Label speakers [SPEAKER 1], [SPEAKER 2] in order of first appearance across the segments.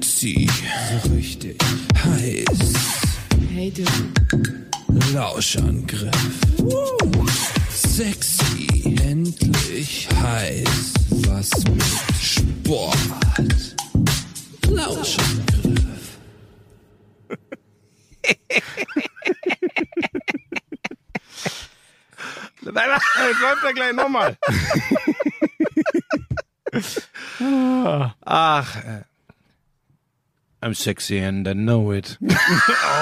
[SPEAKER 1] sexy, so richtig heiß.
[SPEAKER 2] Hey du.
[SPEAKER 1] Lauschangriff. Sexy, endlich heiß. Was mit Sport. Lauschangriff.
[SPEAKER 3] Nein, nein, jetzt läuft er gleich nochmal. Ach, äh, I'm sexy and I know it.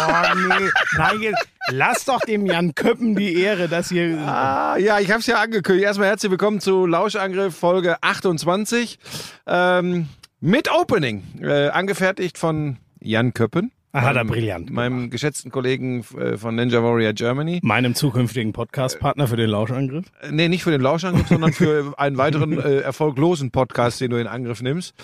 [SPEAKER 4] Oh nee, nein, jetzt, lass doch dem Jan Köppen die Ehre, dass hier...
[SPEAKER 3] Ah, ja, ich habe es ja angekündigt. Erstmal herzlich willkommen zu Lauschangriff Folge 28 ähm, mit Opening, äh, angefertigt von Jan Köppen.
[SPEAKER 4] Ah, hat er brillant
[SPEAKER 3] Meinem geschätzten Kollegen äh, von Ninja Warrior Germany.
[SPEAKER 4] Meinem zukünftigen Podcast-Partner für den Lauschangriff.
[SPEAKER 3] Äh, Nee, nicht für den Lauschangriff, sondern für einen weiteren äh, erfolglosen Podcast, den du in Angriff nimmst.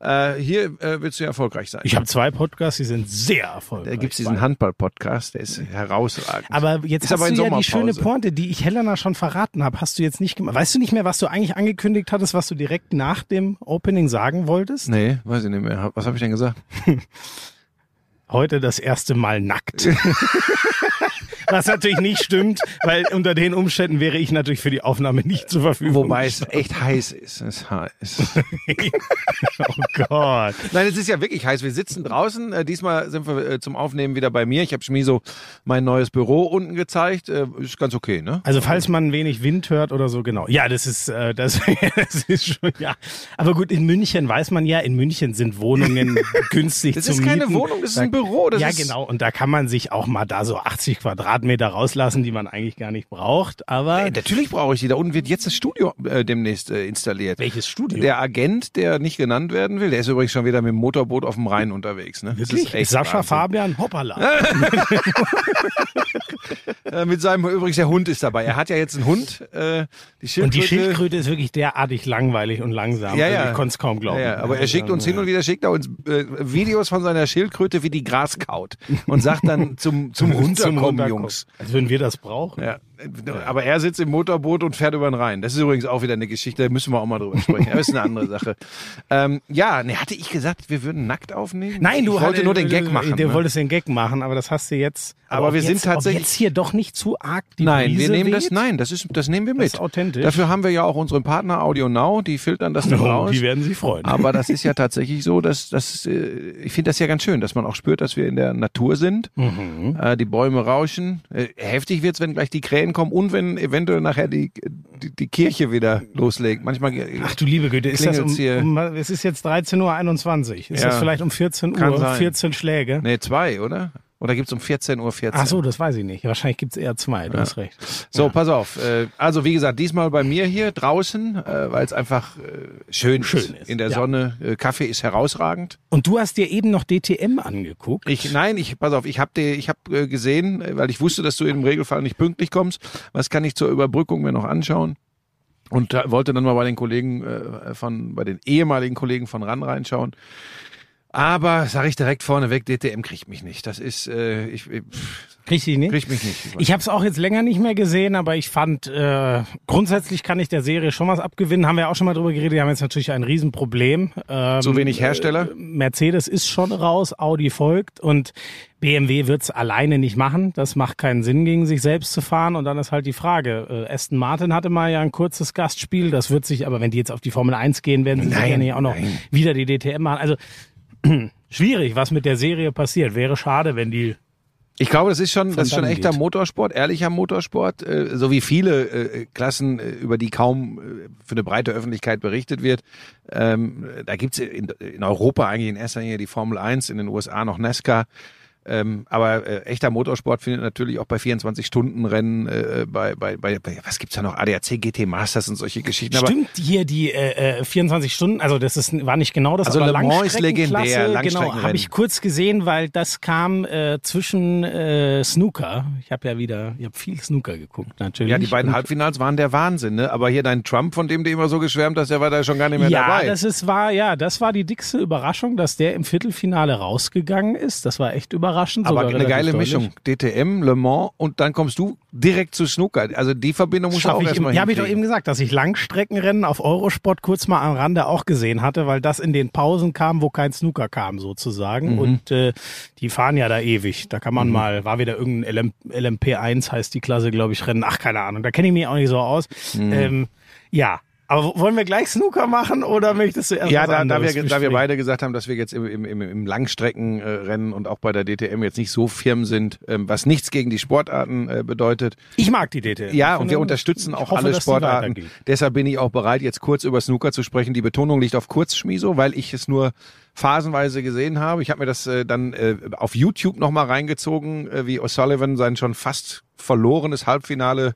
[SPEAKER 3] Äh, hier äh, willst du ja erfolgreich sein.
[SPEAKER 4] Ich habe zwei Podcasts, die sind sehr
[SPEAKER 3] da
[SPEAKER 4] erfolgreich.
[SPEAKER 3] gibt's diesen Handball-Podcast, der ist herausragend.
[SPEAKER 4] Aber jetzt
[SPEAKER 3] Ist
[SPEAKER 4] hast
[SPEAKER 3] aber
[SPEAKER 4] du ja die schöne. Pointe, die ich Helena schon verraten habe, hast du jetzt nicht gemacht. Weißt du nicht mehr, was du eigentlich angekündigt hattest, was du direkt nach dem Opening sagen wolltest?
[SPEAKER 3] Nee, weiß ich nicht mehr. Was habe ich denn gesagt?
[SPEAKER 4] Heute das erste Mal nackt. Was natürlich nicht stimmt, weil unter den Umständen wäre ich natürlich für die Aufnahme nicht zur Verfügung.
[SPEAKER 3] Wobei es echt heiß ist. Es ist heiß.
[SPEAKER 4] Oh Gott.
[SPEAKER 3] Nein, es ist ja wirklich heiß. Wir sitzen draußen. Äh, diesmal sind wir äh, zum Aufnehmen wieder bei mir. Ich habe Schmiso mein neues Büro unten gezeigt. Äh, ist ganz okay, ne?
[SPEAKER 4] Also falls man wenig Wind hört oder so, genau. Ja, das ist, äh, das, das ist schon, ja. Aber gut, in München weiß man ja, in München sind Wohnungen günstig
[SPEAKER 3] Das
[SPEAKER 4] zu
[SPEAKER 3] ist keine
[SPEAKER 4] mieten.
[SPEAKER 3] Wohnung, das ist ein Büro. Das
[SPEAKER 4] ja, genau. Und da kann man sich auch mal da so 80 Quadratmeter rauslassen, die man eigentlich gar nicht braucht. Aber
[SPEAKER 3] Äh, natürlich brauche ich die. Da unten wird jetzt das Studio äh, demnächst äh, installiert.
[SPEAKER 4] welches Studio?
[SPEAKER 3] Der Agent, der nicht genannt werden will, der ist übrigens schon wieder mit dem Motorboot auf dem Rhein unterwegs. Ne? Das
[SPEAKER 4] Wirklich?
[SPEAKER 3] ist echt
[SPEAKER 4] Sascha
[SPEAKER 3] Wahnsinn.
[SPEAKER 4] Fabian, hoppala.
[SPEAKER 3] Äh, mit seinem, übrigens der Hund ist dabei. Er hat ja jetzt einen Hund. Äh, die.
[SPEAKER 4] Und die Schildkröte ist wirklich derartig langweilig und langsam.
[SPEAKER 3] Ja,
[SPEAKER 4] Also
[SPEAKER 3] ja.
[SPEAKER 4] Ich konnte es kaum glauben.
[SPEAKER 3] Ja, ja, aber er schickt uns hin und wieder, schickt er uns äh, Videos von seiner Schildkröte, wie die Gras kaut. Und sagt dann zum, zum Runterkommen,
[SPEAKER 4] Runterkommen.
[SPEAKER 3] Jungs.
[SPEAKER 4] Als würden wir das brauchen.
[SPEAKER 3] Ja. Aber er sitzt im Motorboot und fährt über den Rhein. Das ist übrigens auch wieder eine Geschichte, da müssen wir auch mal drüber sprechen. Aber ist eine andere Sache. Ähm, ja, ne, hatte ich gesagt, wir würden nackt aufnehmen?
[SPEAKER 4] Nein, du
[SPEAKER 3] ich wollte
[SPEAKER 4] halt-
[SPEAKER 3] nur den Gag machen.
[SPEAKER 4] Du
[SPEAKER 3] ne?
[SPEAKER 4] wolltest den Gag machen, aber das hast du jetzt.
[SPEAKER 3] Aber
[SPEAKER 4] ob
[SPEAKER 3] wir
[SPEAKER 4] jetzt,
[SPEAKER 3] sind tatsächlich-
[SPEAKER 4] jetzt hier doch nicht zu arg die
[SPEAKER 3] Nein, wir
[SPEAKER 4] Brise
[SPEAKER 3] nehmen das,
[SPEAKER 4] weht?
[SPEAKER 3] nein, das ist, das nehmen wir
[SPEAKER 4] Das
[SPEAKER 3] mit.
[SPEAKER 4] ist authentisch.
[SPEAKER 3] Dafür haben wir ja auch unseren Partner Audio Now, die filtern das dann
[SPEAKER 4] Oh,
[SPEAKER 3] raus.
[SPEAKER 4] die werden sich freuen.
[SPEAKER 3] Aber das ist ja tatsächlich so, dass, dass äh, ich finde das ja ganz schön, dass man auch spürt, dass wir in der Natur sind.
[SPEAKER 4] Mhm.
[SPEAKER 3] Äh, die Bäume rauschen. Äh, heftig wird's, wenn gleich die Krähen kommen und wenn eventuell nachher die, die, die Kirche wieder loslegt. Manchmal
[SPEAKER 4] Ach du liebe Güte, ist das um, um, es ist jetzt 13.21 Uhr. Ist
[SPEAKER 3] Ja.
[SPEAKER 4] das vielleicht um 14
[SPEAKER 3] Kann
[SPEAKER 4] Uhr?
[SPEAKER 3] sein.
[SPEAKER 4] 14 Schläge?
[SPEAKER 3] nee, zwei, oder? Oder gibt's um 14.14 Uhr? 14?
[SPEAKER 4] Ach so, das weiß ich nicht. Wahrscheinlich gibt's eher zwei, du hast recht.
[SPEAKER 3] So, pass auf. Äh, also wie gesagt, diesmal bei mir hier draußen, äh, weil es einfach äh, schön,
[SPEAKER 4] Schön
[SPEAKER 3] ist.
[SPEAKER 4] ist,
[SPEAKER 3] In der
[SPEAKER 4] ja.
[SPEAKER 3] Sonne. Kaffee ist herausragend.
[SPEAKER 4] Und du hast dir eben noch DTM angeguckt.
[SPEAKER 3] Ich, nein, ich, pass auf, ich habe ich hab, gesehen, weil ich wusste, dass du im Regelfall nicht pünktlich kommst. Was kann ich zur Überbrückung mir noch anschauen? Und da wollte dann mal bei den Kollegen von, bei den ehemaligen Kollegen von RAN reinschauen. Aber sage ich direkt vorneweg, DTM kriegt mich nicht. Das ist, äh, ich, ich
[SPEAKER 4] Richtig, nicht?
[SPEAKER 3] kriegt mich nicht.
[SPEAKER 4] Ich habe es auch jetzt länger nicht mehr gesehen, aber ich fand, äh, grundsätzlich kann ich der Serie schon was abgewinnen. Haben wir auch schon mal drüber geredet. Die haben jetzt natürlich ein Riesenproblem. Ähm,
[SPEAKER 3] so wenig Hersteller.
[SPEAKER 4] Mercedes ist schon raus, Audi folgt und BMW wird's alleine nicht machen. Das macht keinen Sinn, gegen sich selbst zu fahren. Und dann ist halt die Frage, äh, Aston Martin hatte mal ja ein kurzes Gastspiel. Das wird sich, aber wenn die jetzt auf die Formel 1 gehen, werden sie
[SPEAKER 3] Nein,
[SPEAKER 4] sicher nicht auch noch
[SPEAKER 3] nein.
[SPEAKER 4] wieder die DTM machen. Also schwierig, was mit der Serie passiert. Wäre schade, wenn die
[SPEAKER 3] Ich glaube, das ist schon, das ist schon echter
[SPEAKER 4] geht.
[SPEAKER 3] Motorsport, ehrlicher Motorsport, äh, so wie viele äh, Klassen, äh, über die kaum äh, für eine breite Öffentlichkeit berichtet wird. Ähm, da gibt's in, in Europa eigentlich in erster Linie die Formel 1, in den USA noch NASCAR. Ähm, aber äh, echter Motorsport findet natürlich auch bei 24-Stunden-Rennen, äh, bei, bei, bei, bei, was gibt's da noch, ADAC, GT Masters und solche Geschichten. Aber
[SPEAKER 4] Stimmt hier die äh, äh, 24 Stunden, also das ist, war nicht genau das,
[SPEAKER 3] Also
[SPEAKER 4] aber
[SPEAKER 3] Le Mans ist legendär,
[SPEAKER 4] genau, habe ich kurz gesehen, weil das kam äh, zwischen äh, Snooker. Ich habe ja wieder, ich habe viel Snooker geguckt natürlich.
[SPEAKER 3] ja, die beiden
[SPEAKER 4] Und-
[SPEAKER 3] Halbfinals waren der Wahnsinn, ne? Aber hier dein Trump, von dem du immer so geschwärmt hast, der war da schon gar nicht mehr
[SPEAKER 4] ja,
[SPEAKER 3] dabei.
[SPEAKER 4] das ist war ja, das war die dickste Überraschung, dass der im Viertelfinale rausgegangen ist. Das war echt überraschend. Überraschend.
[SPEAKER 3] Aber eine geile
[SPEAKER 4] deutlich.
[SPEAKER 3] Mischung. DTM, Le Mans und dann kommst du direkt zu Snooker. Also die Verbindung muss auch
[SPEAKER 4] ich
[SPEAKER 3] erstmal
[SPEAKER 4] ja, habe ich doch eben gesagt, dass ich Langstreckenrennen auf Eurosport kurz mal am Rande auch gesehen hatte, weil das in den Pausen kam, wo kein Snooker kam sozusagen.
[SPEAKER 3] Mhm.
[SPEAKER 4] Und äh, die fahren ja da ewig. Da kann man mal, war wieder irgendein LM, LMP1 heißt die Klasse, glaube ich, Rennen. Ach, keine Ahnung. Da kenne ich mich auch nicht so aus.
[SPEAKER 3] Mhm.
[SPEAKER 4] Ähm, ja. Aber wollen wir gleich Snooker machen oder möchtest du erst
[SPEAKER 3] Ja, da, da, wir, da wir beide gesagt haben, dass wir jetzt im, im, im, Langstreckenrennen und auch bei der DTM jetzt nicht so firm sind, ähm, was nichts gegen die Sportarten äh, bedeutet.
[SPEAKER 4] Ich mag die DTM.
[SPEAKER 3] Ja, und wir unterstützen auch
[SPEAKER 4] hoffe,
[SPEAKER 3] alle Sportarten. Deshalb bin ich auch bereit, jetzt kurz über Snooker zu sprechen. Die Betonung liegt auf Kurzschmiso, weil ich es nur phasenweise gesehen habe. Ich habe mir das äh, dann äh, auf YouTube nochmal reingezogen, äh, wie O'Sullivan sein schon fast verlorenes Halbfinale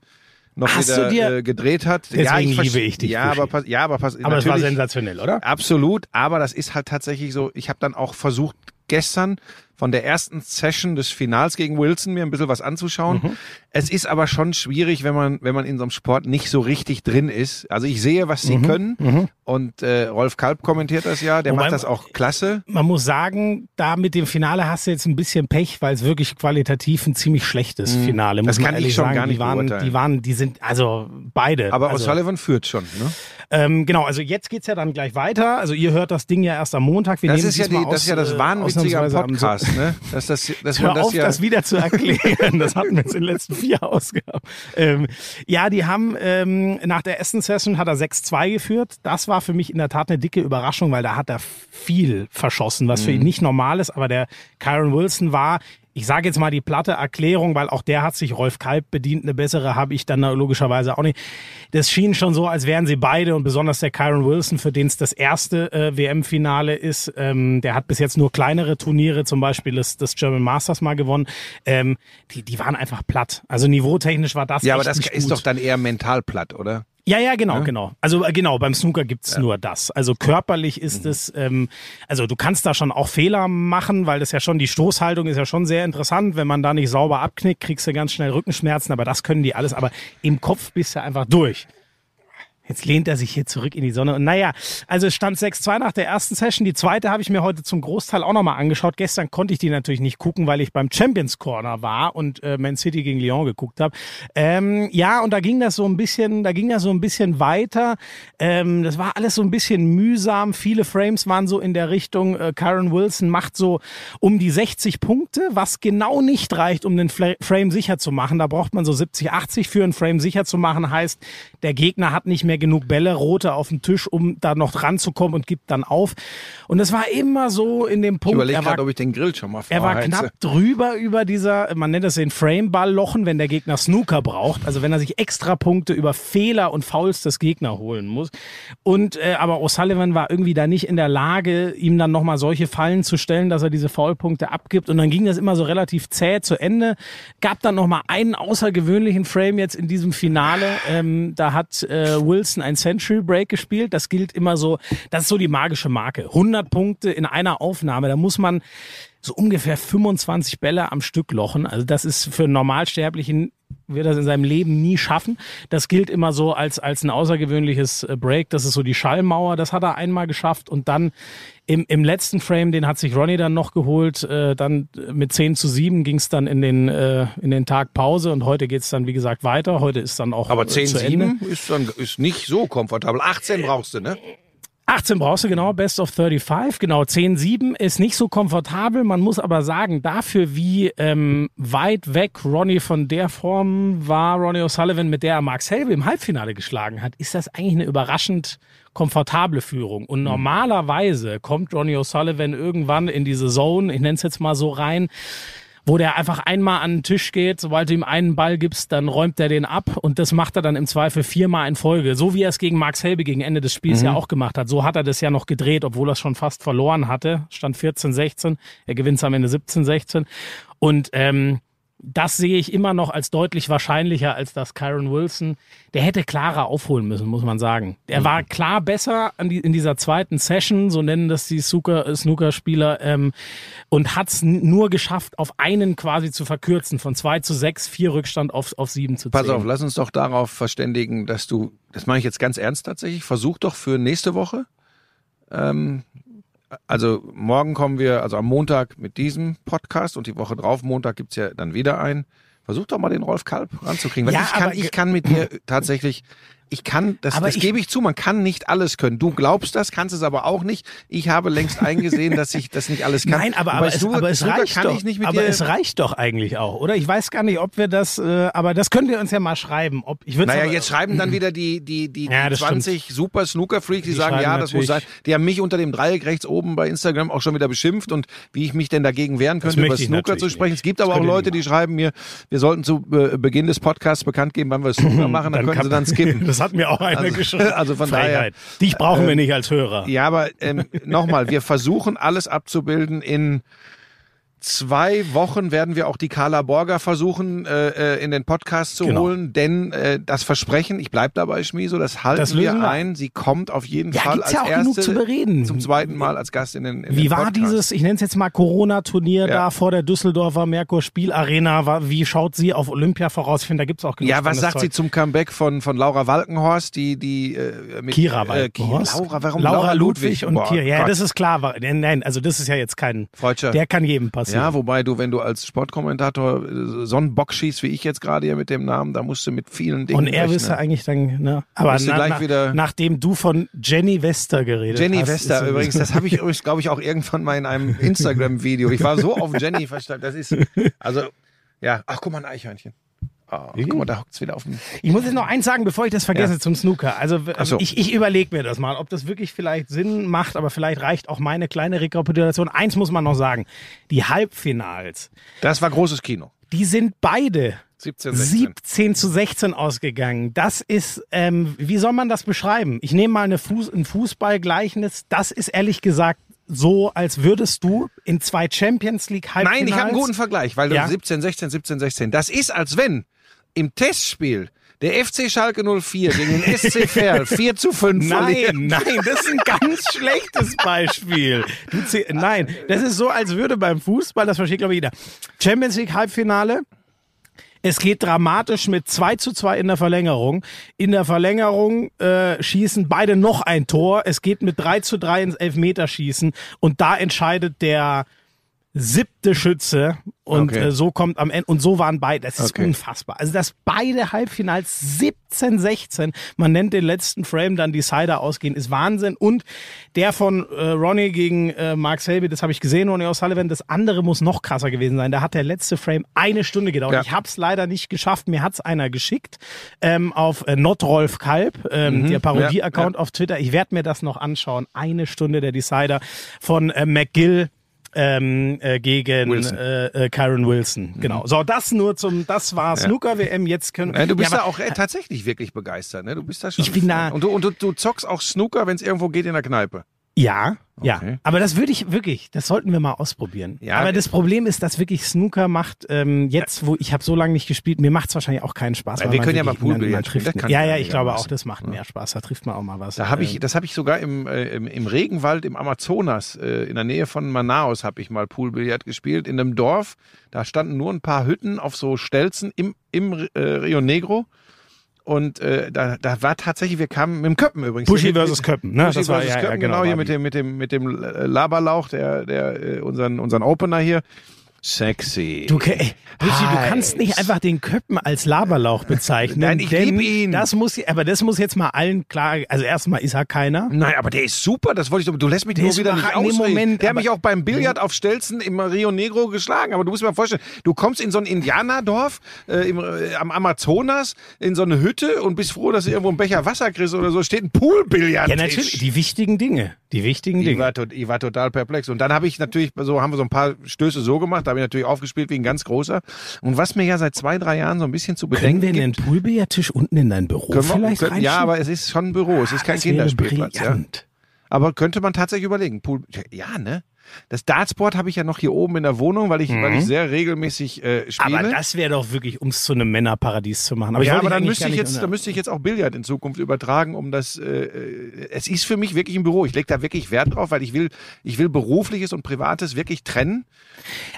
[SPEAKER 3] noch
[SPEAKER 4] Hast
[SPEAKER 3] wieder
[SPEAKER 4] du dir-
[SPEAKER 3] äh, gedreht hat.
[SPEAKER 4] Deswegen
[SPEAKER 3] verste-
[SPEAKER 4] liebe ich dich,
[SPEAKER 3] Ja,
[SPEAKER 4] Buschi.
[SPEAKER 3] aber pass, ja, aber pass,
[SPEAKER 4] Aber es war sensationell, oder?
[SPEAKER 3] Absolut, aber das ist halt tatsächlich so, ich habe dann auch versucht, gestern von der ersten Session des Finals gegen Wilson mir ein bisschen was anzuschauen.
[SPEAKER 4] Mhm.
[SPEAKER 3] Es ist aber schon schwierig, wenn man, wenn man in so einem Sport nicht so richtig drin ist. Also ich sehe, was
[SPEAKER 4] Mhm.
[SPEAKER 3] sie können und äh, Rolf Kalb kommentiert das ja, der
[SPEAKER 4] Wobei-
[SPEAKER 3] macht das auch klasse.
[SPEAKER 4] Man muss sagen, da mit dem Finale hast du jetzt ein bisschen Pech, weil es wirklich qualitativ ein ziemlich schlechtes Finale. Muss
[SPEAKER 3] Mhm. Das kann
[SPEAKER 4] man
[SPEAKER 3] ich
[SPEAKER 4] ehrlich
[SPEAKER 3] schon
[SPEAKER 4] sagen.
[SPEAKER 3] gar nicht
[SPEAKER 4] die waren, die waren, die sind, also beide.
[SPEAKER 3] Aber
[SPEAKER 4] also,
[SPEAKER 3] O'Sullivan führt schon. Ne?
[SPEAKER 4] ähm, genau, also jetzt geht's ja dann gleich weiter. Also ihr hört das Ding ja erst am Montag. Wir
[SPEAKER 3] Das
[SPEAKER 4] nehmen
[SPEAKER 3] ist ja, die, das ist ja das
[SPEAKER 4] aus, äh,
[SPEAKER 3] Wahnwitzige am
[SPEAKER 4] ausnahmsweise
[SPEAKER 3] ne? Dass, das, dass
[SPEAKER 4] Hör
[SPEAKER 3] man das
[SPEAKER 4] auf,
[SPEAKER 3] ja.
[SPEAKER 4] das wieder zu erklären. Das hatten wir jetzt in den letzten vier Ausgaben. Ähm, ja, die haben ähm, nach der ersten Session hat er 6-2 geführt. Das war für mich in der Tat eine dicke Überraschung, weil da hat er viel verschossen, was für
[SPEAKER 3] Mhm.
[SPEAKER 4] ihn nicht normal ist. Aber der Kyron Wilson war ich sage jetzt mal die platte Erklärung, weil auch der hat sich Rolf Kalb bedient. Eine bessere habe ich dann logischerweise auch nicht. Das schien schon so, als wären sie beide und besonders der Kyron Wilson, für den es das erste äh, WM-Finale ist. Ähm, der hat bis jetzt nur kleinere Turniere, zum Beispiel das, das German Masters mal gewonnen. Ähm, die, die waren einfach platt. Also niveautechnisch war das
[SPEAKER 3] ja, aber das ist
[SPEAKER 4] gut.
[SPEAKER 3] doch dann eher mental platt, oder?
[SPEAKER 4] Ja, ja, genau, genau. Also äh, genau, beim Snooker gibt's nur das. Also körperlich ist
[SPEAKER 3] Mhm.
[SPEAKER 4] es, ähm, also du kannst da schon auch Fehler machen, weil das ja schon, die Stoßhaltung ist ja schon sehr interessant. Wenn man da nicht sauber abknickt, kriegst du ganz schnell Rückenschmerzen, aber das können die alles. Aber im Kopf bist du einfach durch. Jetzt lehnt er sich hier zurück in die Sonne. Und naja, also es stand 6-2 nach der ersten Session. Die zweite habe ich mir heute zum Großteil auch nochmal angeschaut. Gestern konnte ich die natürlich nicht gucken, weil ich beim Champions Corner war und äh, Man City gegen Lyon geguckt habe. Ähm, ja, und da ging das so ein bisschen, da ging das so ein bisschen weiter. Ähm, das war alles so ein bisschen mühsam. Viele Frames waren so in der Richtung, äh, Karen Wilson macht so um die 60 Punkte, was genau nicht reicht, um den Fla Frame sicher zu machen. Da braucht man so 70, 80 für einen Frame sicher zu machen. Heißt, der Gegner hat nicht mehr genug Bälle, rote auf dem Tisch, um da noch dran zu kommen und gibt dann auf. Und es war immer so in dem
[SPEAKER 3] Ich
[SPEAKER 4] Punkt.
[SPEAKER 3] überlege
[SPEAKER 4] er war
[SPEAKER 3] gerade, ob ich den Grill schon mal
[SPEAKER 4] er war
[SPEAKER 3] vorheize.
[SPEAKER 4] knapp drüber über dieser, man nennt das den Frame-Ball-Lochen, wenn der Gegner Snooker braucht. Also wenn er sich extra Punkte über Fehler und Fouls des Gegner holen muss. Und äh, aber O'Sullivan war irgendwie da nicht in der Lage, ihm dann nochmal solche Fallen zu stellen, dass er diese Foulpunkte abgibt. Und dann ging das immer so relativ zäh zu Ende. Gab dann nochmal einen außergewöhnlichen Frame jetzt in diesem Finale. Ähm, da hat äh, Wilson ein Century Break gespielt. Das gilt immer so, das ist so die magische Marke. 100 Punkte in einer Aufnahme. Da muss man so ungefähr 25 Bälle am Stück lochen. Also das ist für einen Normalsterblichen wird das in seinem Leben nie schaffen. Das gilt immer so als, als ein außergewöhnliches äh, Break. Das ist so die Schallmauer. Das hat er einmal geschafft. Und dann im, im letzten Frame, den hat sich Ronnie dann noch geholt. Äh, dann mit 10 zu 7 ging es dann in den, äh, in den Tag Pause. Und heute geht es dann, wie gesagt, weiter. Heute ist dann auch
[SPEAKER 3] Aber
[SPEAKER 4] äh, zu Ende.
[SPEAKER 3] 10-7 ist, dann- ist nicht so komfortabel. 18 brauchst du, ne?
[SPEAKER 4] 18 brauchst du genau, Best of 35, genau. 10-7 ist nicht so komfortabel. Man muss aber sagen, dafür wie ähm, weit weg Ronnie von der Form war, Ronnie O'Sullivan, mit der er Mark Selby im Halbfinale geschlagen hat, ist das eigentlich eine überraschend komfortable Führung. Und normalerweise kommt Ronnie O'Sullivan irgendwann in diese Zone, ich nenne es jetzt mal so rein, wo der einfach einmal an den Tisch geht, sobald du ihm einen Ball gibst, dann räumt er den ab und das macht er dann im Zweifel viermal in Folge. So wie er es gegen Max Helbe gegen Ende des Spiels ja auch gemacht hat. So hat er das ja noch gedreht, obwohl er es schon fast verloren hatte. Stand 14-16, er gewinnt am Ende 17-16 und ähm, das sehe ich immer noch als deutlich wahrscheinlicher als das Kyron Wilson. Der hätte klarer aufholen müssen, muss man sagen. Er war klar besser die, in dieser zweiten Session, so nennen das die Snooker- Snooker-Spieler, ähm, und hat es nur geschafft, auf einen quasi zu verkürzen, von zwei zu sechs, vier Rückstand auf, auf sieben zu zehn.
[SPEAKER 3] Pass auf, lass uns doch darauf verständigen, dass du, das mache ich jetzt ganz ernst tatsächlich, versuch doch für nächste Woche ähm, Also morgen kommen wir, also am Montag mit diesem Podcast und die Woche drauf, Montag gibt's ja dann wieder einen. Versuch doch mal den Rolf Kalb ranzukriegen. Weil
[SPEAKER 4] Ja,
[SPEAKER 3] ich, kann,
[SPEAKER 4] aber-
[SPEAKER 3] ich kann mit dir tatsächlich, ich kann, das, das
[SPEAKER 4] ich-
[SPEAKER 3] gebe ich zu, man kann nicht alles können. Du glaubst das, kannst es aber auch nicht. Ich habe längst eingesehen, dass ich das nicht alles kann.
[SPEAKER 4] Nein, aber, aber, es,
[SPEAKER 3] Snooker-
[SPEAKER 4] aber es reicht
[SPEAKER 3] kann
[SPEAKER 4] doch.
[SPEAKER 3] ich nicht mit
[SPEAKER 4] aber
[SPEAKER 3] dir.
[SPEAKER 4] es reicht doch eigentlich auch, oder? Ich weiß gar nicht, ob wir das, äh, aber das könnt ihr uns ja mal schreiben. Ob ich
[SPEAKER 3] Naja,
[SPEAKER 4] aber,
[SPEAKER 3] jetzt schreiben dann wieder die, die, die,
[SPEAKER 4] Ja,
[SPEAKER 3] die
[SPEAKER 4] das
[SPEAKER 3] 20 super Snooker-Freaks, die,
[SPEAKER 4] Die
[SPEAKER 3] sagen, ja, das muss sein. Die haben mich unter dem Dreieck rechts oben bei Instagram auch schon wieder beschimpft und wie ich mich denn dagegen wehren könnte, über Snooker zu sprechen.
[SPEAKER 4] nicht.
[SPEAKER 3] Es gibt
[SPEAKER 4] Das
[SPEAKER 3] aber auch Leute, die schreiben mir, wir sollten zu äh, Beginn des Podcasts bekannt geben, wann wir Snooker machen, dann, können
[SPEAKER 4] kann-
[SPEAKER 3] sie dann skippen.
[SPEAKER 4] Das hat mir auch einer
[SPEAKER 3] Also-
[SPEAKER 4] geschrieben.
[SPEAKER 3] also von daher,
[SPEAKER 4] Freiheit. Dich brauchen wir nicht als Hörer.
[SPEAKER 3] Ja, aber ähm, nochmal, wir versuchen alles abzubilden in zwei Wochen werden wir auch die Carla Borger versuchen, äh, äh, in den Podcast zu
[SPEAKER 4] Genau.
[SPEAKER 3] holen, denn äh, das Versprechen, ich bleib dabei, Schmieso, das halten
[SPEAKER 4] Das
[SPEAKER 3] wir ein. Sie kommt auf jeden
[SPEAKER 4] Ja,
[SPEAKER 3] Fall
[SPEAKER 4] gibt's
[SPEAKER 3] als
[SPEAKER 4] ja auch
[SPEAKER 3] erste
[SPEAKER 4] genug zu bereden.
[SPEAKER 3] zum zweiten Mal als Gast in den in
[SPEAKER 4] Wie
[SPEAKER 3] den
[SPEAKER 4] war dieses, ich nenne es jetzt mal Corona-Turnier
[SPEAKER 3] Ja.
[SPEAKER 4] da vor der Düsseldorfer Merkur Spielarena? Wie schaut sie auf Olympia voraus? Ich finde, da gibt's auch genug
[SPEAKER 3] Ja, was sagt sie
[SPEAKER 4] Zeug.
[SPEAKER 3] zum Comeback von, von Laura Walkenhorst, die, die äh, mit
[SPEAKER 4] Kira
[SPEAKER 3] äh,
[SPEAKER 4] Walkenhorst?
[SPEAKER 3] Laura, warum
[SPEAKER 4] Laura Ludwig und
[SPEAKER 3] Boah,
[SPEAKER 4] Kira. Ja,
[SPEAKER 3] Gott.
[SPEAKER 4] das ist klar. Nein, also das ist ja jetzt kein,
[SPEAKER 3] Freudscher.
[SPEAKER 4] der kann jedem passieren.
[SPEAKER 3] Ja, wobei du, wenn du als Sportkommentator äh, so einen Bock schießt, wie ich jetzt gerade hier mit dem Namen, da musst du mit vielen Dingen
[SPEAKER 4] und er wüsste eigentlich dann, ne? Aber na,
[SPEAKER 3] gleich
[SPEAKER 4] na,
[SPEAKER 3] wieder-
[SPEAKER 4] nachdem du von Jenny Wester geredet
[SPEAKER 3] Jenny
[SPEAKER 4] hast.
[SPEAKER 3] Wester
[SPEAKER 4] ist-
[SPEAKER 3] übrigens, das habe ich übrigens, glaube ich, auch irgendwann mal in einem Instagram-Video. Ich war so auf Jenny verstanden. Das ist, also, ja, ach, guck mal, ein Eichhörnchen. Oh, guck mal, da hockt's wieder auf dem.
[SPEAKER 4] Ich muss jetzt noch eins sagen, bevor ich das vergesse
[SPEAKER 3] Ja.
[SPEAKER 4] zum Snooker. Also
[SPEAKER 3] so.
[SPEAKER 4] ich, ich überlege mir das mal, ob das wirklich vielleicht Sinn macht, aber vielleicht reicht auch meine kleine Rekapitulation. Eins muss man noch sagen. Die Halbfinals,
[SPEAKER 3] Das war großes Kino.
[SPEAKER 4] die sind beide
[SPEAKER 3] 17, 16.
[SPEAKER 4] 17 zu 16 ausgegangen. Das ist, ähm, wie soll man das beschreiben? Ich nehme mal eine Fuß, ein Fußballgleichnis. Das ist ehrlich gesagt so, als würdest du in zwei Champions League Halbfinals...
[SPEAKER 3] Nein, ich habe einen guten Vergleich, weil du
[SPEAKER 4] Ja.
[SPEAKER 3] 17, 16, 17, 16. Das ist, als wenn im Testspiel der FC Schalke 04 gegen den SC Verl 4 zu 5 verliert.
[SPEAKER 4] Nein, nein, das ist ein ganz schlechtes Beispiel. Nein, das ist so, als würde beim Fußball, das versteht glaube ich jeder, Champions League Halbfinale, es geht dramatisch mit 2 zu 2 in der Verlängerung. In der Verlängerung äh, schießen beide noch ein Tor. Es geht mit 3 zu 3 ins Elfmeterschießen und da entscheidet der siebte Schütze und
[SPEAKER 3] Okay.
[SPEAKER 4] äh, so kommt am Ende und so waren beide. Das ist
[SPEAKER 3] Okay.
[SPEAKER 4] unfassbar. Also dass beide Halbfinals 17, 16, man nennt den letzten Frame dann Decider ausgehen, ist Wahnsinn. Und der von äh, Ronnie gegen äh, Mark Selby, das habe ich gesehen, Ronnie O'Sullivan, das andere muss noch krasser gewesen sein. Da hat der letzte Frame eine Stunde gedauert.
[SPEAKER 3] Ja.
[SPEAKER 4] Ich habe es leider nicht geschafft. Mir hat's einer geschickt ähm, auf äh, Notrolf Kalb, ähm, der Parodie-Account
[SPEAKER 3] ja,
[SPEAKER 4] auf Twitter. Ich werde mir das noch anschauen. Eine Stunde der Decider von äh, McGill ähm, äh, gegen
[SPEAKER 3] Wilson.
[SPEAKER 4] Äh, äh, Kyron Wilson. Genau. So, das nur zum, das war Snooker WM. Jetzt können
[SPEAKER 3] Ja, du bist
[SPEAKER 4] Ja,
[SPEAKER 3] da auch äh, tatsächlich wirklich begeistert, ne? Du bist da schon.
[SPEAKER 4] Ich bin da-
[SPEAKER 3] Und du, und du, du zockst auch Snooker, wenn es irgendwo geht in der Kneipe.
[SPEAKER 4] Ja, ja.
[SPEAKER 3] Okay.
[SPEAKER 4] Aber das würde ich wirklich, das sollten wir mal ausprobieren.
[SPEAKER 3] Ja,
[SPEAKER 4] aber das Problem ist, dass wirklich Snooker macht, ähm, jetzt, wo ich habe so lange nicht gespielt, mir macht es wahrscheinlich auch keinen Spaß.
[SPEAKER 3] Ja,
[SPEAKER 4] weil
[SPEAKER 3] wir können ja mal Poolbillard
[SPEAKER 4] trifft- Ja, ja, ich glaube auch, das macht mehr Spaß. Da trifft man auch mal was.
[SPEAKER 3] Da habe
[SPEAKER 4] Ähm,
[SPEAKER 3] ich, das habe ich sogar im, äh, im, im Regenwald im Amazonas, äh, in der Nähe von Manaus, habe ich mal Poolbillard gespielt. In einem Dorf, da standen nur ein paar Hütten auf so Stelzen im, im äh, Rio Negro. Und äh, da, da war tatsächlich, wir kamen mit dem Köppen übrigens. Mit-
[SPEAKER 4] versus Köppen, ne?
[SPEAKER 3] Buschi
[SPEAKER 4] Das war-
[SPEAKER 3] versus
[SPEAKER 4] ja, ja,
[SPEAKER 3] Köppen,
[SPEAKER 4] genau,
[SPEAKER 3] genau, hier mit dem, mit dem, mit dem Laberlauch, der, der, äh, unseren, unseren Opener hier. Sexy.
[SPEAKER 4] Du, Buschi, du kannst nicht einfach den Köppen als Laberlauch bezeichnen.
[SPEAKER 3] Nein, ich
[SPEAKER 4] denn
[SPEAKER 3] lieb ihn.
[SPEAKER 4] Das muss, aber das muss jetzt mal allen klar, also erstmal ist er keiner.
[SPEAKER 3] Nein, aber der ist super, das wollte ich doch. Du lässt mich
[SPEAKER 4] Der
[SPEAKER 3] nur wieder nicht ausreden.
[SPEAKER 4] Moment,
[SPEAKER 3] der hat mich auch beim Billard auf Stelzen im Rio Negro geschlagen. Aber du musst dir mal vorstellen, du kommst in so ein Indianerdorf äh, im, äh, am Amazonas, in so eine Hütte und bist froh, dass du irgendwo einen Becher Wasser kriegst oder so. Steht ein Poolbillard.
[SPEAKER 4] Ja, natürlich, die wichtigen Dinge. Die wichtigen
[SPEAKER 3] Ich
[SPEAKER 4] Dinge.
[SPEAKER 3] war, ich war total perplex. Und dann habe ich natürlich, so haben wir so ein paar Stöße so gemacht, da habe ich natürlich aufgespielt wie ein ganz großer. Und was mir ja seit zwei, drei Jahren so ein bisschen zu
[SPEAKER 4] Können
[SPEAKER 3] bedenken
[SPEAKER 4] wir
[SPEAKER 3] gibt,
[SPEAKER 4] einen Poolbillardtisch unten in dein Büro
[SPEAKER 3] können wir-
[SPEAKER 4] vielleicht
[SPEAKER 3] können, ja, aber es ist schon ein Büro, es ist kein
[SPEAKER 4] wäre
[SPEAKER 3] Kinderspielplatz. Ja. Aber könnte man tatsächlich überlegen. Pool, ja, ne? Das Dartsport habe ich ja noch hier oben in der Wohnung, weil ich, weil ich sehr regelmäßig äh, spiele.
[SPEAKER 4] Mhm. Aber das wäre doch wirklich, um es zu einem Männerparadies zu machen. Aber
[SPEAKER 3] ja, aber dann müsste ich jetzt, dann müsste ich jetzt auch Billard in Zukunft übertragen, um das. Äh, äh, es ist für mich wirklich ein Büro. Ich lege da wirklich Wert drauf, weil ich will, ich will berufliches und privates wirklich trennen.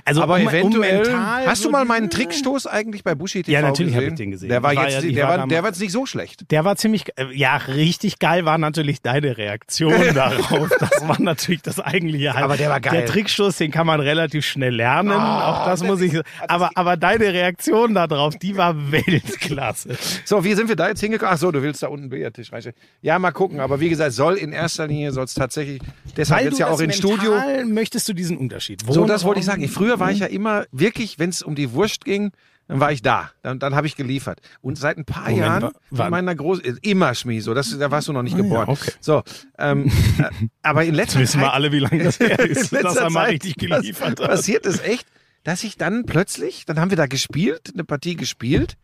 [SPEAKER 4] also
[SPEAKER 3] aber
[SPEAKER 4] um,
[SPEAKER 3] eventuell.
[SPEAKER 4] um
[SPEAKER 3] hast du mal meinen Trickstoß eigentlich bei Bushi TV
[SPEAKER 4] Ja, natürlich hab
[SPEAKER 3] gesehen?
[SPEAKER 4] ich den gesehen.
[SPEAKER 3] Der war
[SPEAKER 4] war
[SPEAKER 3] jetzt,
[SPEAKER 4] ja-
[SPEAKER 3] der
[SPEAKER 4] war
[SPEAKER 3] war, der war jetzt nicht so schlecht.
[SPEAKER 4] Der war ziemlich, äh, ja, richtig geil war natürlich deine Reaktion darauf. Das war natürlich das eigentliche Highlight.
[SPEAKER 3] Aber der war geil.
[SPEAKER 4] Der Trickstoß, den kann man relativ schnell lernen. auch das muss ich, aber, aber deine Reaktion darauf, die war Weltklasse.
[SPEAKER 3] So, wie sind wir da jetzt hingekommen? Ach so, du willst da unten Billardtisch reinstellen. Ja, mal gucken. Aber wie gesagt, soll in erster Linie soll es tatsächlich. Deshalb jetzt ja auch ins Studio.
[SPEAKER 4] möchtest du diesen Unterschied.
[SPEAKER 3] So, das wollte ich sagen. Früher war ich ja immer wirklich, wenn es um die Wurst ging, dann war ich da. Dann, dann habe ich geliefert. Und seit ein paar
[SPEAKER 4] Moment,
[SPEAKER 3] Jahren
[SPEAKER 4] wa- wann?
[SPEAKER 3] in meiner Groß immer Schmi, so das, da warst du noch nicht
[SPEAKER 4] Ah, ja,
[SPEAKER 3] geboren.
[SPEAKER 4] okay.
[SPEAKER 3] So, ähm, äh, aber in letzter
[SPEAKER 4] Wissen
[SPEAKER 3] Zeit
[SPEAKER 4] wir alle, wie lange das her ist, dass er mal richtig geliefert hat.
[SPEAKER 3] Passiert es echt, dass ich dann plötzlich, dann haben wir da gespielt, eine Partie gespielt.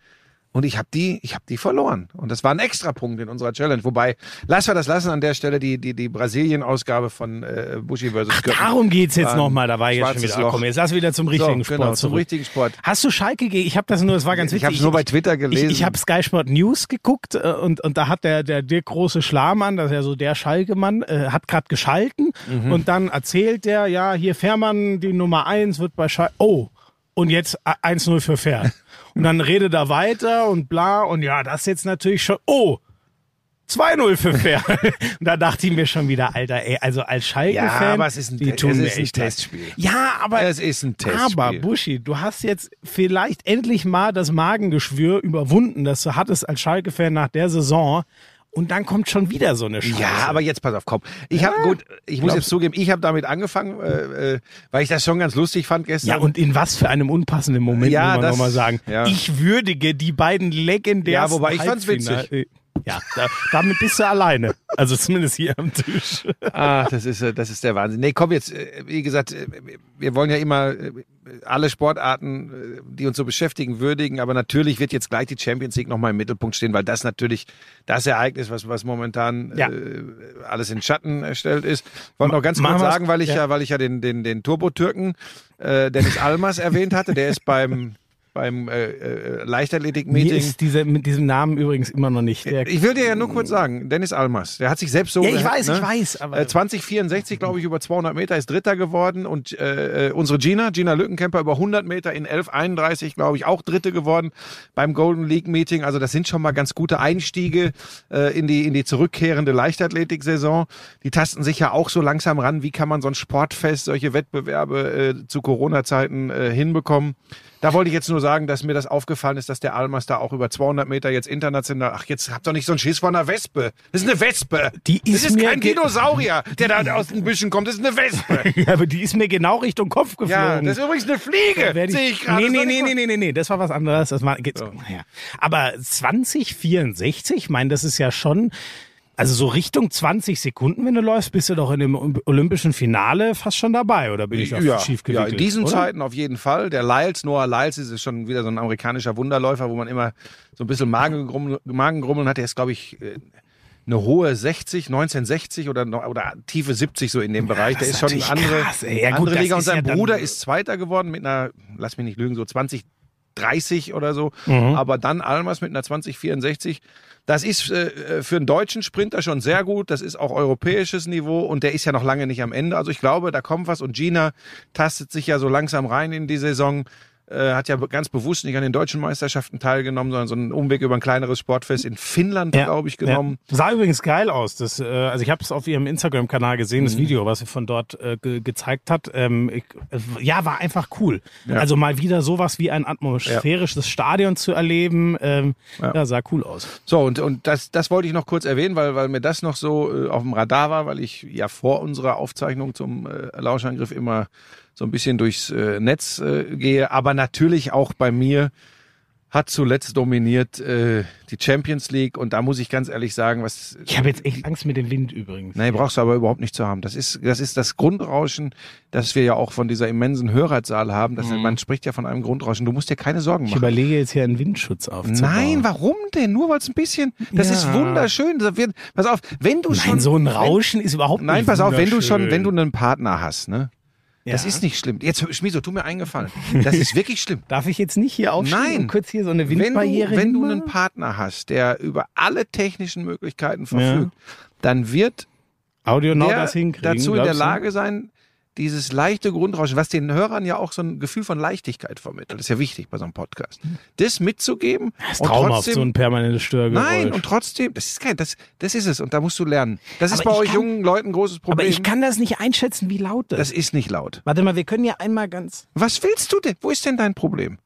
[SPEAKER 3] Und ich habe die, ich habe die verloren. Und das war ein Extrapunkt in unserer Challenge. Wobei, lass wir das lassen an der Stelle, die, die, die Brasilien-Ausgabe von äh, Bushi vs. Göppen.
[SPEAKER 4] Darum geht's jetzt
[SPEAKER 3] ein
[SPEAKER 4] nochmal, da war ich jetzt schon wieder.
[SPEAKER 3] Loch.
[SPEAKER 4] Komm, jetzt lass wieder zum richtigen
[SPEAKER 3] so,
[SPEAKER 4] Sport
[SPEAKER 3] genau, zum
[SPEAKER 4] zurück.
[SPEAKER 3] richtigen Sport.
[SPEAKER 4] Hast du Schalke gegen? Ich habe das nur, es war ganz
[SPEAKER 3] Ich
[SPEAKER 4] witzig.
[SPEAKER 3] habe nur bei Twitter gelesen.
[SPEAKER 4] Ich, ich habe Sky Sport News geguckt äh, und, und da hat der, der Dirk große Schlamann, das ist ja so der Schalke-Mann, äh, hat gerade geschalten
[SPEAKER 3] Mhm.
[SPEAKER 4] und dann erzählt der, ja, hier Fährmann, die Nummer eins wird bei Schalke, oh, und jetzt a- 1-0 für Fair. Und dann redet er weiter und bla und ja, das jetzt natürlich schon, oh, 2-0 für Fair. und da dachte ich mir schon wieder, Alter, ey, also als Schalke-Fan,
[SPEAKER 3] Ja, aber es ist ein
[SPEAKER 4] die tun
[SPEAKER 3] es
[SPEAKER 4] mir
[SPEAKER 3] ist ein. Testspiel.
[SPEAKER 4] Ja, aber
[SPEAKER 3] Es ist ein Testspiel.
[SPEAKER 4] aber Buschi, du hast jetzt vielleicht endlich mal das Magengeschwür überwunden, das du hattest als Schalke-Fan nach der Saison. Und dann kommt schon wieder so eine Scheiße.
[SPEAKER 3] Ja, aber jetzt pass auf, komm. Ich habe gut, ich muss jetzt zugeben, ich habe damit angefangen, äh, äh, weil ich das schon ganz lustig fand gestern.
[SPEAKER 4] ja, und in was für einem unpassenden Moment,
[SPEAKER 3] Ja,
[SPEAKER 4] muss man nochmal sagen.
[SPEAKER 3] ja.
[SPEAKER 4] Ich würdige die beiden legendären
[SPEAKER 3] Ja, wobei ich fand's witzig.
[SPEAKER 4] Ja, da, damit bist du alleine. Also zumindest hier am Tisch.
[SPEAKER 3] Ah, das ist, äh, das ist der Wahnsinn. Nee, komm jetzt, äh, wie gesagt, äh, wir wollen ja immer alle Sportarten, die uns so beschäftigen, würdigen, aber natürlich wird jetzt gleich die Champions League nochmal im Mittelpunkt stehen, weil das natürlich das Ereignis, was, was momentan
[SPEAKER 4] Ja.
[SPEAKER 3] äh, alles in Schatten erstellt ist. Wollte noch ganz kurz sagen, weil ich ja,
[SPEAKER 4] ja.
[SPEAKER 3] weil ich ja den, den, den Turbo-Türken äh, Dennis Almas erwähnt hatte, der ist beim beim äh, äh, Leichtathletik-Meeting.
[SPEAKER 4] ist dieser, mit diesem Namen übrigens immer noch nicht. Der,
[SPEAKER 3] Ich will dir ja nur kurz sagen, Dennis Almas, der hat sich selbst so.
[SPEAKER 4] Ja, ich weiß,
[SPEAKER 3] ne?
[SPEAKER 4] ich weiß, aber-
[SPEAKER 3] Äh, 2064, glaube ich, über 200 Meter ist Dritter geworden und äh, äh, unsere Gina, Gina Lückenkämper, über 100 Meter in 1131, glaube ich, auch Dritte geworden beim Golden League Meeting. Also das sind schon mal ganz gute Einstiege äh, in die in die zurückkehrende Leichtathletik-Saison. Die tasten sich ja auch so langsam ran. Wie kann man so ein Sportfest, solche Wettbewerbe äh, zu Corona-Zeiten äh, hinbekommen? Da wollte ich jetzt nur sagen, dass mir das aufgefallen ist, dass der Almas da auch über 200 Meter jetzt international. Ach, jetzt habt doch nicht so einen Schiss vor einer Wespe. Das ist eine Wespe.
[SPEAKER 4] Die
[SPEAKER 3] das
[SPEAKER 4] ist
[SPEAKER 3] ist
[SPEAKER 4] mir
[SPEAKER 3] kein Dinosaurier, der da aus den Büschen kommt. Das ist eine Wespe.
[SPEAKER 4] ja, aber die ist mir genau Richtung Kopf geflogen.
[SPEAKER 3] Ja, das ist übrigens eine Fliege.
[SPEAKER 4] Werd
[SPEAKER 3] Sehe ich gerade.
[SPEAKER 4] Nee,
[SPEAKER 3] Das
[SPEAKER 4] nee, nee, nee, nee, nee, nee, das war was anderes. Das war, geht's, ja. Aber 2064, ich meine, das ist ja schon, also so Richtung 20 Sekunden, wenn du läufst, bist du doch in dem olympischen Finale fast schon dabei, oder bin ich da
[SPEAKER 3] ja,
[SPEAKER 4] schief
[SPEAKER 3] ja, in diesen
[SPEAKER 4] oder?
[SPEAKER 3] Zeiten auf jeden Fall. Der Lyles, Noah Lyles, ist schon wieder so ein amerikanischer Wunderläufer, wo man immer so ein bisschen Magengrummeln, Magengrummeln hat. Der ist, glaube ich, äh, eine hohe 60, 1960 oder, oder tiefe 70 so in dem Bereich. Der ist
[SPEAKER 4] ist
[SPEAKER 3] schon eine andere,
[SPEAKER 4] krass. Ja, gut,
[SPEAKER 3] andere Liga. Und sein
[SPEAKER 4] ja
[SPEAKER 3] Bruder ist Zweiter geworden mit einer, lass mich nicht lügen, so 20, 30 oder so.
[SPEAKER 4] Mhm.
[SPEAKER 3] Aber dann Almas mit einer 2064. Das ist äh, für einen deutschen Sprinter schon sehr gut. Das ist auch europäisches Niveau und der ist ja noch lange nicht am Ende. Also ich glaube, da kommt was und Gina tastet sich ja so langsam rein in die Saison. Äh, hat ja ganz bewusst nicht an den deutschen Meisterschaften teilgenommen, sondern so einen Umweg über ein kleineres Sportfest in Finnland, glaube ich, genommen.
[SPEAKER 4] Ja. Sah übrigens geil aus. Das, äh, also ich habe es auf ihrem Instagram-Kanal gesehen,
[SPEAKER 3] Mhm.
[SPEAKER 4] das Video, was sie von dort äh, ge gezeigt hat. Ähm, ich, äh, ja, war einfach cool. Also mal wieder sowas wie ein atmosphärisches Stadion zu erleben. Ähm, ja. sah cool aus.
[SPEAKER 3] So, und, und das, das wollte ich noch kurz erwähnen, weil, weil mir das noch so äh, auf dem Radar war, weil ich ja vor unserer Aufzeichnung zum äh, Lauschangriff immer so ein bisschen durchs äh, Netz äh, gehe. Aber natürlich auch bei mir hat zuletzt dominiert äh, die Champions League. Und da muss ich ganz ehrlich sagen, was.
[SPEAKER 4] Ich habe jetzt echt Angst mit dem Wind übrigens.
[SPEAKER 3] Nee, brauchst du aber überhaupt nicht zu haben. Das ist, das ist das Grundrauschen, das wir ja auch von dieser immensen Hörerzahl haben. Das, Man spricht ja von einem Grundrauschen. Du musst dir keine Sorgen
[SPEAKER 4] Ich
[SPEAKER 3] machen.
[SPEAKER 4] überlege jetzt hier einen Windschutz aufzubauen.
[SPEAKER 3] Nein, warum denn? Nur weil es ein bisschen. Das
[SPEAKER 4] Ja.
[SPEAKER 3] ist wunderschön. Das wird, pass auf, wenn du schon.
[SPEAKER 4] Nein, so ein
[SPEAKER 3] wenn-
[SPEAKER 4] Rauschen ist überhaupt
[SPEAKER 3] Nein,
[SPEAKER 4] nicht
[SPEAKER 3] pass auf, wenn du schon, wenn du einen Partner hast, ne? Das
[SPEAKER 4] Ja.
[SPEAKER 3] ist nicht schlimm. Jetzt, Schmieso, tu mir eingefallen. Das ist wirklich schlimm.
[SPEAKER 4] Darf ich jetzt nicht hier aufstehen
[SPEAKER 3] Nein.
[SPEAKER 4] und kurz hier so eine
[SPEAKER 3] Wenn
[SPEAKER 4] Windbarriere
[SPEAKER 3] du, wenn du einen Partner hast, der über alle technischen Möglichkeiten verfügt, dann wird
[SPEAKER 4] Audionaut
[SPEAKER 3] der
[SPEAKER 4] das hinkriegen.
[SPEAKER 3] dazu in der? Lage sein, dieses leichte Grundrauschen, was den Hörern ja auch so ein Gefühl von Leichtigkeit vermittelt, ist ja wichtig bei so einem Podcast, das mitzugeben.
[SPEAKER 4] Das ist
[SPEAKER 3] und
[SPEAKER 4] traumhaft,
[SPEAKER 3] trotzdem-
[SPEAKER 4] so ein permanentes Störgeräusch.
[SPEAKER 3] Nein, und trotzdem, das ist kein, das, das ist es und da musst du lernen. Das ist
[SPEAKER 4] Aber
[SPEAKER 3] bei
[SPEAKER 4] ich
[SPEAKER 3] euch
[SPEAKER 4] kann-
[SPEAKER 3] jungen Leuten ein großes
[SPEAKER 4] Aber
[SPEAKER 3] Problem.
[SPEAKER 4] ich kann das nicht einschätzen, wie laut das,
[SPEAKER 3] das
[SPEAKER 4] ist.
[SPEAKER 3] ist nicht laut.
[SPEAKER 4] Warte mal, wir können ja einmal ganz...
[SPEAKER 3] Was willst du denn? Wo ist denn dein Problem?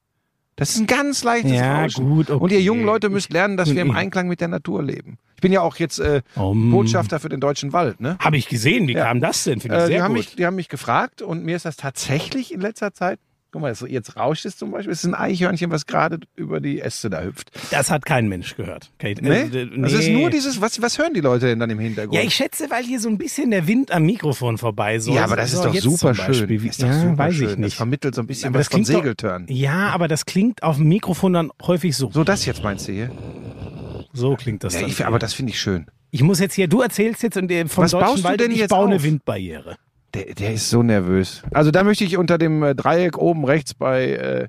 [SPEAKER 3] Das ist ein ganz leichtes
[SPEAKER 4] Ja,
[SPEAKER 3] Rauschen.
[SPEAKER 4] gut, okay.
[SPEAKER 3] Und ihr jungen Leute müsst lernen, dass wir im
[SPEAKER 4] Mhm.
[SPEAKER 3] Einklang mit der Natur leben. Ich bin ja auch jetzt äh,
[SPEAKER 4] Um,
[SPEAKER 3] Botschafter für den deutschen Wald, ne?
[SPEAKER 4] Habe ich gesehen, wie
[SPEAKER 3] Ja.
[SPEAKER 4] kam das denn? Finde ich
[SPEAKER 3] Äh,
[SPEAKER 4] sehr
[SPEAKER 3] die, haben
[SPEAKER 4] gut.
[SPEAKER 3] mich, die haben mich gefragt und mir ist das tatsächlich in letzter Zeit, guck mal, so jetzt rauscht es zum Beispiel, es ist ein Eichhörnchen, was gerade über die Äste da hüpft.
[SPEAKER 4] das hat kein Mensch gehört. Kate.
[SPEAKER 3] Nee?
[SPEAKER 4] Äh, d-
[SPEAKER 3] Das ist
[SPEAKER 4] nee.
[SPEAKER 3] nur dieses, was, was hören die Leute denn dann im Hintergrund?
[SPEAKER 4] Ja, ich schätze, weil hier so ein bisschen der Wind am Mikrofon vorbei soll.
[SPEAKER 3] Ja, aber das ist
[SPEAKER 4] So,
[SPEAKER 3] doch super schön.
[SPEAKER 4] Wie-
[SPEAKER 3] Ist doch
[SPEAKER 4] ja,
[SPEAKER 3] super
[SPEAKER 4] weiß
[SPEAKER 3] schön.
[SPEAKER 4] ich
[SPEAKER 3] Das
[SPEAKER 4] nicht.
[SPEAKER 3] vermittelt so ein bisschen
[SPEAKER 4] Aber
[SPEAKER 3] was
[SPEAKER 4] das
[SPEAKER 3] von Segeltörn.
[SPEAKER 4] Ja, aber das klingt auf dem Mikrofon dann häufig so.
[SPEAKER 3] So das jetzt meinst du hier?
[SPEAKER 4] So klingt das
[SPEAKER 3] Ja, ich, aber das finde ich schön.
[SPEAKER 4] ich muss jetzt hier, du erzählst jetzt und der vom
[SPEAKER 3] Was
[SPEAKER 4] Deutschen
[SPEAKER 3] baust du
[SPEAKER 4] Wald,
[SPEAKER 3] denn
[SPEAKER 4] ich
[SPEAKER 3] jetzt
[SPEAKER 4] baue eine
[SPEAKER 3] auf?
[SPEAKER 4] Windbarriere.
[SPEAKER 3] Der, der ist so nervös. Also da möchte ich unter dem äh, Dreieck oben rechts bei äh,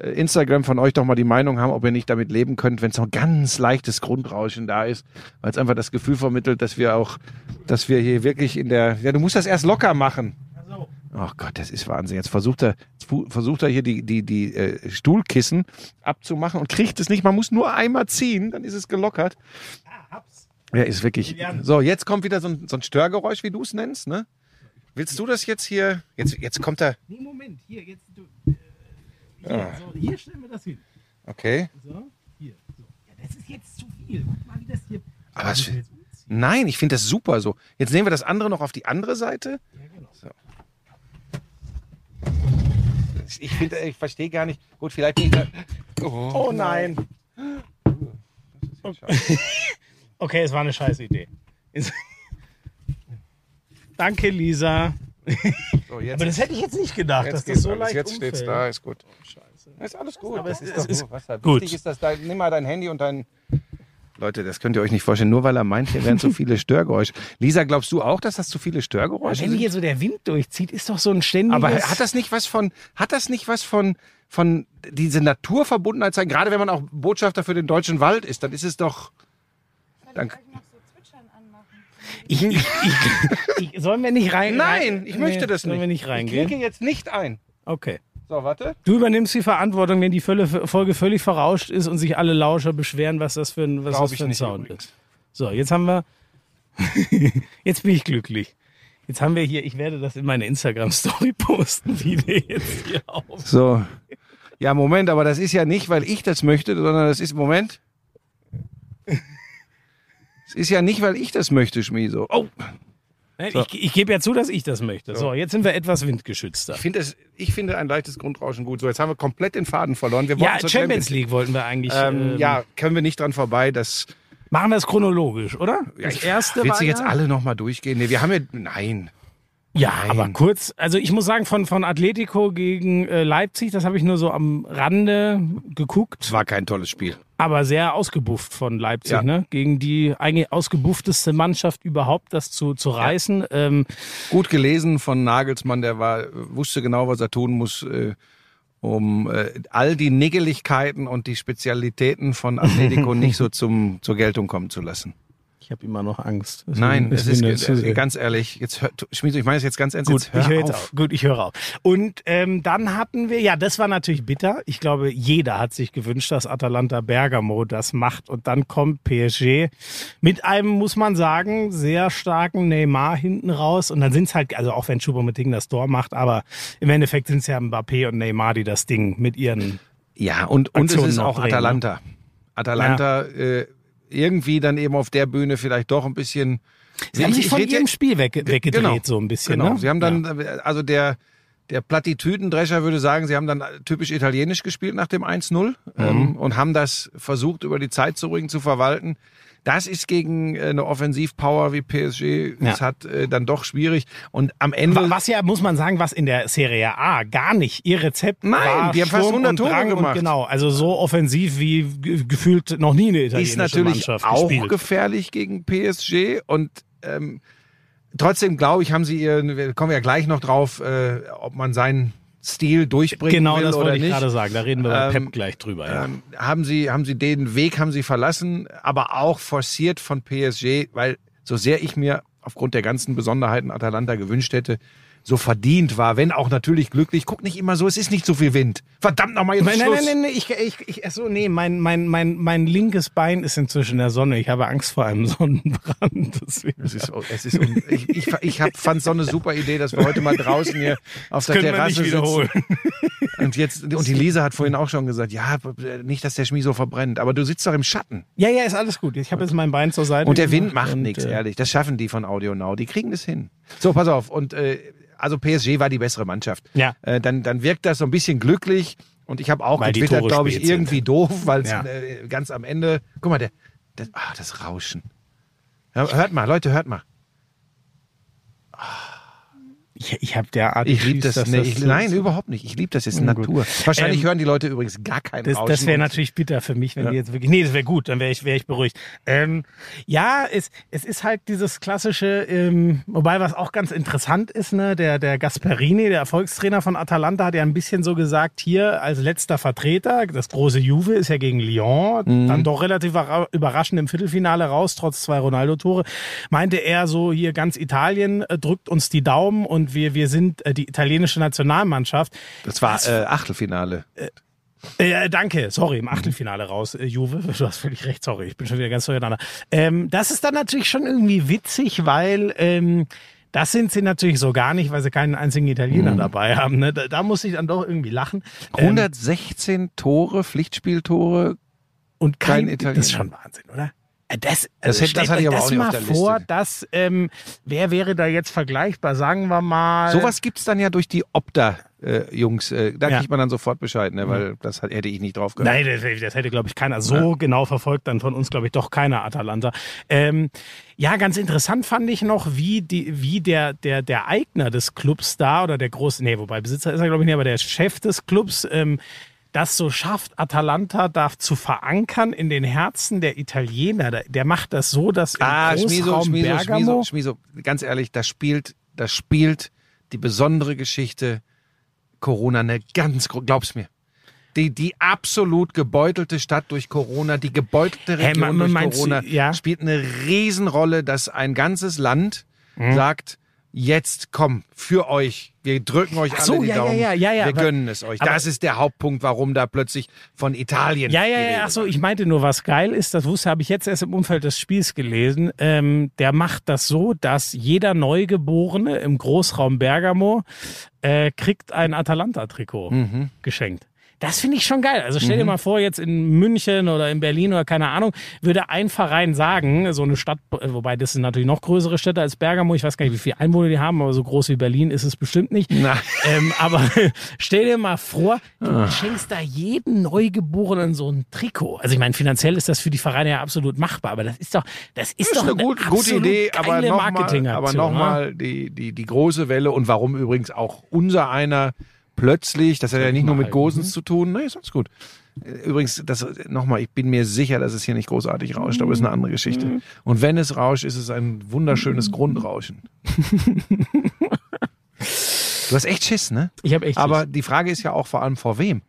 [SPEAKER 3] äh, Instagram von euch doch mal die Meinung haben, ob ihr nicht damit leben könnt, wenn so ein ganz leichtes Grundrauschen da ist, weil es einfach das Gefühl vermittelt, dass wir auch, dass wir hier wirklich in der, ja, du musst das erst locker machen. Oh Gott, das ist Wahnsinn. Jetzt versucht er, jetzt versucht er hier die, die, die äh, Stuhlkissen abzumachen und kriegt es nicht. Man muss nur einmal ziehen, dann ist es gelockert. Ja, ist wirklich. So, jetzt kommt wieder so ein, so ein Störgeräusch, wie du es nennst, ne? Willst du das jetzt hier? Jetzt, jetzt kommt er.
[SPEAKER 4] Nee, Moment, hier, jetzt, du, äh, hier, so, hier stellen wir das hin.
[SPEAKER 3] Okay.
[SPEAKER 4] So, hier, so. Ja, das ist jetzt zu viel. Guck mal, wie das hier.
[SPEAKER 3] Aber
[SPEAKER 4] Das.
[SPEAKER 3] Nein, ich finde das super so. Jetzt nehmen wir das andere noch auf die andere Seite. So. Ich finde, ich verstehe gar nicht. Gut, vielleicht bin ich da. Oh,
[SPEAKER 4] Oh nein. Okay, es war eine scheiß Idee. Ist- Danke, Lisa.
[SPEAKER 3] So, jetzt,
[SPEAKER 4] Aber das hätte ich jetzt nicht gedacht,
[SPEAKER 3] jetzt
[SPEAKER 4] dass das so
[SPEAKER 3] alles.
[SPEAKER 4] leicht
[SPEAKER 3] Jetzt steht's
[SPEAKER 4] umfällt.
[SPEAKER 3] da, ist gut. Ist alles gut.
[SPEAKER 4] Aber es-
[SPEAKER 3] ist
[SPEAKER 4] es
[SPEAKER 3] doch
[SPEAKER 4] ist
[SPEAKER 3] nur Wasser.
[SPEAKER 4] gut.
[SPEAKER 3] Wichtig ist, dass dein, nimm mal dein Handy und dein. Leute, das könnt ihr euch nicht vorstellen. Nur weil er meint, hier wären zu viele Störgeräusche. Lisa, glaubst du auch, dass das zu viele Störgeräusche
[SPEAKER 4] Wenn
[SPEAKER 3] sind?
[SPEAKER 4] hier so der Wind durchzieht, ist doch so ein ständiges...
[SPEAKER 3] Aber hat das nicht was von, hat das nicht was von, von diese Naturverbundenheit sein? Gerade wenn man auch Botschafter für den deutschen Wald ist, dann ist es doch. Dann,
[SPEAKER 4] ich, ich, ich, ich, sollen wir nicht rein?
[SPEAKER 3] nein, ich möchte das
[SPEAKER 4] Sollen
[SPEAKER 3] nicht.
[SPEAKER 4] wir nicht
[SPEAKER 3] Ich
[SPEAKER 4] reingehen?
[SPEAKER 3] klicke jetzt nicht ein.
[SPEAKER 4] Okay.
[SPEAKER 3] So, warte.
[SPEAKER 4] Du übernimmst die Verantwortung, wenn die Folge völlig verrauscht ist und sich alle Lauscher beschweren, was das für ein, was
[SPEAKER 3] Glaub
[SPEAKER 4] das
[SPEAKER 3] ich
[SPEAKER 4] für ein Sound
[SPEAKER 3] übrigens.
[SPEAKER 4] ist. So, jetzt haben wir. jetzt bin ich glücklich. Jetzt haben wir hier, ich werde das in meine Instagram-Story posten, wie wir jetzt hier auf.
[SPEAKER 3] So. Ja, Moment, aber das ist ja nicht, weil ich das möchte, sondern das ist, Moment. Es ist ja nicht, weil ich das möchte, Schmieso. Oh, So.
[SPEAKER 4] Ich, ich gebe ja zu, dass ich das möchte. So, jetzt sind wir etwas windgeschützter.
[SPEAKER 3] ich finde es, ich finde ein leichtes Grundrauschen gut. So, jetzt haben wir komplett den Faden verloren. Wir
[SPEAKER 4] Ja,
[SPEAKER 3] zur
[SPEAKER 4] Champions League wollten wir eigentlich.
[SPEAKER 3] Ähm,
[SPEAKER 4] ähm,
[SPEAKER 3] ja, können wir nicht dran vorbei, dass
[SPEAKER 4] Machen wir es chronologisch, oder?
[SPEAKER 3] Ja,
[SPEAKER 4] Das erste
[SPEAKER 3] Willst du jetzt alle nochmal durchgehen? Nee, wir haben ja. Nein.
[SPEAKER 4] Ja,
[SPEAKER 3] Nein.
[SPEAKER 4] aber kurz. Also ich muss sagen, von, von Atletico gegen äh, Leipzig, das habe ich nur so am Rande geguckt.
[SPEAKER 3] Es war kein tolles Spiel.
[SPEAKER 4] aber sehr ausgebufft von Leipzig,
[SPEAKER 3] Ja.
[SPEAKER 4] ne? Gegen die eigentlich ausgebuffteste Mannschaft überhaupt, das zu, zu reißen. Ähm,
[SPEAKER 3] Gut gelesen von Nagelsmann, der war, wusste genau, was er tun muss, äh, um äh, all die Niggeligkeiten und die Spezialitäten von Atletico nicht so zum, zur Geltung kommen zu lassen.
[SPEAKER 4] Ich habe immer noch Angst. Deswegen-
[SPEAKER 3] Nein, es ist äh, ganz ehrlich, jetzt hör, Schmieso, ich meine es jetzt ganz ernst,
[SPEAKER 4] Gut, ich höre jetzt
[SPEAKER 3] auf.
[SPEAKER 4] auf. Gut, ich höre auf. Und ähm, dann hatten wir, ja, das war natürlich bitter. Ich glaube, jeder hat sich gewünscht, dass Atalanta Bergamo das macht. Und dann kommt PSG mit einem, muss man sagen, sehr starken Neymar hinten raus. Und dann sind es halt, also auch wenn Choupo-Moting das Tor macht, aber im Endeffekt sind es ja Mbappé und Neymar, die das Ding mit ihren
[SPEAKER 3] Ja, und, und es ist auch
[SPEAKER 4] drehen, ne?
[SPEAKER 3] Atalanta. Atalanta äh, irgendwie dann eben auf der Bühne vielleicht doch ein bisschen.
[SPEAKER 4] Sie haben
[SPEAKER 3] Ich-
[SPEAKER 4] sich
[SPEAKER 3] ich
[SPEAKER 4] von ihrem Spiel weg, weggedreht,
[SPEAKER 3] Genau.
[SPEAKER 4] so ein bisschen.
[SPEAKER 3] Genau.
[SPEAKER 4] Ne?
[SPEAKER 3] Sie haben dann, also der, der Plattitüdendrescher würde sagen, sie haben dann typisch italienisch gespielt nach dem 1-0
[SPEAKER 4] Mhm.
[SPEAKER 3] ähm, und haben das versucht, über die Zeit zu ruhig zu verwalten. Das ist gegen äh, eine Offensivpower wie PSG,
[SPEAKER 4] Ja.
[SPEAKER 3] es hat äh, dann doch schwierig. Und am Ende.
[SPEAKER 4] Wa- Was ja, muss man sagen, was in der Serie A gar nicht ihr Rezept
[SPEAKER 3] Nein,
[SPEAKER 4] war.
[SPEAKER 3] die haben fast
[SPEAKER 4] Sturm
[SPEAKER 3] 100
[SPEAKER 4] und
[SPEAKER 3] Tore gemacht.
[SPEAKER 4] Genau, also so offensiv wie ge- gefühlt noch nie eine italienische
[SPEAKER 3] ist natürlich
[SPEAKER 4] Mannschaft
[SPEAKER 3] auch
[SPEAKER 4] gespielt.
[SPEAKER 3] gefährlich gegen PSG und ähm, trotzdem glaube ich, haben sie ihr, wir kommen ja gleich noch drauf, äh, ob man seinen Stil durchbringen
[SPEAKER 4] Genau,
[SPEAKER 3] will
[SPEAKER 4] das
[SPEAKER 3] oder
[SPEAKER 4] wollte ich
[SPEAKER 3] nicht.
[SPEAKER 4] gerade sagen. Da reden wir bei
[SPEAKER 3] Ähm,
[SPEAKER 4] Pep gleich drüber. Ja.
[SPEAKER 3] ähm, haben sie haben sie den Weg haben sie verlassen, aber auch forciert von PSG, weil so sehr ich mir aufgrund der ganzen Besonderheiten Atalanta gewünscht hätte, so verdient war, wenn auch natürlich glücklich. Guck nicht immer so, es ist nicht so viel Wind. Verdammt nochmal jetzt
[SPEAKER 4] Nein, nein,
[SPEAKER 3] Schluss.
[SPEAKER 4] nein, nein, nein, ich, ich, ich, ach so, nee, mein, mein, mein, mein linkes Bein ist inzwischen in der Sonne. Ich habe Angst vor einem Sonnenbrand. Deswegen.
[SPEAKER 3] Es ist, es ist ich, ich, ich hab, fand so eine super Idee, dass wir heute mal draußen hier auf der
[SPEAKER 4] können wir
[SPEAKER 3] Terrasse
[SPEAKER 4] nicht wiederholen.
[SPEAKER 3] sitzen. Und jetzt und die Lisa hat vorhin auch schon gesagt, ja, nicht, dass der Schmie so verbrennt, aber du sitzt doch im Schatten.
[SPEAKER 4] Ja, ja, ist alles gut. Ich habe jetzt mein Bein zur Seite.
[SPEAKER 3] Und der Wind macht nichts,
[SPEAKER 4] äh,
[SPEAKER 3] ehrlich. Das schaffen die von Audio Now. Die kriegen das hin. So, pass auf. Und äh, also PSG war die bessere Mannschaft.
[SPEAKER 4] Ja.
[SPEAKER 3] Äh, dann, dann wirkt das so ein bisschen glücklich. Und ich habe auch
[SPEAKER 4] Weil
[SPEAKER 3] getwittert, glaube ich,
[SPEAKER 4] spät sind.
[SPEAKER 3] irgendwie doof, weil es
[SPEAKER 4] Ja.
[SPEAKER 3] äh, ganz am Ende. Guck mal, der, das, ah, das Rauschen. Hört mal, Leute, hört mal.
[SPEAKER 4] Ich, ich habe derartig
[SPEAKER 3] Ich liebe das, nicht. Ich,
[SPEAKER 4] das-
[SPEAKER 3] nein, überhaupt nicht. Ich liebe das jetzt in
[SPEAKER 4] Na gut.
[SPEAKER 3] Natur. Wahrscheinlich
[SPEAKER 4] Ähm,
[SPEAKER 3] hören die Leute übrigens gar keinen
[SPEAKER 4] Das,
[SPEAKER 3] Rauschen.
[SPEAKER 4] das wäre natürlich bitter für mich, wenn
[SPEAKER 3] Ja.
[SPEAKER 4] die jetzt wirklich. Nee, das wäre gut, dann wäre ich, wäre ich beruhigt. Ähm, ja, es, es ist halt dieses klassische, ähm, wobei was auch ganz interessant ist, ne, der, der Gasperini, der Erfolgstrainer von Atalanta, hat ja ein bisschen so gesagt, hier als letzter Vertreter, das große Juve ist ja gegen Lyon,
[SPEAKER 3] Mhm.
[SPEAKER 4] dann doch relativ überra- überraschend im Viertelfinale raus, trotz zwei Ronaldo-Tore, meinte er so, hier ganz Italien äh, drückt uns die Daumen und wir, wir sind äh, die italienische Nationalmannschaft.
[SPEAKER 3] Das war äh, Achtelfinale.
[SPEAKER 4] Äh, danke, sorry, im Achtelfinale raus, äh, Juve. Du hast völlig recht, sorry, ich bin schon wieder ganz durcheinander. Ähm, das ist dann natürlich schon irgendwie witzig, weil ähm, das sind sie natürlich so gar nicht, weil sie keinen einzigen Italiener dabei haben. Ne? Da, da muss ich dann doch irgendwie lachen. Ähm,
[SPEAKER 3] 116 Tore, Pflichtspieltore.
[SPEAKER 4] und kein,
[SPEAKER 3] kein Italiener.
[SPEAKER 4] Das ist schon Wahnsinn, oder? Äh, Das,
[SPEAKER 3] Das hätte- das hatte ich aber auch nicht
[SPEAKER 4] mal
[SPEAKER 3] auf der
[SPEAKER 4] vor,
[SPEAKER 3] Liste.
[SPEAKER 4] dass, ähm, wer wäre da jetzt vergleichbar? Sagen wir mal.
[SPEAKER 3] Sowas gibt's dann ja durch die Opta-Jungs. Äh, da
[SPEAKER 4] Ja.
[SPEAKER 3] kriegt man dann sofort Bescheid, ne? weil das hat, hätte ich nicht drauf gehört.
[SPEAKER 4] Nein, das, das hätte, glaube ich, keiner so genau verfolgt, dann von uns, glaube ich, doch keiner Atalanta. Ähm, ja, ganz interessant fand ich noch, wie, die, wie der, der, der Eigner des Clubs da oder der große, nee, wobei Besitzer ist er, glaube ich, nicht, aber der Chef des Clubs, ähm, das so schafft, Atalanta darf zu verankern in den Herzen der Italiener. Der, der macht das so, dass im
[SPEAKER 3] Ah,
[SPEAKER 4] Großraum
[SPEAKER 3] Schmiso, Schmiso,
[SPEAKER 4] Bergamo,
[SPEAKER 3] Schmiso, Schmiso, ganz ehrlich, das spielt, das spielt die besondere Geschichte Corona eine ganz, glaub's mir. Die, die absolut gebeutelte Stadt durch Corona, die gebeutelte Region
[SPEAKER 4] man-
[SPEAKER 3] durch
[SPEAKER 4] meinst du,
[SPEAKER 3] Corona,
[SPEAKER 4] ja?
[SPEAKER 3] spielt eine Riesenrolle, dass ein ganzes Land sagt, jetzt komm, für euch, wir drücken euch
[SPEAKER 4] Ach
[SPEAKER 3] alle
[SPEAKER 4] so,
[SPEAKER 3] die
[SPEAKER 4] ja, ja,
[SPEAKER 3] Daumen,
[SPEAKER 4] ja, ja, ja,
[SPEAKER 3] wir
[SPEAKER 4] aber-
[SPEAKER 3] gönnen es euch.
[SPEAKER 4] aber-
[SPEAKER 3] Das ist der Hauptpunkt, warum da plötzlich von Italien
[SPEAKER 4] Ja, ja, ja. Ach so,
[SPEAKER 3] war.
[SPEAKER 4] ich meinte nur, was geil ist, das wusste, habe ich jetzt erst im Umfeld des Spiels gelesen. Ähm, der macht das so, dass jeder Neugeborene im Großraum Bergamo äh, kriegt ein Atalanta-Trikot
[SPEAKER 3] Mhm.
[SPEAKER 4] geschenkt. Das finde ich schon geil. Also stell dir mal vor, jetzt in München oder in Berlin oder keine Ahnung, würde ein Verein sagen, so eine Stadt, wobei das sind natürlich noch größere Städte als Bergamo, ich weiß gar nicht, wie viele Einwohner die haben, aber so groß wie Berlin ist es bestimmt nicht.
[SPEAKER 3] Na.
[SPEAKER 4] Ähm, aber stell dir mal vor, du
[SPEAKER 3] Ah.
[SPEAKER 4] schenkst da jedem Neugeborenen so ein Trikot. Also ich meine, finanziell ist das für die Vereine ja absolut machbar, aber das ist doch, das ist,
[SPEAKER 3] ist
[SPEAKER 4] doch
[SPEAKER 3] eine gute, gute Idee, aber nochmal, aber
[SPEAKER 4] ne?
[SPEAKER 3] die, die, die große Welle und warum übrigens auch unser einer plötzlich, das hat ja nicht nur mit Gosens zu tun, nee, ist alles gut. Übrigens, das nochmal, ich bin mir sicher, dass es hier nicht großartig rauscht, aber es ist eine andere Geschichte.
[SPEAKER 4] Mhm.
[SPEAKER 3] Und wenn es rauscht, ist es ein wunderschönes Grundrauschen. Du hast echt Schiss, ne?
[SPEAKER 4] Ich habe echt
[SPEAKER 3] Aber die Frage ist ja auch vor allem vor wem?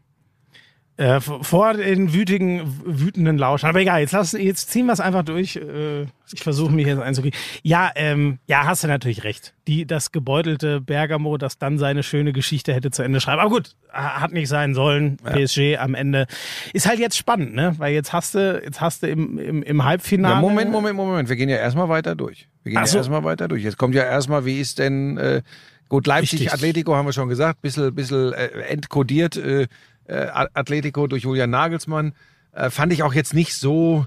[SPEAKER 4] Äh, vor den wütigen, wütenden Lauschern. Aber egal, jetzt, lass, jetzt ziehen wir es einfach durch. Äh, ich versuche mich jetzt einzukriegen. Ja, ähm, ja, hast du natürlich recht. Die, das gebeutelte Bergamo, das dann seine schöne Geschichte hätte zu Ende schreiben. Aber gut, ha- hat nicht sein sollen. PSG am Ende. Ist halt jetzt spannend, ne? Weil jetzt hast du, jetzt hast du im, im, im Halbfinale.
[SPEAKER 3] Ja, Moment, Moment, Moment. Wir gehen ja erstmal weiter durch. Wir gehen
[SPEAKER 4] Ach
[SPEAKER 3] ja
[SPEAKER 4] so.
[SPEAKER 3] erstmal weiter durch. Jetzt kommt ja erstmal, wie ist denn, äh, gut, Leipzig,
[SPEAKER 4] Richtig.
[SPEAKER 3] Atletico haben wir schon gesagt, bisschen, bisschen äh, entkodiert, äh, äh, Atletico durch Julian Nagelsmann. Äh, fand ich auch jetzt nicht so,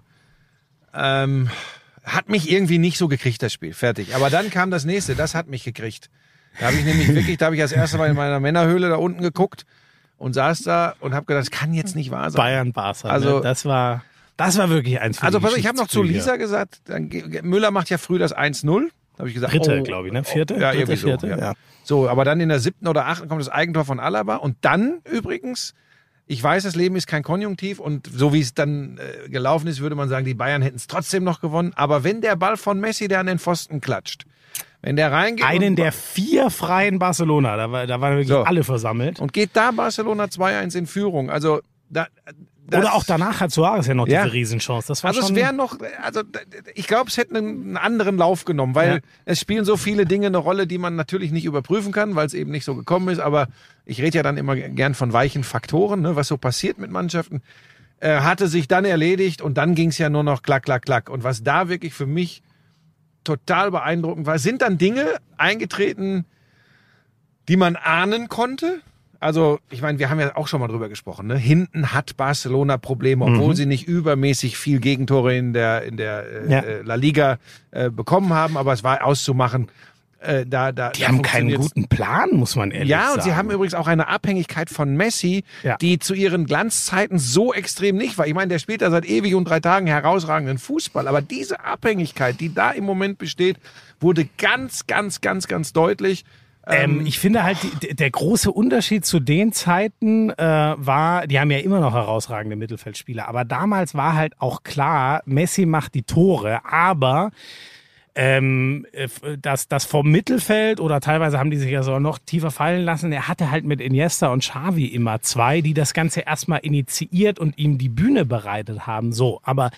[SPEAKER 3] ähm, hat mich irgendwie nicht so gekriegt, das Spiel. Fertig. Aber dann kam das nächste, das hat mich gekriegt. Da habe ich nämlich wirklich, da habe ich das erste Mal in meiner Männerhöhle da unten geguckt und saß da und habe gedacht, das kann jetzt nicht wahr sein.
[SPEAKER 4] Bayern Barca.
[SPEAKER 3] Also-
[SPEAKER 4] ne? das war, das war wirklich eins
[SPEAKER 3] Also pass ich habe noch zu. Lisa gesagt, dann, Müller macht ja früh das 1-0. Da habe ich gesagt,
[SPEAKER 4] Dritte,
[SPEAKER 3] oh,
[SPEAKER 4] glaube ich, ne? Vierte?
[SPEAKER 3] Ja,
[SPEAKER 4] Dritte,
[SPEAKER 3] irgendwie so.
[SPEAKER 4] vierte,
[SPEAKER 3] ja.
[SPEAKER 4] ja.
[SPEAKER 3] So, aber dann in der siebten oder achten kommt das Eigentor von Alaba und dann übrigens Ich weiß, das Leben ist kein Konjunktiv und so wie es dann äh, gelaufen ist, würde man sagen, die Bayern hätten es trotzdem noch gewonnen. Aber wenn der Ball von Messi, der an den Pfosten klatscht, wenn der reingeht
[SPEAKER 4] Einen der vier freien Barcelona, da, war, da waren wirklich
[SPEAKER 3] So.
[SPEAKER 4] alle versammelt.
[SPEAKER 3] und geht da Barcelona 2-1 in Führung, also da,
[SPEAKER 4] Oder auch danach hat Suarez ja noch
[SPEAKER 3] Ja.
[SPEAKER 4] diese Riesenchance. Das war
[SPEAKER 3] Also es wäre noch, also ich glaube, es hätte einen, einen anderen Lauf genommen, weil
[SPEAKER 4] Ja.
[SPEAKER 3] es spielen so viele Dinge eine Rolle, die man natürlich nicht überprüfen kann, weil es eben nicht so gekommen ist. Aber ich rede ja dann immer gern von weichen Faktoren, ne, was so passiert mit Mannschaften. Äh, hatte sich dann erledigt und dann ging es ja nur noch klack, klack, klack. Und was da wirklich für mich total beeindruckend war, sind dann Dinge eingetreten, die man ahnen konnte. Also, ich meine, wir haben ja auch schon mal drüber gesprochen. Ne? Hinten hat Barcelona Probleme, obwohl
[SPEAKER 4] Mhm.
[SPEAKER 3] sie nicht übermäßig viel Gegentore in der, in der äh,
[SPEAKER 4] Ja.
[SPEAKER 3] äh, La Liga äh, bekommen haben, aber es war auszumachen. Äh, da, da,
[SPEAKER 4] Die
[SPEAKER 3] da
[SPEAKER 4] haben keinen guten Plan, muss man ehrlich
[SPEAKER 3] Ja,
[SPEAKER 4] sagen.
[SPEAKER 3] und sie haben übrigens auch eine Abhängigkeit von Messi,
[SPEAKER 4] Ja.
[SPEAKER 3] die zu ihren Glanzzeiten so extrem nicht war. Ich meine, der spielt da seit ewig und drei Tagen herausragenden Fußball, aber diese Abhängigkeit, die da im Moment besteht, wurde ganz, ganz, ganz, ganz deutlich.
[SPEAKER 4] Ähm, ich finde halt, die, der große Unterschied zu den Zeiten äh, war, die haben ja immer noch herausragende Mittelfeldspieler, aber damals war halt auch klar, Messi macht die Tore, aber ähm, äh, das, das vom Mittelfeld oder teilweise haben die sich ja sogar noch tiefer fallen lassen. Er hatte halt mit Iniesta und Xavi immer zwei, die das Ganze erstmal initiiert und ihm die Bühne bereitet haben. So, aber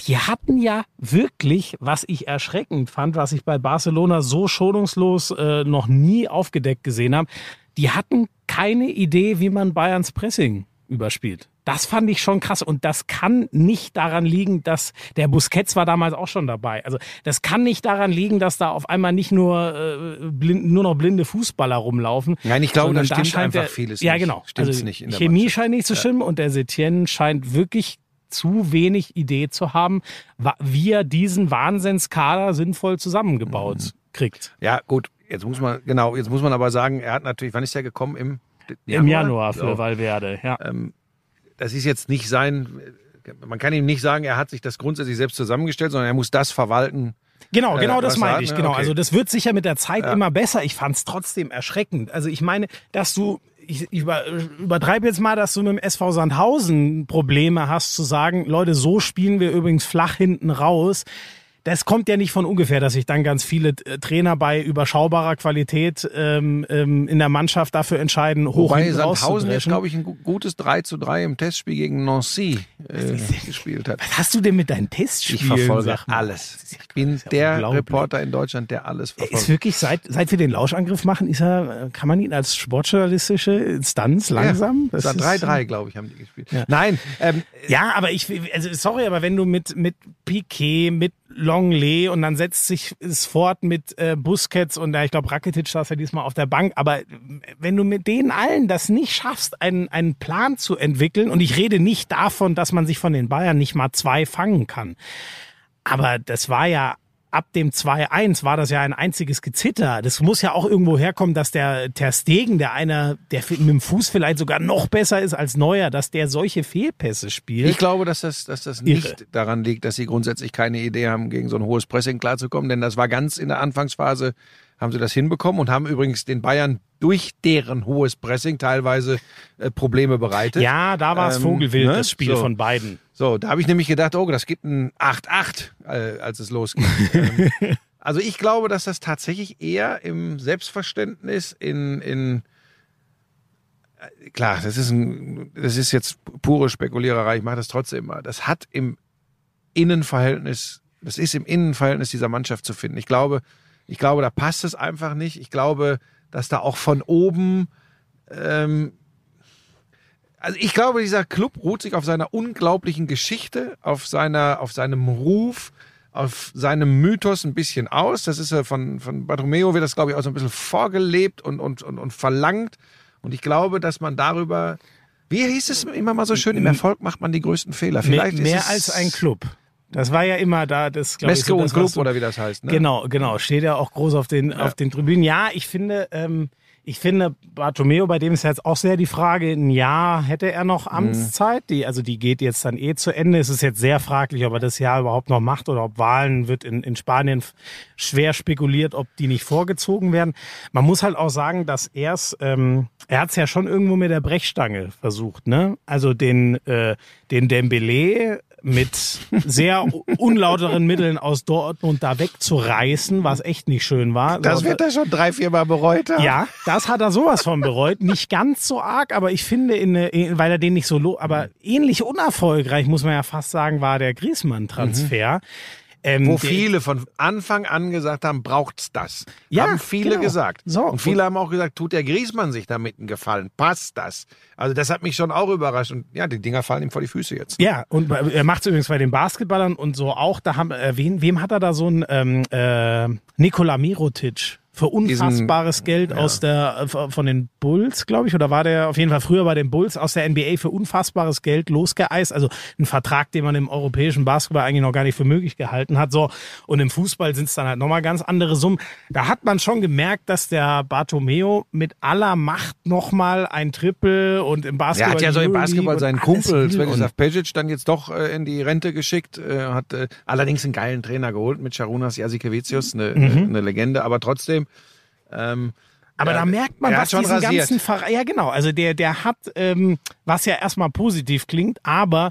[SPEAKER 4] die hatten ja wirklich, was ich erschreckend fand, was ich bei Barcelona so schonungslos äh, noch nie aufgedeckt gesehen habe, die hatten keine Idee, wie man Bayerns Pressing überspielt. Das fand ich schon krass und das kann nicht daran liegen, dass der Busquets war damals auch schon dabei. Also das kann nicht daran liegen, dass da auf einmal nicht nur äh, blind, nur noch blinde Fußballer rumlaufen.
[SPEAKER 3] Nein, ich glaube, da stimmt einfach
[SPEAKER 4] der,
[SPEAKER 3] vieles
[SPEAKER 4] Ja, genau.
[SPEAKER 3] Stimmt's
[SPEAKER 4] also
[SPEAKER 3] nicht in der
[SPEAKER 4] Chemie
[SPEAKER 3] Mannschaft.
[SPEAKER 4] scheint nicht zu stimmen und der Setien scheint wirklich zu wenig Idee zu haben, wie er diesen Wahnsinnskader sinnvoll zusammengebaut
[SPEAKER 3] Mhm.
[SPEAKER 4] kriegt.
[SPEAKER 3] Ja, gut, jetzt muss man, genau, jetzt muss man aber sagen, er hat natürlich, wann ist er gekommen? Im,
[SPEAKER 4] Im Januar für
[SPEAKER 3] So.
[SPEAKER 4] Valverde, ja.
[SPEAKER 3] das ist jetzt nicht sein, man kann ihm nicht sagen, er hat sich das grundsätzlich selbst zusammengestellt, sondern er muss das verwalten.
[SPEAKER 4] Genau,
[SPEAKER 3] Äh,
[SPEAKER 4] genau das
[SPEAKER 3] was
[SPEAKER 4] meine ich. Genau.
[SPEAKER 3] Okay.
[SPEAKER 4] Also das wird sicher mit der Zeit immer besser. Ich fand es trotzdem erschreckend. Also ich meine, dass du, ich, ich über, übertreibe jetzt mal, dass du mit dem SV Sandhausen Probleme hast zu sagen, Leute, so spielen wir übrigens flach hinten raus. Das kommt ja nicht von ungefähr, dass sich dann ganz viele äh, Trainer bei überschaubarer Qualität ähm, ähm, in der Mannschaft dafür entscheiden, hoch
[SPEAKER 3] Wobei Sandhausen jetzt,
[SPEAKER 4] rauszudreschen.
[SPEAKER 3] glaube ich, ein gu- gutes 3 zu 3 im Testspiel gegen Nancy äh, gespielt hat.
[SPEAKER 4] Was hast du denn mit deinen Testspielen?
[SPEAKER 3] Ich verfolge alles. Ich bin
[SPEAKER 4] ist ja
[SPEAKER 3] der. Reporter in Deutschland, der alles
[SPEAKER 4] Er ist
[SPEAKER 3] verfolgt.
[SPEAKER 4] wirklich, seit, seit wir den Lauschangriff machen, ist er, äh, kann man ihn als sportjournalistische Instanz langsam?
[SPEAKER 3] Ja,
[SPEAKER 4] Das ist-
[SPEAKER 3] 3-3, glaube ich, haben die gespielt.
[SPEAKER 4] Ja.
[SPEAKER 3] Nein, ähm,
[SPEAKER 4] Ja, aber ich, also sorry, aber wenn du mit, mit Piquet, mit Longley und dann setzt sich es fort mit äh, Busquets und ja, ich glaube Rakitic saß ja diesmal auf der Bank, aber wenn du mit denen allen das nicht schaffst, einen, einen Plan zu entwickeln und ich rede nicht davon, dass man sich von den Bayern nicht mal zwei fangen kann, aber das war ja ab dem 2-1 war das ja ein einziges Gezitter. Das muss ja auch irgendwo herkommen, dass der Ter Stegen, der einer, der mit dem Fuß vielleicht sogar noch besser ist als Neuer, dass der solche Fehlpässe spielt.
[SPEAKER 3] ich glaube, dass das, dass das
[SPEAKER 4] Irre.
[SPEAKER 3] nicht daran liegt, dass sie grundsätzlich keine Idee haben, gegen so ein hohes Pressing klarzukommen, denn das war ganz in der Anfangsphase, haben sie das hinbekommen und haben übrigens den Bayern durch deren hohes Pressing teilweise äh, Probleme bereitet.
[SPEAKER 4] ja, da war es
[SPEAKER 3] Ähm,
[SPEAKER 4] Vogelwild,
[SPEAKER 3] ne?
[SPEAKER 4] das Spiel
[SPEAKER 3] So.
[SPEAKER 4] von beiden.
[SPEAKER 3] So, da habe ich nämlich gedacht, oh, das gibt ein 8-8, äh, als es losging. ähm, also ich glaube, dass das tatsächlich eher im Selbstverständnis in, in äh, klar, das ist ein, das ist jetzt pure Spekuliererei, ich mache das trotzdem mal. Das hat im Innenverhältnis, das ist im Innenverhältnis dieser Mannschaft zu finden. Ich glaube, ich glaube, da passt es einfach nicht. Ich glaube, dass da auch von oben ähm, also ich glaube, dieser Club ruht sich auf seiner unglaublichen Geschichte, auf seiner, auf seinem Ruf, auf seinem Mythos ein bisschen aus. Das ist ja von, von Bartomeo wird das, glaube ich, auch so ein bisschen vorgelebt und, und, und, und verlangt. Und ich glaube, dass man darüber, wie hieß es immer mal so schön, im Erfolg macht man die größten Fehler.
[SPEAKER 4] Mehr,
[SPEAKER 3] Vielleicht
[SPEAKER 4] mehr
[SPEAKER 3] es
[SPEAKER 4] als ein Club. Das war ja immer da, das glaube ich. So
[SPEAKER 3] und
[SPEAKER 4] das,
[SPEAKER 3] Club
[SPEAKER 4] was du-
[SPEAKER 3] oder wie das heißt. Ne?
[SPEAKER 4] Genau, genau. Steht ja auch groß auf den, auf den Tribünen. Ja, ich finde, ähm, Ich finde, Bartomeo, bei dem ist jetzt auch sehr die Frage, ein Jahr hätte er noch Amtszeit. Die, also die geht jetzt dann eh zu Ende. Es ist jetzt sehr fraglich, ob er das Jahr überhaupt noch macht oder ob Wahlen wird in, in Spanien schwer spekuliert, ob die nicht vorgezogen werden. Man muss halt auch sagen, dass er's, ähm, er hat es ja schon irgendwo mit der Brechstange versucht, ne? Also den, äh, den Dembele mit sehr unlauteren Mitteln aus Dortmund da wegzureißen, was echt nicht schön war.
[SPEAKER 3] Das wird er schon drei, vier Mal bereut haben.
[SPEAKER 4] ja, das hat er sowas von bereut. Nicht ganz so arg, aber ich finde, in, in, weil er den nicht so, aber ähnlich unerfolgreich, muss man ja fast sagen, war der Griezmann-Transfer. Ähm,
[SPEAKER 3] Wo viele von Anfang an gesagt haben, braucht's das.
[SPEAKER 4] Ja,
[SPEAKER 3] haben viele
[SPEAKER 4] genau.
[SPEAKER 3] gesagt.
[SPEAKER 4] So.
[SPEAKER 3] Und viele haben auch gesagt, tut der Griesmann sich damit einen Gefallen? Passt das? Also das hat mich schon auch überrascht. Und ja, die Dinger fallen ihm vor die Füße jetzt.
[SPEAKER 4] Ja, und er macht es übrigens bei den Basketballern und so auch. Da haben, äh, wen, wem hat er da so ein ähm, äh, Nikola Mirotic für unfassbares Geld aus der äh, von den Bulls, glaube ich, oder war der auf jeden Fall früher bei den Bulls aus der NBA für unfassbares Geld losgeeist. Also ein Vertrag, den man im europäischen Basketball eigentlich noch gar nicht für möglich gehalten hat. So und im Fußball sind es dann halt nochmal ganz andere Summen. Da hat man schon gemerkt, dass der Bartomeo mit aller Macht nochmal ein Triple und im Basketball.
[SPEAKER 3] Er hat ja so im Basketball seinen Kumpel Svetislav Pejic dann jetzt doch äh, in die Rente geschickt, äh, hat äh, allerdings einen geilen Trainer geholt mit Charunas Jasikevicius, eine,
[SPEAKER 4] Mhm.
[SPEAKER 3] eine Legende, aber trotzdem ähm,
[SPEAKER 4] Aber
[SPEAKER 3] Ja,
[SPEAKER 4] da merkt man, was diesen
[SPEAKER 3] rasiert.
[SPEAKER 4] ganzen Verein, ja genau, also der, der hat, ähm, was ja erstmal positiv klingt, aber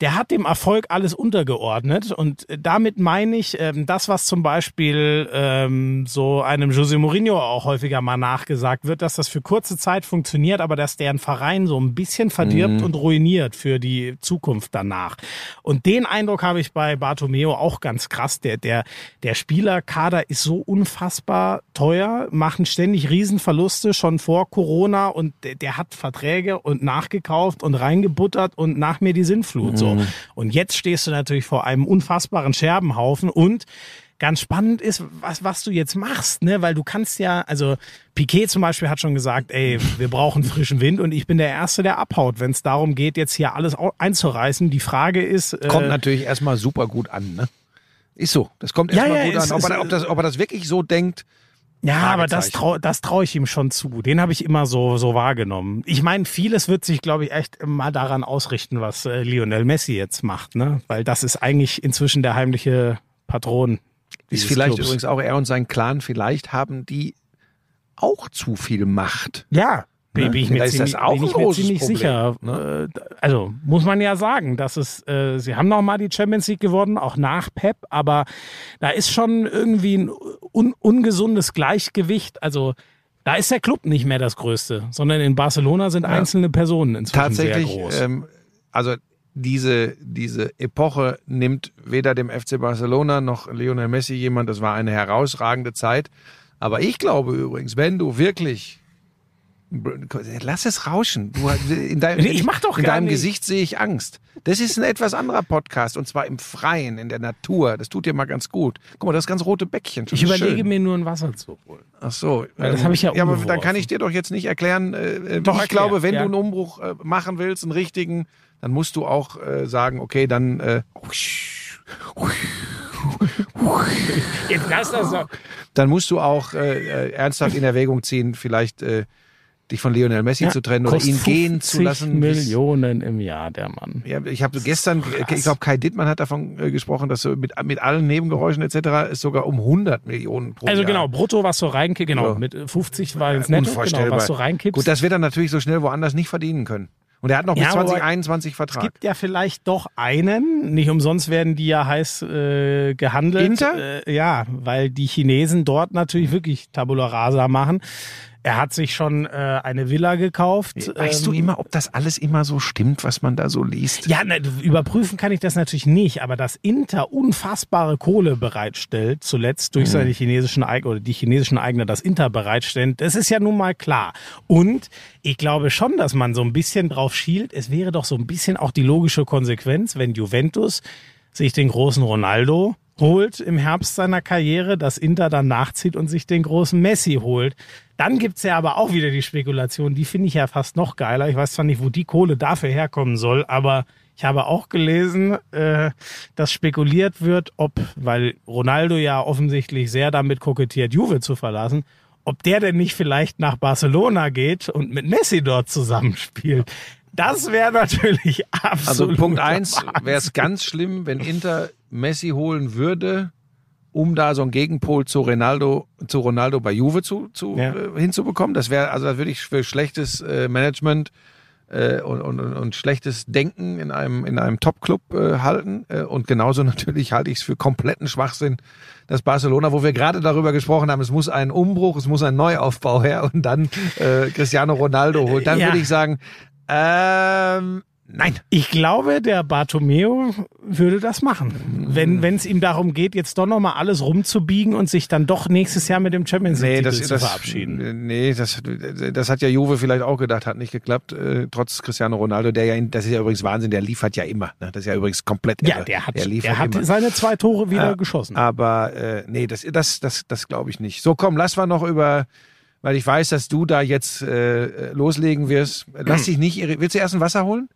[SPEAKER 4] der hat dem Erfolg alles untergeordnet und damit meine ich ähm, das, was zum Beispiel ähm, so einem José Mourinho auch häufiger mal nachgesagt wird, dass das für kurze Zeit funktioniert, aber dass der einen Verein so ein bisschen verdirbt und ruiniert für die Zukunft danach. Und den Eindruck habe ich bei Bartomeo auch ganz krass. Der, der, der Spielerkader ist so unfassbar teuer, machen ständig Riesenverluste schon vor Corona und der, der hat Verträge und nachgekauft und reingebuttert und nach mir die Sinnflut. So. Und jetzt stehst du natürlich vor einem unfassbaren Scherbenhaufen und Ganz spannend ist, was, was du jetzt machst, ne? Weil du kannst ja, also Piquet zum Beispiel hat schon gesagt, ey, wir brauchen frischen Wind und ich bin der Erste, der abhaut, wenn es darum geht, jetzt hier alles einzureißen. Die Frage ist, äh,
[SPEAKER 3] kommt natürlich erstmal super gut an, ne? Ist so. Das kommt
[SPEAKER 4] Ja,
[SPEAKER 3] erstmal
[SPEAKER 4] ja,
[SPEAKER 3] gut
[SPEAKER 4] es
[SPEAKER 3] an. Ob
[SPEAKER 4] ist-
[SPEAKER 3] er, ob, das, ob er das wirklich so denkt,
[SPEAKER 4] Ja, aber das traue das trau ich ihm schon zu. Den habe ich immer so, so wahrgenommen. Ich meine, vieles wird sich, glaube ich, echt mal daran ausrichten, was äh, Lionel Messi jetzt macht, ne? Weil das ist eigentlich inzwischen der heimliche Patron.
[SPEAKER 3] ist vielleicht
[SPEAKER 4] Clubs.
[SPEAKER 3] übrigens auch er und sein Clan, vielleicht haben die auch zu viel Macht.
[SPEAKER 4] Ja,
[SPEAKER 3] Ne?
[SPEAKER 4] bin ich mir ziemlich,
[SPEAKER 3] das auch
[SPEAKER 4] bin ich mir ziemlich
[SPEAKER 3] Problem,
[SPEAKER 4] sicher.
[SPEAKER 3] ne?
[SPEAKER 4] Äh, Also muss man ja sagen, dass es, äh, sie haben noch mal die Champions League gewonnen, auch nach Pep, aber da ist schon irgendwie ein un ungesundes Gleichgewicht. Also da ist der Club nicht mehr das Größte, sondern in Barcelona sind einzelne Personen inzwischen
[SPEAKER 3] Tatsächlich,
[SPEAKER 4] sehr groß.
[SPEAKER 3] ähm, also diese, diese Epoche nimmt weder dem FC Barcelona noch Lionel Messi jemand. Das war eine herausragende Zeit. Aber ich glaube übrigens, wenn du wirklich Lass es rauschen. Du, in deinem,
[SPEAKER 4] Ich mach doch
[SPEAKER 3] in deinem
[SPEAKER 4] nicht.
[SPEAKER 3] Gesicht sehe ich Angst. Das ist ein etwas anderer Podcast und zwar im Freien, in der Natur. Das tut dir mal ganz gut. Guck mal, das ganz rote Bäckchen.
[SPEAKER 4] ich überlege mir nur ein Wasser zu holen.
[SPEAKER 3] Ach so.
[SPEAKER 4] Weil das habe ich ja
[SPEAKER 3] Ja, aber dann kann ich dir doch jetzt nicht erklären. Äh, äh,
[SPEAKER 4] Doch,
[SPEAKER 3] ich glaube, wenn
[SPEAKER 4] ja.
[SPEAKER 3] du einen Umbruch äh, machen willst, einen richtigen, dann musst du auch äh, sagen, okay, dann äh,
[SPEAKER 4] Jetzt lass das doch.
[SPEAKER 3] dann musst du auch äh, äh, ernsthaft in Erwägung ziehen, vielleicht äh, dich von Lionel Messi zu trennen oder ihn gehen zu
[SPEAKER 4] 50
[SPEAKER 3] lassen.
[SPEAKER 4] Millionen im Jahr, der Mann.
[SPEAKER 3] Ja, ich habe gestern, ich glaube, Kai Dittmann hat davon äh, gesprochen, dass so mit, mit allen Nebengeräuschen etc. es sogar um 100 Millionen pro
[SPEAKER 4] Also
[SPEAKER 3] Jahr.
[SPEAKER 4] genau, brutto, was du reinkippst, genau,
[SPEAKER 3] Ja.
[SPEAKER 4] mit 50 war ins Netto, genau,
[SPEAKER 3] Unvorstellbar.
[SPEAKER 4] was du reinkippst.
[SPEAKER 3] Gut, das wird er natürlich so schnell woanders nicht verdienen können. Und er hat noch bis
[SPEAKER 4] Ja, aber
[SPEAKER 3] 2021
[SPEAKER 4] es
[SPEAKER 3] Vertrag.
[SPEAKER 4] gibt ja vielleicht doch einen, nicht umsonst werden die ja heiß äh, gehandelt.
[SPEAKER 3] Inter?
[SPEAKER 4] Äh, ja, weil die Chinesen dort natürlich wirklich Tabula Rasa machen. Er hat sich schon äh, eine Villa gekauft.
[SPEAKER 3] Weißt du
[SPEAKER 4] ähm,
[SPEAKER 3] immer, ob das alles immer so stimmt, was man da so liest?
[SPEAKER 4] Ja, ne, überprüfen kann ich das natürlich nicht, aber dass Inter unfassbare Kohle bereitstellt, zuletzt durch seine chinesischen Eigner oder die chinesischen Eigner das Inter bereitstellen, das ist ja nun mal klar. Und ich glaube schon, dass man so ein bisschen drauf schielt. Es wäre doch so ein bisschen auch die logische Konsequenz, wenn Juventus sich den großen Ronaldo holt im Herbst seiner Karriere, dass Inter dann nachzieht und sich den großen Messi holt. Dann gibt's ja aber auch wieder die Spekulation, die finde ich ja fast noch geiler. Ich weiß zwar nicht, wo die Kohle dafür herkommen soll, aber ich habe auch gelesen, äh, dass spekuliert wird, ob, weil Ronaldo ja offensichtlich sehr damit kokettiert, Juve zu verlassen, ob der denn nicht vielleicht nach Barcelona geht und mit Messi dort zusammenspielt. Das wäre natürlich absolut.
[SPEAKER 3] Also Punkt eins wäre es ganz schlimm, wenn Inter Messi holen würde, um da so einen Gegenpol zu Ronaldo, zu Ronaldo bei Juve zu, zu
[SPEAKER 4] Ja.
[SPEAKER 3] äh, hinzubekommen. Das wäre, also das würde ich für schlechtes äh, Management äh, und, und, und- schlechtes Denken in einem, in einem Top-Club äh, halten. Äh, und genauso natürlich halte ich es für kompletten Schwachsinn, dass Barcelona, wo wir gerade darüber gesprochen haben, es muss ein Umbruch, es muss ein Neuaufbau her und dann äh, Cristiano Ronaldo holt. Dann
[SPEAKER 4] Ja.
[SPEAKER 3] würde ich sagen, ähm, nein.
[SPEAKER 4] Ich glaube, der Bartomeo würde das machen. Wenn wenn es ihm darum geht, jetzt doch nochmal alles rumzubiegen und sich dann doch nächstes Jahr mit dem Champions
[SPEAKER 3] Nee,
[SPEAKER 4] League
[SPEAKER 3] das,
[SPEAKER 4] zu
[SPEAKER 3] das,
[SPEAKER 4] verabschieden.
[SPEAKER 3] nee das, das hat ja Juve vielleicht auch gedacht, hat nicht geklappt, äh, trotz Cristiano Ronaldo, der ja, das ist ja übrigens Wahnsinn, der liefert ja immer. Ne? Das ist ja übrigens komplett
[SPEAKER 4] Ja,
[SPEAKER 3] irre.
[SPEAKER 4] der hat,
[SPEAKER 3] der liefert
[SPEAKER 4] er hat seine zwei Tore wieder
[SPEAKER 3] Ja,
[SPEAKER 4] geschossen.
[SPEAKER 3] Aber äh, nee, das, das, das, das glaube ich nicht. So, komm, lass mal noch über, weil ich weiß, dass du da jetzt äh, loslegen wirst. Lass dich nicht, irri- willst du erst ein Wasser holen?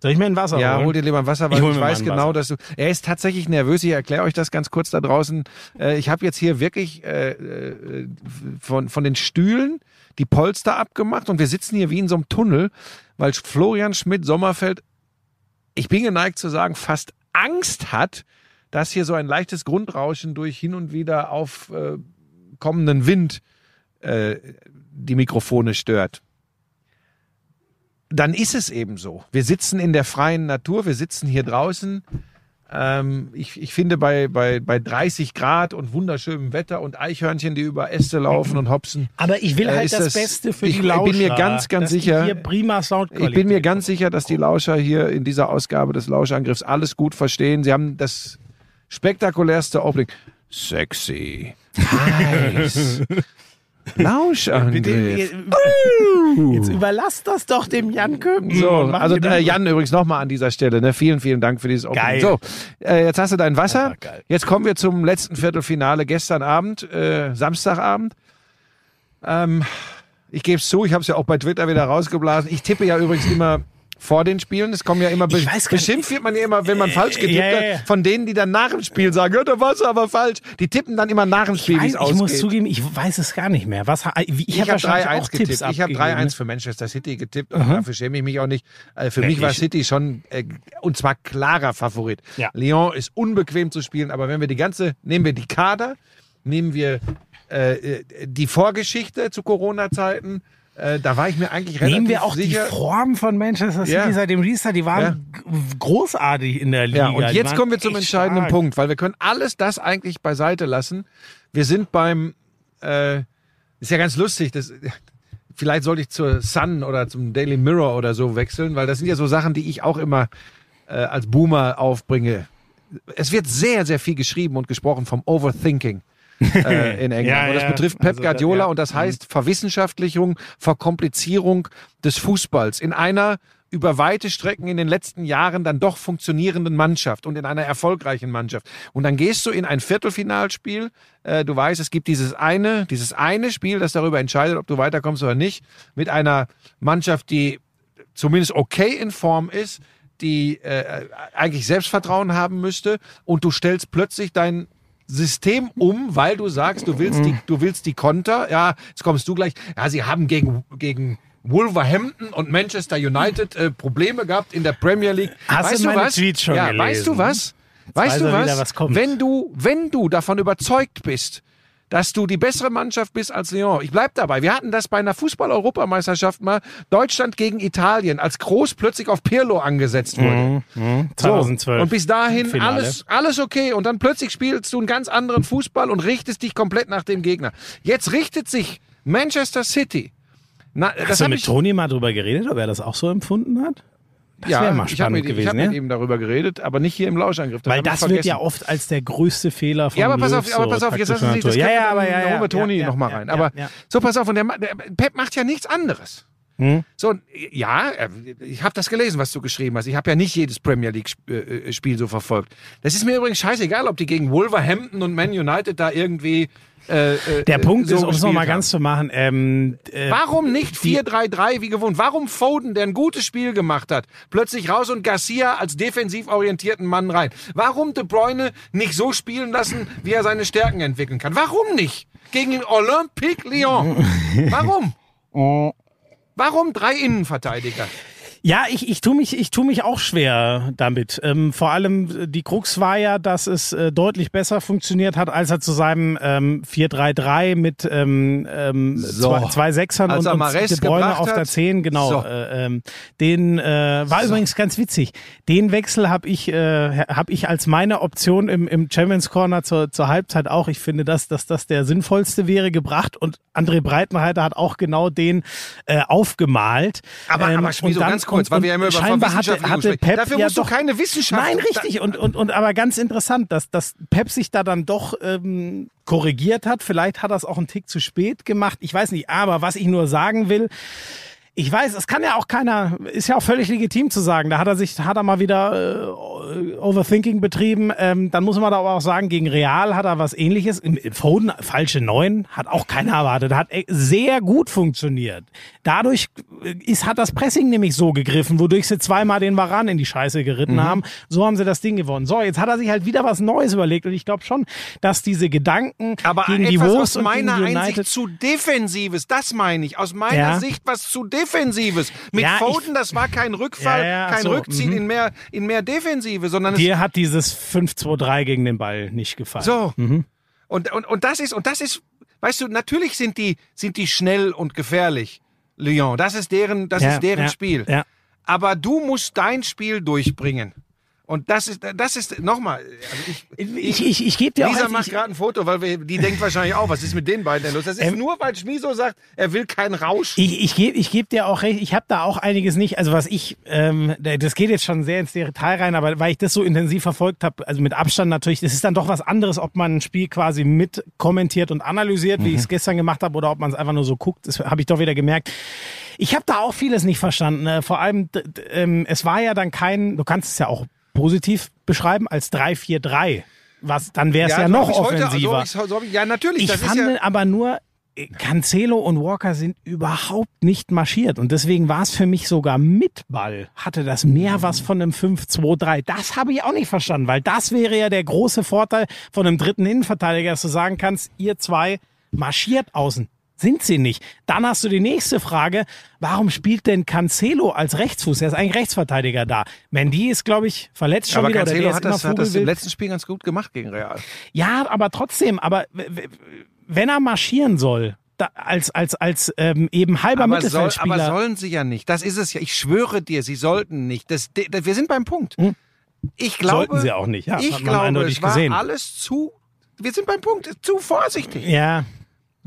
[SPEAKER 4] Soll ich mir ein Wasser
[SPEAKER 3] Ja,
[SPEAKER 4] holen?
[SPEAKER 3] hol dir lieber ein Wasser,
[SPEAKER 4] Ich
[SPEAKER 3] weil ich,
[SPEAKER 4] mal
[SPEAKER 3] weiß genau,
[SPEAKER 4] Wasser.
[SPEAKER 3] dass du. Er ist tatsächlich nervös. Ich erkläre euch das ganz kurz da draußen. Äh, ich habe jetzt hier wirklich äh, äh, von, von den Stühlen die Polster abgemacht und wir sitzen hier wie in so einem Tunnel, weil Florian Schmidt Sommerfeld, ich bin geneigt zu sagen, fast Angst hat, dass hier so ein leichtes Grundrauschen durch hin und wieder auf äh, kommenden Wind äh, die Mikrofone stört dann ist es eben so. Wir sitzen in der freien Natur, wir sitzen hier draußen. Ähm, ich, ich finde bei, bei, bei 30 Grad und wunderschönem Wetter und Eichhörnchen, die über Äste laufen und hopsen.
[SPEAKER 4] Aber ich will
[SPEAKER 3] Äh,
[SPEAKER 4] halt
[SPEAKER 3] ist
[SPEAKER 4] das,
[SPEAKER 3] das-
[SPEAKER 4] Beste für
[SPEAKER 3] ich
[SPEAKER 4] die
[SPEAKER 3] bin
[SPEAKER 4] Lauscher.
[SPEAKER 3] mir ganz, ganz sicher-
[SPEAKER 4] Hier prima Soundqualität.
[SPEAKER 3] Ich bin mir ganz sicher, dass die Lauscher hier in dieser Ausgabe des Lauschangriffs alles gut verstehen. Sie haben das spektakulärste Opening. Sexy. Heiß. Lauschangriff.
[SPEAKER 4] Jetzt überlass das doch dem Jan Köppen.
[SPEAKER 3] So,
[SPEAKER 4] Und mach
[SPEAKER 3] also äh, Jan übrigens nochmal an dieser Stelle. Ne? Vielen, vielen Dank für dieses Opening.
[SPEAKER 4] Geil.
[SPEAKER 3] So, äh, jetzt hast du dein Wasser.
[SPEAKER 4] Geil.
[SPEAKER 3] Jetzt kommen wir zum letzten Viertelfinale gestern Abend, äh, Samstagabend. Ähm, ich gebe es zu, ich habe es ja auch bei Twitter wieder rausgeblasen. Ich tippe ja übrigens immer vor den Spielen. Es kommen ja immer be beschimpft wird man ja immer, wenn man falsch getippt
[SPEAKER 4] ja, ja, ja.
[SPEAKER 3] hat, von denen, die dann nach dem Spiel sagen, ja, da war's aber falsch. Die tippen dann immer nach dem Spiel, wie es
[SPEAKER 4] ich muss
[SPEAKER 3] ausgeht.
[SPEAKER 4] zugeben, ich weiß es gar nicht mehr. Was, ich,
[SPEAKER 3] Ich,
[SPEAKER 4] habe wahrscheinlich
[SPEAKER 3] 3-1
[SPEAKER 4] auch Tipps
[SPEAKER 3] getippt. Ich habe
[SPEAKER 4] ne?
[SPEAKER 3] 3-1 für Manchester City getippt und dafür schäme ich mich auch nicht. Äh, für mich war City schon, äh, und zwar klarer Favorit.
[SPEAKER 4] Ja.
[SPEAKER 3] Lyon ist unbequem zu spielen, aber wenn wir die ganze, nehmen wir die Kader, nehmen wir äh, äh, die Vorgeschichte zu Corona-Zeiten, äh, da war ich mir eigentlich relativ
[SPEAKER 4] Nehmen wir auch
[SPEAKER 3] sicher.
[SPEAKER 4] die Form von Manchester City
[SPEAKER 3] Ja.
[SPEAKER 4] seit dem Restart, die waren g- großartig in der Liga.
[SPEAKER 3] Ja, und jetzt kommen wir zum entscheidenden
[SPEAKER 4] stark.
[SPEAKER 3] Punkt, weil wir können alles das eigentlich beiseite lassen. Wir sind beim, äh, ist ja ganz lustig, das, vielleicht sollte ich zur Sun oder zum Daily Mirror oder so wechseln, weil das sind ja so Sachen, die ich auch immer äh, als Boomer aufbringe. Es wird sehr, sehr viel geschrieben und gesprochen vom Overthinking. äh, in England.
[SPEAKER 4] Ja,
[SPEAKER 3] und das
[SPEAKER 4] ja.
[SPEAKER 3] betrifft Pep
[SPEAKER 4] Also
[SPEAKER 3] Guardiola
[SPEAKER 4] ja.
[SPEAKER 3] und das heißt Verwissenschaftlichung, Verkomplizierung des Fußballs in einer über weite Strecken in den letzten Jahren dann doch funktionierenden Mannschaft und in einer erfolgreichen Mannschaft. Und dann gehst du in ein Viertelfinalspiel. Äh, du weißt, es gibt dieses eine, dieses eine Spiel, das darüber entscheidet, ob du weiterkommst oder nicht, mit einer Mannschaft, die zumindest okay in Form ist, die äh, eigentlich Selbstvertrauen haben müsste und du stellst plötzlich dein System um, weil du sagst, du willst die, du willst die Konter. Ja, jetzt kommst du gleich. Ja, sie haben gegen, gegen Wolverhampton und Manchester United äh, Probleme gehabt in der Premier League.
[SPEAKER 4] Hast
[SPEAKER 3] weißt
[SPEAKER 4] du meine
[SPEAKER 3] was?
[SPEAKER 4] Tweets schon
[SPEAKER 3] ja,
[SPEAKER 4] gelesen?
[SPEAKER 3] weißt du was? Weißt
[SPEAKER 4] weiß
[SPEAKER 3] du was?
[SPEAKER 4] was kommt.
[SPEAKER 3] Wenn du, wenn du davon überzeugt bist, dass du die bessere Mannschaft bist als Lyon. Ich bleib dabei. Wir hatten das bei einer Fußball-Europameisterschaft mal. Deutschland gegen Italien, als Groß plötzlich auf Pirlo angesetzt wurde.
[SPEAKER 4] Mhm,
[SPEAKER 3] So,
[SPEAKER 4] 2012.
[SPEAKER 3] Und bis dahin
[SPEAKER 4] Finale.
[SPEAKER 3] alles, alles okay. Und dann plötzlich spielst du einen ganz anderen Fußball und richtest dich komplett nach dem Gegner. Jetzt richtet sich Manchester City. Na,
[SPEAKER 4] Hast du mit
[SPEAKER 3] ich,
[SPEAKER 4] Toni mal drüber geredet, ob er das auch so empfunden hat? Das
[SPEAKER 3] ja,
[SPEAKER 4] wäre mal
[SPEAKER 3] ich habe
[SPEAKER 4] spannend
[SPEAKER 3] mit, ihm- ich
[SPEAKER 4] gewesen,
[SPEAKER 3] hab mit
[SPEAKER 4] ja?
[SPEAKER 3] ihm darüber geredet, aber nicht hier im Lauschangriff.
[SPEAKER 4] Weil
[SPEAKER 3] hab ich
[SPEAKER 4] das wird ja oft als der größte Fehler von
[SPEAKER 3] Ja, aber pass
[SPEAKER 4] Löw
[SPEAKER 3] auf, aber pass auf, jetzt lassen Sie sich das
[SPEAKER 4] ja, ja, aber ja, ja,
[SPEAKER 3] Toni
[SPEAKER 4] ja,
[SPEAKER 3] noch mal
[SPEAKER 4] ja,
[SPEAKER 3] rein.
[SPEAKER 4] ja,
[SPEAKER 3] aber
[SPEAKER 4] ja.
[SPEAKER 3] so, pass auf, und der, der Pep macht ja nichts anderes.
[SPEAKER 4] Hm?
[SPEAKER 3] So, ja, äh, ich habe das gelesen, was du geschrieben hast. Ich habe ja nicht jedes Premier League-Spiel so verfolgt. Das ist mir übrigens scheißegal, ob die gegen Wolverhampton und Man United da irgendwie. Äh, äh,
[SPEAKER 4] Der Punkt
[SPEAKER 3] so
[SPEAKER 4] ist, um es nochmal ganz zu machen, ähm, äh,
[SPEAKER 3] Warum nicht 4-3-3 wie gewohnt? Warum Foden, der ein gutes Spiel gemacht hat, plötzlich raus und Garcia als defensiv orientierten Mann rein? Warum De Bruyne nicht so spielen lassen, wie er seine Stärken entwickeln kann? Warum nicht? Gegen den Olympique Lyon. Warum? Warum drei Innenverteidiger?
[SPEAKER 4] Ja, ich, ich tue mich, ich tu mich auch schwer damit. Ähm, vor allem äh, die Krux war ja, dass es äh, deutlich besser funktioniert hat, als er zu seinem ähm, 4-3-3 mit ähm, ähm,
[SPEAKER 3] So.
[SPEAKER 4] zwei, zwei Sechsern
[SPEAKER 3] Als
[SPEAKER 4] und, und
[SPEAKER 3] gebracht
[SPEAKER 4] auf der
[SPEAKER 3] hat.
[SPEAKER 4] 10, genau.
[SPEAKER 3] So.
[SPEAKER 4] Äh, ähm, den äh, war übrigens ganz witzig. Den Wechsel habe ich, äh, hab ich als meine Option im, im Champions Corner zur, zur Halbzeit auch. Ich finde, dass, dass das der sinnvollste wäre gebracht und André Breitenreiter hat auch genau den äh, aufgemalt.
[SPEAKER 3] Aber,
[SPEAKER 4] Ähm,
[SPEAKER 3] aber Schmieso, ganz kurz,
[SPEAKER 4] und-
[SPEAKER 3] weil wir ja immer
[SPEAKER 4] und
[SPEAKER 3] über
[SPEAKER 4] scheinbar hatte, hatte. Pep
[SPEAKER 3] Dafür
[SPEAKER 4] ja
[SPEAKER 3] musst du
[SPEAKER 4] doch,
[SPEAKER 3] keine Wissenschaft.
[SPEAKER 4] Nein, richtig. Und, und, und aber ganz interessant, dass, dass Pep sich da dann doch ähm, korrigiert hat. Vielleicht hat er es auch einen Tick zu spät gemacht. Ich weiß nicht. Aber was ich nur sagen will, ich weiß, es kann ja auch keiner, ist ja auch völlig legitim zu sagen. Da hat er sich, hat er mal wieder äh, Overthinking betrieben. Ähm, dann muss man aber auch sagen, gegen Real hat er was ähnliches. Im, im Foden, falsche Neun, hat auch keiner erwartet. Hat äh, sehr gut funktioniert. Dadurch äh, ist, hat das Pressing nämlich so gegriffen, wodurch sie zweimal den Varan in die Scheiße geritten
[SPEAKER 3] Mhm.
[SPEAKER 4] haben. So haben sie das Ding gewonnen. So, jetzt hat er sich halt wieder was Neues überlegt und ich glaube schon, dass diese Gedanken
[SPEAKER 3] Aber
[SPEAKER 4] gegen die
[SPEAKER 3] etwas
[SPEAKER 4] Wurst
[SPEAKER 3] aus meiner Einsicht zu Defensives, das meine ich. Aus meiner
[SPEAKER 4] Ja.
[SPEAKER 3] Sicht was zu Defensives. Mit
[SPEAKER 4] Ja,
[SPEAKER 3] Foden, das war kein Rückfall,
[SPEAKER 4] Ja, ja,
[SPEAKER 3] kein
[SPEAKER 4] so,
[SPEAKER 3] Rückziehen
[SPEAKER 4] mhm.
[SPEAKER 3] in mehr, in mehr Defensive, sondern es
[SPEAKER 4] Dir hat dieses 5-2-3 gegen den Ball nicht gefallen.
[SPEAKER 3] So. Und, und, und das ist, und das ist, weißt du, natürlich sind die, sind die schnell und gefährlich, Lyon. Das ist deren, das ist deren Spiel. Aber du musst dein Spiel durchbringen. Und das ist, das ist, nochmal, also ich,
[SPEAKER 4] Ich, ich, ich gebe dir auch
[SPEAKER 3] Lisa macht gerade ein Foto, weil wir, die denkt wahrscheinlich auch, was ist mit den beiden denn los? Das ist
[SPEAKER 4] Ähm,
[SPEAKER 3] nur, weil Schmiso sagt, er will keinen Rausch.
[SPEAKER 4] ich, ich gebe ich geb dir auch recht, ich habe da auch einiges nicht, also was ich, ähm, das geht jetzt schon sehr ins Detail rein, aber weil ich das so intensiv verfolgt habe, also mit Abstand natürlich, das ist dann doch was anderes, ob man ein Spiel quasi mit kommentiert und analysiert, wie ich es gestern gemacht habe, oder ob man es einfach nur so guckt, das habe ich doch wieder gemerkt. Ich habe da auch vieles nicht verstanden. äh, Vor allem, ähm, es war ja dann kein, du kannst es ja auch positiv beschreiben, als 3-4-3. Was, dann wäre es ja,
[SPEAKER 3] so
[SPEAKER 4] noch
[SPEAKER 3] ich's heute-
[SPEAKER 4] offensiver.
[SPEAKER 3] So ich's- so ich, ja, natürlich.
[SPEAKER 4] Ich
[SPEAKER 3] das
[SPEAKER 4] fand
[SPEAKER 3] ja,
[SPEAKER 4] aber nur, äh, Cancelo und Walker sind überhaupt nicht marschiert. Und deswegen war es für mich sogar mit Ball, hatte das mehr was von einem 5-2-3. Das habe ich auch nicht verstanden, weil das wäre ja der große Vorteil von einem dritten Innenverteidiger, dass du sagen kannst, ihr zwei marschiert außen. Sind sie nicht. Dann hast du die nächste Frage, warum spielt denn Cancelo als Rechtsfuß? Er ist eigentlich Rechtsverteidiger da. Mendy ist, glaube ich, verletzt schon
[SPEAKER 3] aber
[SPEAKER 4] wieder.
[SPEAKER 3] Cancelo hat das, hat das im letzten Spiel ganz gut gemacht gegen Real.
[SPEAKER 4] Ja, aber trotzdem, aber wenn er marschieren soll, da, als, als, als ähm, eben halber
[SPEAKER 3] Aber, soll,
[SPEAKER 4] Mittelfeldspieler.
[SPEAKER 3] aber sollen sie ja nicht. Das ist es ja. Ich schwöre dir, sie sollten nicht. Das, de- wir sind beim Punkt. Ich glaube,
[SPEAKER 4] Hm. Sollten sie auch nicht, ja,
[SPEAKER 3] ich glaube, es war
[SPEAKER 4] gesehen.
[SPEAKER 3] alles zu. Wir sind beim Punkt. Zu vorsichtig.
[SPEAKER 4] ja.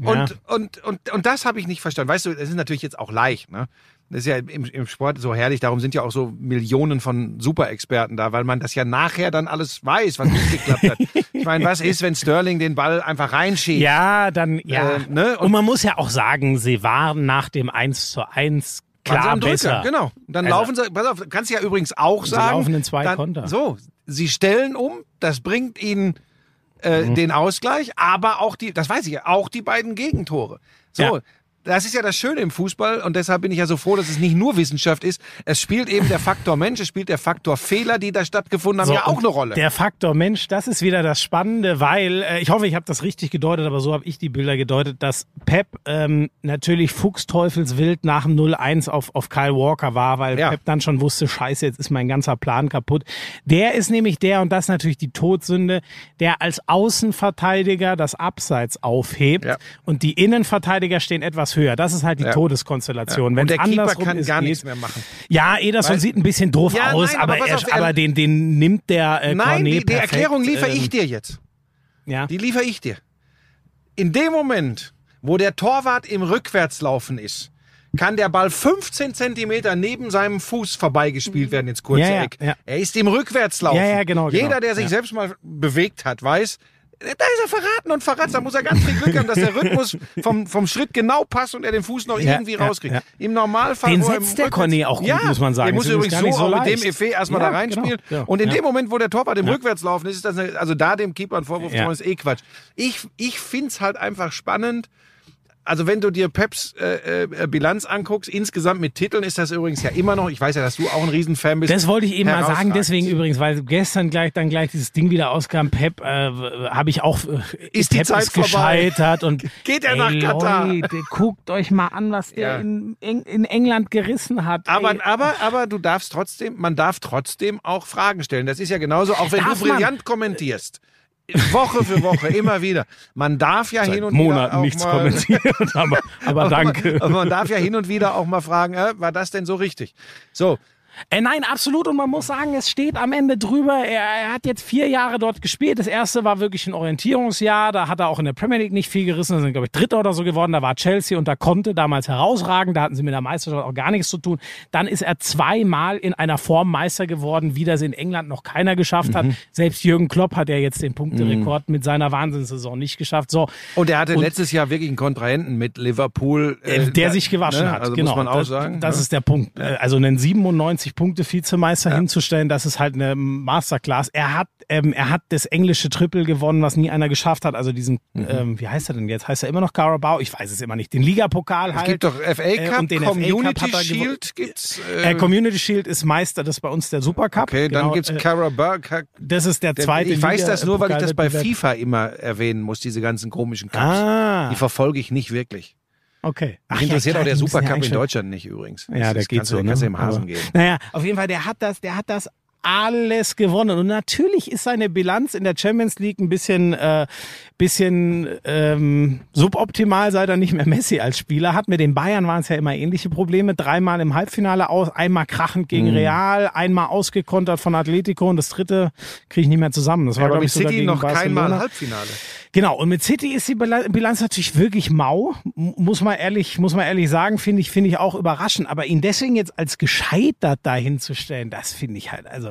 [SPEAKER 4] Ja.
[SPEAKER 3] Und, und, und, und das habe ich nicht verstanden. Weißt du, das ist natürlich jetzt auch leicht. Ne? Das ist ja im, im Sport so herrlich. Darum sind ja auch so Millionen von Superexperten da, weil man das ja nachher dann alles weiß, was nicht geklappt hat. Ich meine, was ist, wenn Sterling den Ball einfach reinschiebt?
[SPEAKER 4] ja, dann, ja.
[SPEAKER 3] Äh, ne?
[SPEAKER 4] Und, man muss ja auch sagen, sie waren nach dem 1 zu 1
[SPEAKER 3] Waren sie
[SPEAKER 4] klar besser.
[SPEAKER 3] Genau. Und dann
[SPEAKER 4] Also-
[SPEAKER 3] laufen sie, pass auf, kannst du ja übrigens auch
[SPEAKER 4] Sie
[SPEAKER 3] sagen.
[SPEAKER 4] laufen in zwei
[SPEAKER 3] dann,
[SPEAKER 4] Konter.
[SPEAKER 3] So, sie stellen um, das bringt ihnen äh,
[SPEAKER 4] Mhm.
[SPEAKER 3] den Ausgleich, aber auch die, das weiß ich ja, auch die beiden Gegentore. So.
[SPEAKER 4] Ja.
[SPEAKER 3] Das ist ja das Schöne im Fußball und deshalb bin ich ja so froh, dass es nicht nur Wissenschaft ist. Es spielt eben der Faktor Mensch, es spielt der Faktor Fehler, die da stattgefunden haben,
[SPEAKER 4] So,
[SPEAKER 3] ja auch eine Rolle.
[SPEAKER 4] Der Faktor Mensch, das ist wieder das Spannende, weil äh, ich hoffe, ich habe das richtig gedeutet, aber so habe ich die Bilder gedeutet, dass Pep ähm, natürlich fuchsteufelswild nach dem 0-1 auf, auf Kyle Walker war, weil
[SPEAKER 3] Ja.
[SPEAKER 4] Pep dann schon wusste, scheiße, jetzt ist mein ganzer Plan kaputt. Der ist nämlich der, und das ist natürlich die Todsünde, der als Außenverteidiger das Abseits aufhebt
[SPEAKER 3] Ja.
[SPEAKER 4] und die Innenverteidiger stehen etwas höher. Das ist halt die
[SPEAKER 3] Ja.
[SPEAKER 4] Todeskonstellation.
[SPEAKER 3] und
[SPEAKER 4] Wenn
[SPEAKER 3] der Keeper kann
[SPEAKER 4] ist,
[SPEAKER 3] gar nichts mehr machen.
[SPEAKER 4] Ja, Ederson
[SPEAKER 3] Weil-
[SPEAKER 4] sieht ein bisschen doof
[SPEAKER 3] Ja,
[SPEAKER 4] aus,
[SPEAKER 3] nein,
[SPEAKER 4] aber,
[SPEAKER 3] aber
[SPEAKER 4] er,
[SPEAKER 3] auf, er-
[SPEAKER 4] aber den, den nimmt der äh,
[SPEAKER 3] Nein,
[SPEAKER 4] Cornet
[SPEAKER 3] die, die Erklärung liefere
[SPEAKER 4] ähm,
[SPEAKER 3] ich dir jetzt.
[SPEAKER 4] Ja.
[SPEAKER 3] Die liefere ich dir. In dem Moment, wo der Torwart im Rückwärtslaufen ist, kann der Ball 15 Zentimeter neben seinem Fuß vorbeigespielt werden ins kurze
[SPEAKER 4] Ja, ja,
[SPEAKER 3] Eck.
[SPEAKER 4] ja.
[SPEAKER 3] Er ist im Rückwärtslaufen.
[SPEAKER 4] Ja, ja, genau, genau.
[SPEAKER 3] Jeder, der sich
[SPEAKER 4] Ja.
[SPEAKER 3] selbst mal bewegt hat, weiß, da ist er verraten und verratzt. Da muss er ganz viel Glück haben, dass der Rhythmus vom, vom Schritt genau passt und er den Fuß noch
[SPEAKER 4] Ja,
[SPEAKER 3] irgendwie
[SPEAKER 4] ja,
[SPEAKER 3] rauskriegt.
[SPEAKER 4] ja.
[SPEAKER 3] Im Normalfall.
[SPEAKER 4] Den
[SPEAKER 3] er
[SPEAKER 4] setzt der Cornet auch gut,
[SPEAKER 3] ja,
[SPEAKER 4] muss man sagen.
[SPEAKER 3] Der muss
[SPEAKER 4] übrigens
[SPEAKER 3] so
[SPEAKER 4] so
[SPEAKER 3] mit dem
[SPEAKER 4] leicht.
[SPEAKER 3] Effet erstmal da reinspielen.
[SPEAKER 4] genau.
[SPEAKER 3] Und in dem Moment, wo der Torwart im Rückwärtslaufen ist, ist das, eine, also da dem Keeper einen Vorwurf zu machen, ist eh Quatsch. Ich, ich find's halt einfach spannend. Also wenn du dir Peps äh, äh, Bilanz anguckst, insgesamt mit Titeln ist das übrigens ja immer noch, ich weiß ja, dass du auch ein Riesenfan bist.
[SPEAKER 4] Das wollte ich eben mal sagen, deswegen übrigens, weil gestern gleich dann gleich dieses Ding wieder auskam, Pep, äh, habe ich auch, äh,
[SPEAKER 3] Ist die
[SPEAKER 4] Pep
[SPEAKER 3] Zeit
[SPEAKER 4] ist gescheitert und
[SPEAKER 3] Geht er
[SPEAKER 4] ey,
[SPEAKER 3] nach Katar?
[SPEAKER 4] Leute, guckt euch mal an, was der
[SPEAKER 3] Ja.
[SPEAKER 4] in, in England gerissen hat.
[SPEAKER 3] Aber,
[SPEAKER 4] ey.
[SPEAKER 3] aber, aber du darfst trotzdem, man darf trotzdem auch Fragen stellen. Das ist ja genauso, auch wenn
[SPEAKER 4] Darf
[SPEAKER 3] du
[SPEAKER 4] man?
[SPEAKER 3] brillant kommentierst. Woche für Woche, immer wieder. Man darf ja hin und wieder
[SPEAKER 4] Monaten nichts
[SPEAKER 3] mal,
[SPEAKER 4] kommentiert, aber, aber danke.
[SPEAKER 3] Aber man darf ja hin und wieder auch mal fragen, äh, war das denn so richtig? So,
[SPEAKER 4] Äh, nein, absolut. Und man muss sagen, es steht am Ende drüber. Er, er hat jetzt vier Jahre dort gespielt. Das erste war wirklich ein Orientierungsjahr. Da hat er auch in der Premier League nicht viel gerissen. Da sind, glaube ich, Dritter oder so geworden. Da war Chelsea und da konnte damals herausragen. Da hatten sie mit der Meisterschaft auch gar nichts zu tun. Dann ist er zweimal in einer Form Meister geworden, wie das in England noch keiner geschafft hat. Selbst Jürgen Klopp hat ja jetzt den Punkterekord mit seiner Wahnsinnssaison nicht geschafft. So.
[SPEAKER 3] und er hatte
[SPEAKER 4] Und-
[SPEAKER 3] letztes Jahr wirklich einen Kontrahenten mit Liverpool. äh,
[SPEAKER 4] der
[SPEAKER 3] da-
[SPEAKER 4] sich gewaschen
[SPEAKER 3] ne?
[SPEAKER 4] hat.
[SPEAKER 3] Also
[SPEAKER 4] genau.
[SPEAKER 3] muss man auch
[SPEAKER 4] das,
[SPEAKER 3] sagen.
[SPEAKER 4] Das
[SPEAKER 3] ne?
[SPEAKER 4] ist der Punkt. Äh, Also einen 97 Punkte Vizemeister hinzustellen, das ist halt eine Masterclass. Er hat, ähm, er hat das englische Triple gewonnen, was nie einer geschafft hat. Also diesen,
[SPEAKER 3] Mhm.
[SPEAKER 4] ähm, wie heißt er denn jetzt? Heißt er immer noch Carabao? Ich weiß es immer nicht. Den Ligapokal
[SPEAKER 3] es
[SPEAKER 4] halt.
[SPEAKER 3] gibt doch FA
[SPEAKER 4] Äh,
[SPEAKER 3] Cup,
[SPEAKER 4] und den FA Cup
[SPEAKER 3] Community
[SPEAKER 4] hat er gewonnen.
[SPEAKER 3] Shield gibt's.
[SPEAKER 4] äh, Community Shield ist Meister, das ist bei uns der Supercup.
[SPEAKER 3] okay, dann
[SPEAKER 4] Genau,
[SPEAKER 3] gibt's
[SPEAKER 4] äh,
[SPEAKER 3] Carabao.
[SPEAKER 4] Das ist der
[SPEAKER 3] Der-
[SPEAKER 4] zweite.
[SPEAKER 3] ich weiß das nur, weil ich das bei. FIFA immer erwähnen muss, diese ganzen komischen Cups.
[SPEAKER 4] Ah,
[SPEAKER 3] Die verfolge ich nicht wirklich.
[SPEAKER 4] Okay. Ach
[SPEAKER 3] Mich interessiert
[SPEAKER 4] ja,
[SPEAKER 3] auch der
[SPEAKER 4] klar, müssen ja
[SPEAKER 3] Supercup in Deutschland nicht übrigens.
[SPEAKER 4] Ja,
[SPEAKER 3] Das
[SPEAKER 4] der geht
[SPEAKER 3] kannst
[SPEAKER 4] so.
[SPEAKER 3] Du, kannst du
[SPEAKER 4] ne?
[SPEAKER 3] im Hasen
[SPEAKER 4] Aber-
[SPEAKER 3] gehen.
[SPEAKER 4] Naja, auf jeden Fall, der hat das, der hat das alles gewonnen. Und natürlich ist seine Bilanz in der Champions League ein bisschen, äh, bisschen ähm, suboptimal, seit er nicht mehr Messi als Spieler hat. Mit den Bayern waren es ja immer ähnliche Probleme. Dreimal im Halbfinale aus, einmal krachend gegen
[SPEAKER 3] Mhm.
[SPEAKER 4] Real, einmal ausgekontert von Atletico und das dritte kriege ich nicht mehr zusammen. Das war,
[SPEAKER 3] aber
[SPEAKER 4] glaube
[SPEAKER 3] mit
[SPEAKER 4] ich,
[SPEAKER 3] City
[SPEAKER 4] gegen
[SPEAKER 3] noch kein Mal
[SPEAKER 4] Barcelona.
[SPEAKER 3] Halbfinale.
[SPEAKER 4] Genau, und mit City ist die Bilanz natürlich wirklich mau, muss man ehrlich, muss man ehrlich sagen, finde ich, finde ich auch überraschend. Aber ihn deswegen jetzt als gescheitert dahinzustellen, das finde ich halt, also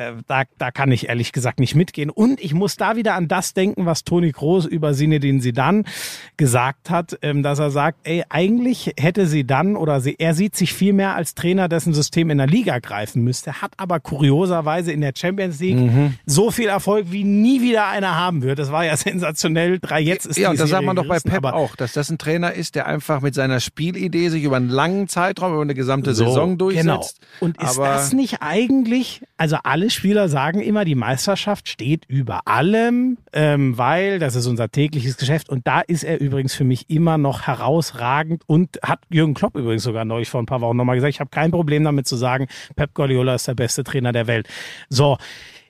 [SPEAKER 4] da, da, da kann ich ehrlich gesagt nicht mitgehen. Und ich muss da wieder an das denken, was Toni Kroos über Zinedine Zidane gesagt hat, ähm, dass er sagt, ey, eigentlich hätte Zidane oder sie, er sieht sich viel mehr als Trainer, dessen System in der Liga greifen müsste, hat aber kurioserweise in der Champions League
[SPEAKER 3] Mhm.
[SPEAKER 4] so viel Erfolg, wie nie wieder einer haben wird. Das war ja sensationell. Drei jetzt ist
[SPEAKER 3] Ja, und das sagt man doch bei Pep auch, dass das ein Trainer ist, der einfach mit seiner Spielidee sich über einen langen Zeitraum, über eine gesamte Saison durchsetzt.
[SPEAKER 4] Genau. Und ist
[SPEAKER 3] Aber
[SPEAKER 4] das nicht eigentlich, also alle Spieler sagen immer, die Meisterschaft steht über allem, ähm, weil das ist unser tägliches Geschäft. Und da ist er übrigens für mich immer noch herausragend und hat Jürgen Klopp übrigens sogar neulich vor ein paar Wochen nochmal gesagt, ich habe kein Problem damit zu sagen, Pep Guardiola ist der beste Trainer der Welt. So,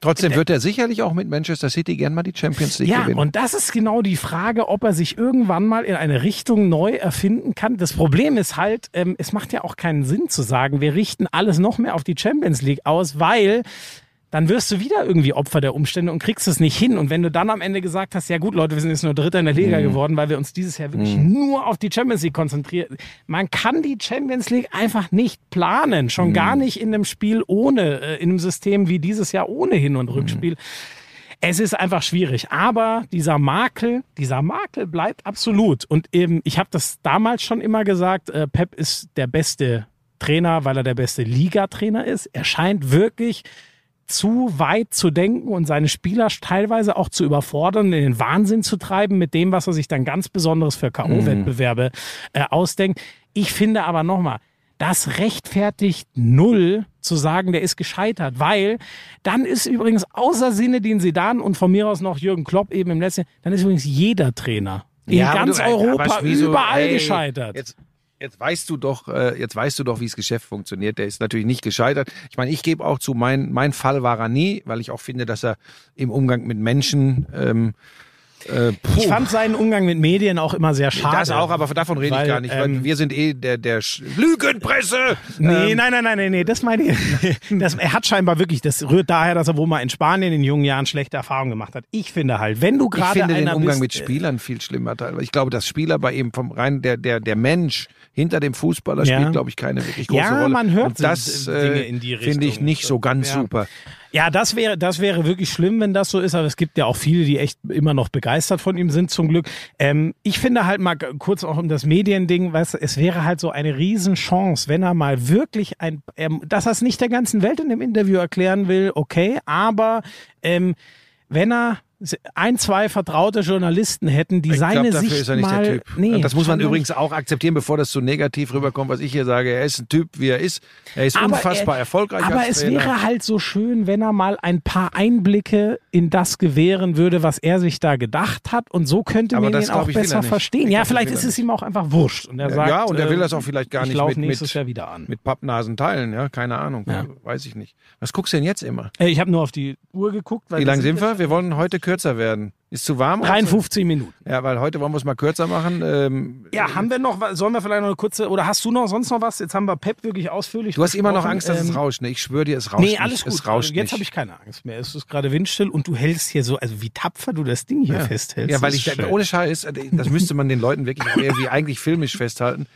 [SPEAKER 3] trotzdem wird er sicherlich auch mit Manchester City gern mal die Champions League
[SPEAKER 4] Ja,
[SPEAKER 3] gewinnen.
[SPEAKER 4] und das ist genau die Frage, ob er sich irgendwann mal in eine Richtung neu erfinden kann. Das Problem ist halt, ähm, es macht ja auch keinen Sinn zu sagen, wir richten alles noch mehr auf die Champions League aus, weil dann wirst du wieder irgendwie Opfer der Umstände und kriegst es nicht hin. Und wenn du dann am Ende gesagt hast, ja gut, Leute, wir sind jetzt nur Dritter in der Liga geworden, weil wir uns dieses Jahr wirklich nur auf die Champions League konzentrieren. Man kann die Champions League einfach nicht planen. Schon gar nicht in einem Spiel ohne, äh, in einem System wie dieses Jahr ohne Hin- und Rückspiel. Es ist einfach schwierig, aber dieser Makel, dieser Makel bleibt absolut. Und eben, ich habe das damals schon immer gesagt, äh, Pep ist der beste Trainer, weil er der beste Ligatrainer ist. Er scheint wirklich zu weit zu denken und seine Spieler teilweise auch zu überfordern, in den Wahnsinn zu treiben mit dem, was er sich dann ganz Besonderes für K.O.-Wettbewerbe äh, ausdenkt. Ich finde aber nochmal, das rechtfertigt null zu sagen, der ist gescheitert, weil dann ist übrigens außer Sinne, den Sedan und von mir aus noch Jürgen Klopp eben im letzten, dann ist übrigens jeder Trainer in
[SPEAKER 3] Ja,
[SPEAKER 4] ganz
[SPEAKER 3] du- ey,
[SPEAKER 4] Europa
[SPEAKER 3] wieso-
[SPEAKER 4] überall
[SPEAKER 3] ey,
[SPEAKER 4] gescheitert.
[SPEAKER 3] Jetzt, jetzt weißt du doch, äh, jetzt weißt du doch, wie das Geschäft funktioniert. Der ist natürlich nicht gescheitert. Ich meine, ich gebe auch zu, mein, mein Fall war er nie, weil ich auch finde, dass er im Umgang mit Menschen ähm, äh,
[SPEAKER 4] Ich fand seinen Umgang mit Medien auch immer sehr schade.
[SPEAKER 3] das auch, aber davon rede
[SPEAKER 4] Weil,
[SPEAKER 3] ich gar nicht.
[SPEAKER 4] ähm,
[SPEAKER 3] weil wir sind eh der, der Sch Lügenpresse.
[SPEAKER 4] Nee,
[SPEAKER 3] Ähm,
[SPEAKER 4] nein, nein, nein, nein, nee, das meine ich. Das, er hat scheinbar wirklich, das rührt daher, dass er wohl mal in Spanien in jungen Jahren schlechte Erfahrungen gemacht hat. Ich finde halt, wenn du
[SPEAKER 3] Ich
[SPEAKER 4] gerade
[SPEAKER 3] finde den Umgang
[SPEAKER 4] bist,
[SPEAKER 3] mit Spielern viel schlimmer teilweise. Ich glaube, dass Spieler bei ihm vom rein der der der Mensch hinter dem Fußballer
[SPEAKER 4] Ja.
[SPEAKER 3] spielt, glaube ich, keine wirklich große
[SPEAKER 4] Ja,
[SPEAKER 3] Rolle.
[SPEAKER 4] man hört
[SPEAKER 3] Und das äh, finde ich nicht so ganz
[SPEAKER 4] Ja.
[SPEAKER 3] super.
[SPEAKER 4] Ja, das wäre, das wäre wirklich schlimm, wenn das so ist, aber es gibt ja auch viele, die echt immer noch begeistert von ihm sind, zum Glück. Ähm, ich finde halt mal kurz auch um das Mediending, weißt du, es wäre halt so eine Riesenchance, wenn er mal wirklich ein, ähm, dass er es nicht der ganzen Welt in dem Interview erklären will, okay, aber ähm, wenn er ein, zwei vertraute Journalisten hätten, die
[SPEAKER 3] Ich
[SPEAKER 4] seine
[SPEAKER 3] glaube, dafür
[SPEAKER 4] Sicht
[SPEAKER 3] ist er nicht
[SPEAKER 4] mal,
[SPEAKER 3] der Typ.
[SPEAKER 4] Nee,
[SPEAKER 3] das muss man übrigens auch akzeptieren, bevor das zu negativ rüberkommt, was ich hier sage. Er ist ein Typ, wie er ist. Er ist
[SPEAKER 4] Aber
[SPEAKER 3] unfassbar
[SPEAKER 4] er-
[SPEAKER 3] erfolgreich
[SPEAKER 4] Aber es wäre halt so schön, wenn er mal ein paar Einblicke in das gewähren würde, was er sich da gedacht hat. Und so könnte
[SPEAKER 3] Aber
[SPEAKER 4] man
[SPEAKER 3] das,
[SPEAKER 4] ihn
[SPEAKER 3] glaub
[SPEAKER 4] auch
[SPEAKER 3] er
[SPEAKER 4] besser verstehen.
[SPEAKER 3] Ich
[SPEAKER 4] ja,
[SPEAKER 3] glaub,
[SPEAKER 4] vielleicht ist es ihm auch einfach wurscht. Und er
[SPEAKER 3] Ja,
[SPEAKER 4] sagt,
[SPEAKER 3] ja, und er will das auch vielleicht gar
[SPEAKER 4] ich
[SPEAKER 3] nicht mit-
[SPEAKER 4] nächstes Jahr wieder an.
[SPEAKER 3] Mit Pappnasen teilen, ja, keine Ahnung.
[SPEAKER 4] Ja.
[SPEAKER 3] Weiß ich nicht. Was guckst du denn jetzt immer?
[SPEAKER 4] Ich habe nur auf die Uhr geguckt. Weil
[SPEAKER 3] Wie lang sind wir? Wir wollen heute kürzer werden. Ist zu warm?
[SPEAKER 4] 53 Minuten.
[SPEAKER 3] Ja, weil heute wollen wir es mal kürzer machen. Ähm,
[SPEAKER 4] Ja, haben wir noch, sollen wir vielleicht noch eine kurze, oder hast du noch sonst noch was? Jetzt haben wir Pep wirklich ausführlich
[SPEAKER 3] Du hast immer noch. Angst, dass es
[SPEAKER 4] Ähm,
[SPEAKER 3] rauscht. Ne? Ich schwöre dir, es rauscht
[SPEAKER 4] Nee,
[SPEAKER 3] nicht.
[SPEAKER 4] alles gut.
[SPEAKER 3] Es rauscht
[SPEAKER 4] Jetzt
[SPEAKER 3] nicht.
[SPEAKER 4] habe ich keine Angst mehr. Es ist gerade windstill und du hältst hier so, also wie tapfer du das Ding hier
[SPEAKER 3] ja.
[SPEAKER 4] festhältst.
[SPEAKER 3] Ja, weil ich,
[SPEAKER 4] schön.
[SPEAKER 3] ohne Scheiß, äh, das müsste man den Leuten wirklich irgendwie eigentlich filmisch festhalten.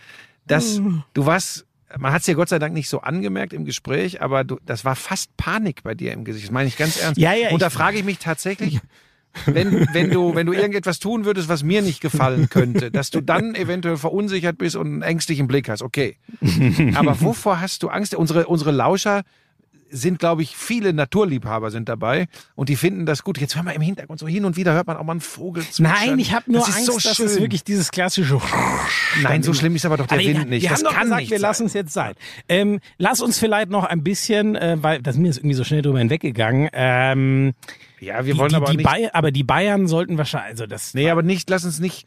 [SPEAKER 3] dass du warst, man hat es dir Gott sei Dank nicht so angemerkt im Gespräch, aber du, das war fast Panik bei dir im Gesicht. Das meine ich ganz ernst.
[SPEAKER 4] Ja, ja,
[SPEAKER 3] Und da frage ich mich tatsächlich, wenn, wenn, du, wenn du irgendetwas tun würdest, was mir nicht gefallen könnte, dass du dann eventuell verunsichert bist und einen ängstlichen Blick hast, okay. Aber wovor hast du Angst? Unsere, unsere Lauscher sind, glaube ich, viele Naturliebhaber sind dabei und die finden das gut. Jetzt hör mal im Hintergrund so hin und wieder hört man auch mal einen Vogel zwitschern.
[SPEAKER 4] Nein, ich habe nur
[SPEAKER 3] das ist
[SPEAKER 4] Angst,
[SPEAKER 3] so
[SPEAKER 4] dass es wirklich dieses klassische.
[SPEAKER 3] Nein, so schlimm ist aber doch der
[SPEAKER 4] Aber
[SPEAKER 3] Wind nicht.
[SPEAKER 4] Wir
[SPEAKER 3] das
[SPEAKER 4] haben doch
[SPEAKER 3] kann
[SPEAKER 4] gesagt,
[SPEAKER 3] nicht
[SPEAKER 4] wir
[SPEAKER 3] sein.
[SPEAKER 4] lassen es jetzt sein. Ähm, lass uns vielleicht noch ein bisschen, äh, weil das mir ist irgendwie so schnell drüber hinweggegangen. Ähm,
[SPEAKER 3] Ja, wir
[SPEAKER 4] die,
[SPEAKER 3] wollen
[SPEAKER 4] die,
[SPEAKER 3] aber
[SPEAKER 4] die
[SPEAKER 3] nicht.
[SPEAKER 4] Bay aber die Bayern sollten wahrscheinlich, also das.
[SPEAKER 3] Nee, aber nicht, lass uns nicht.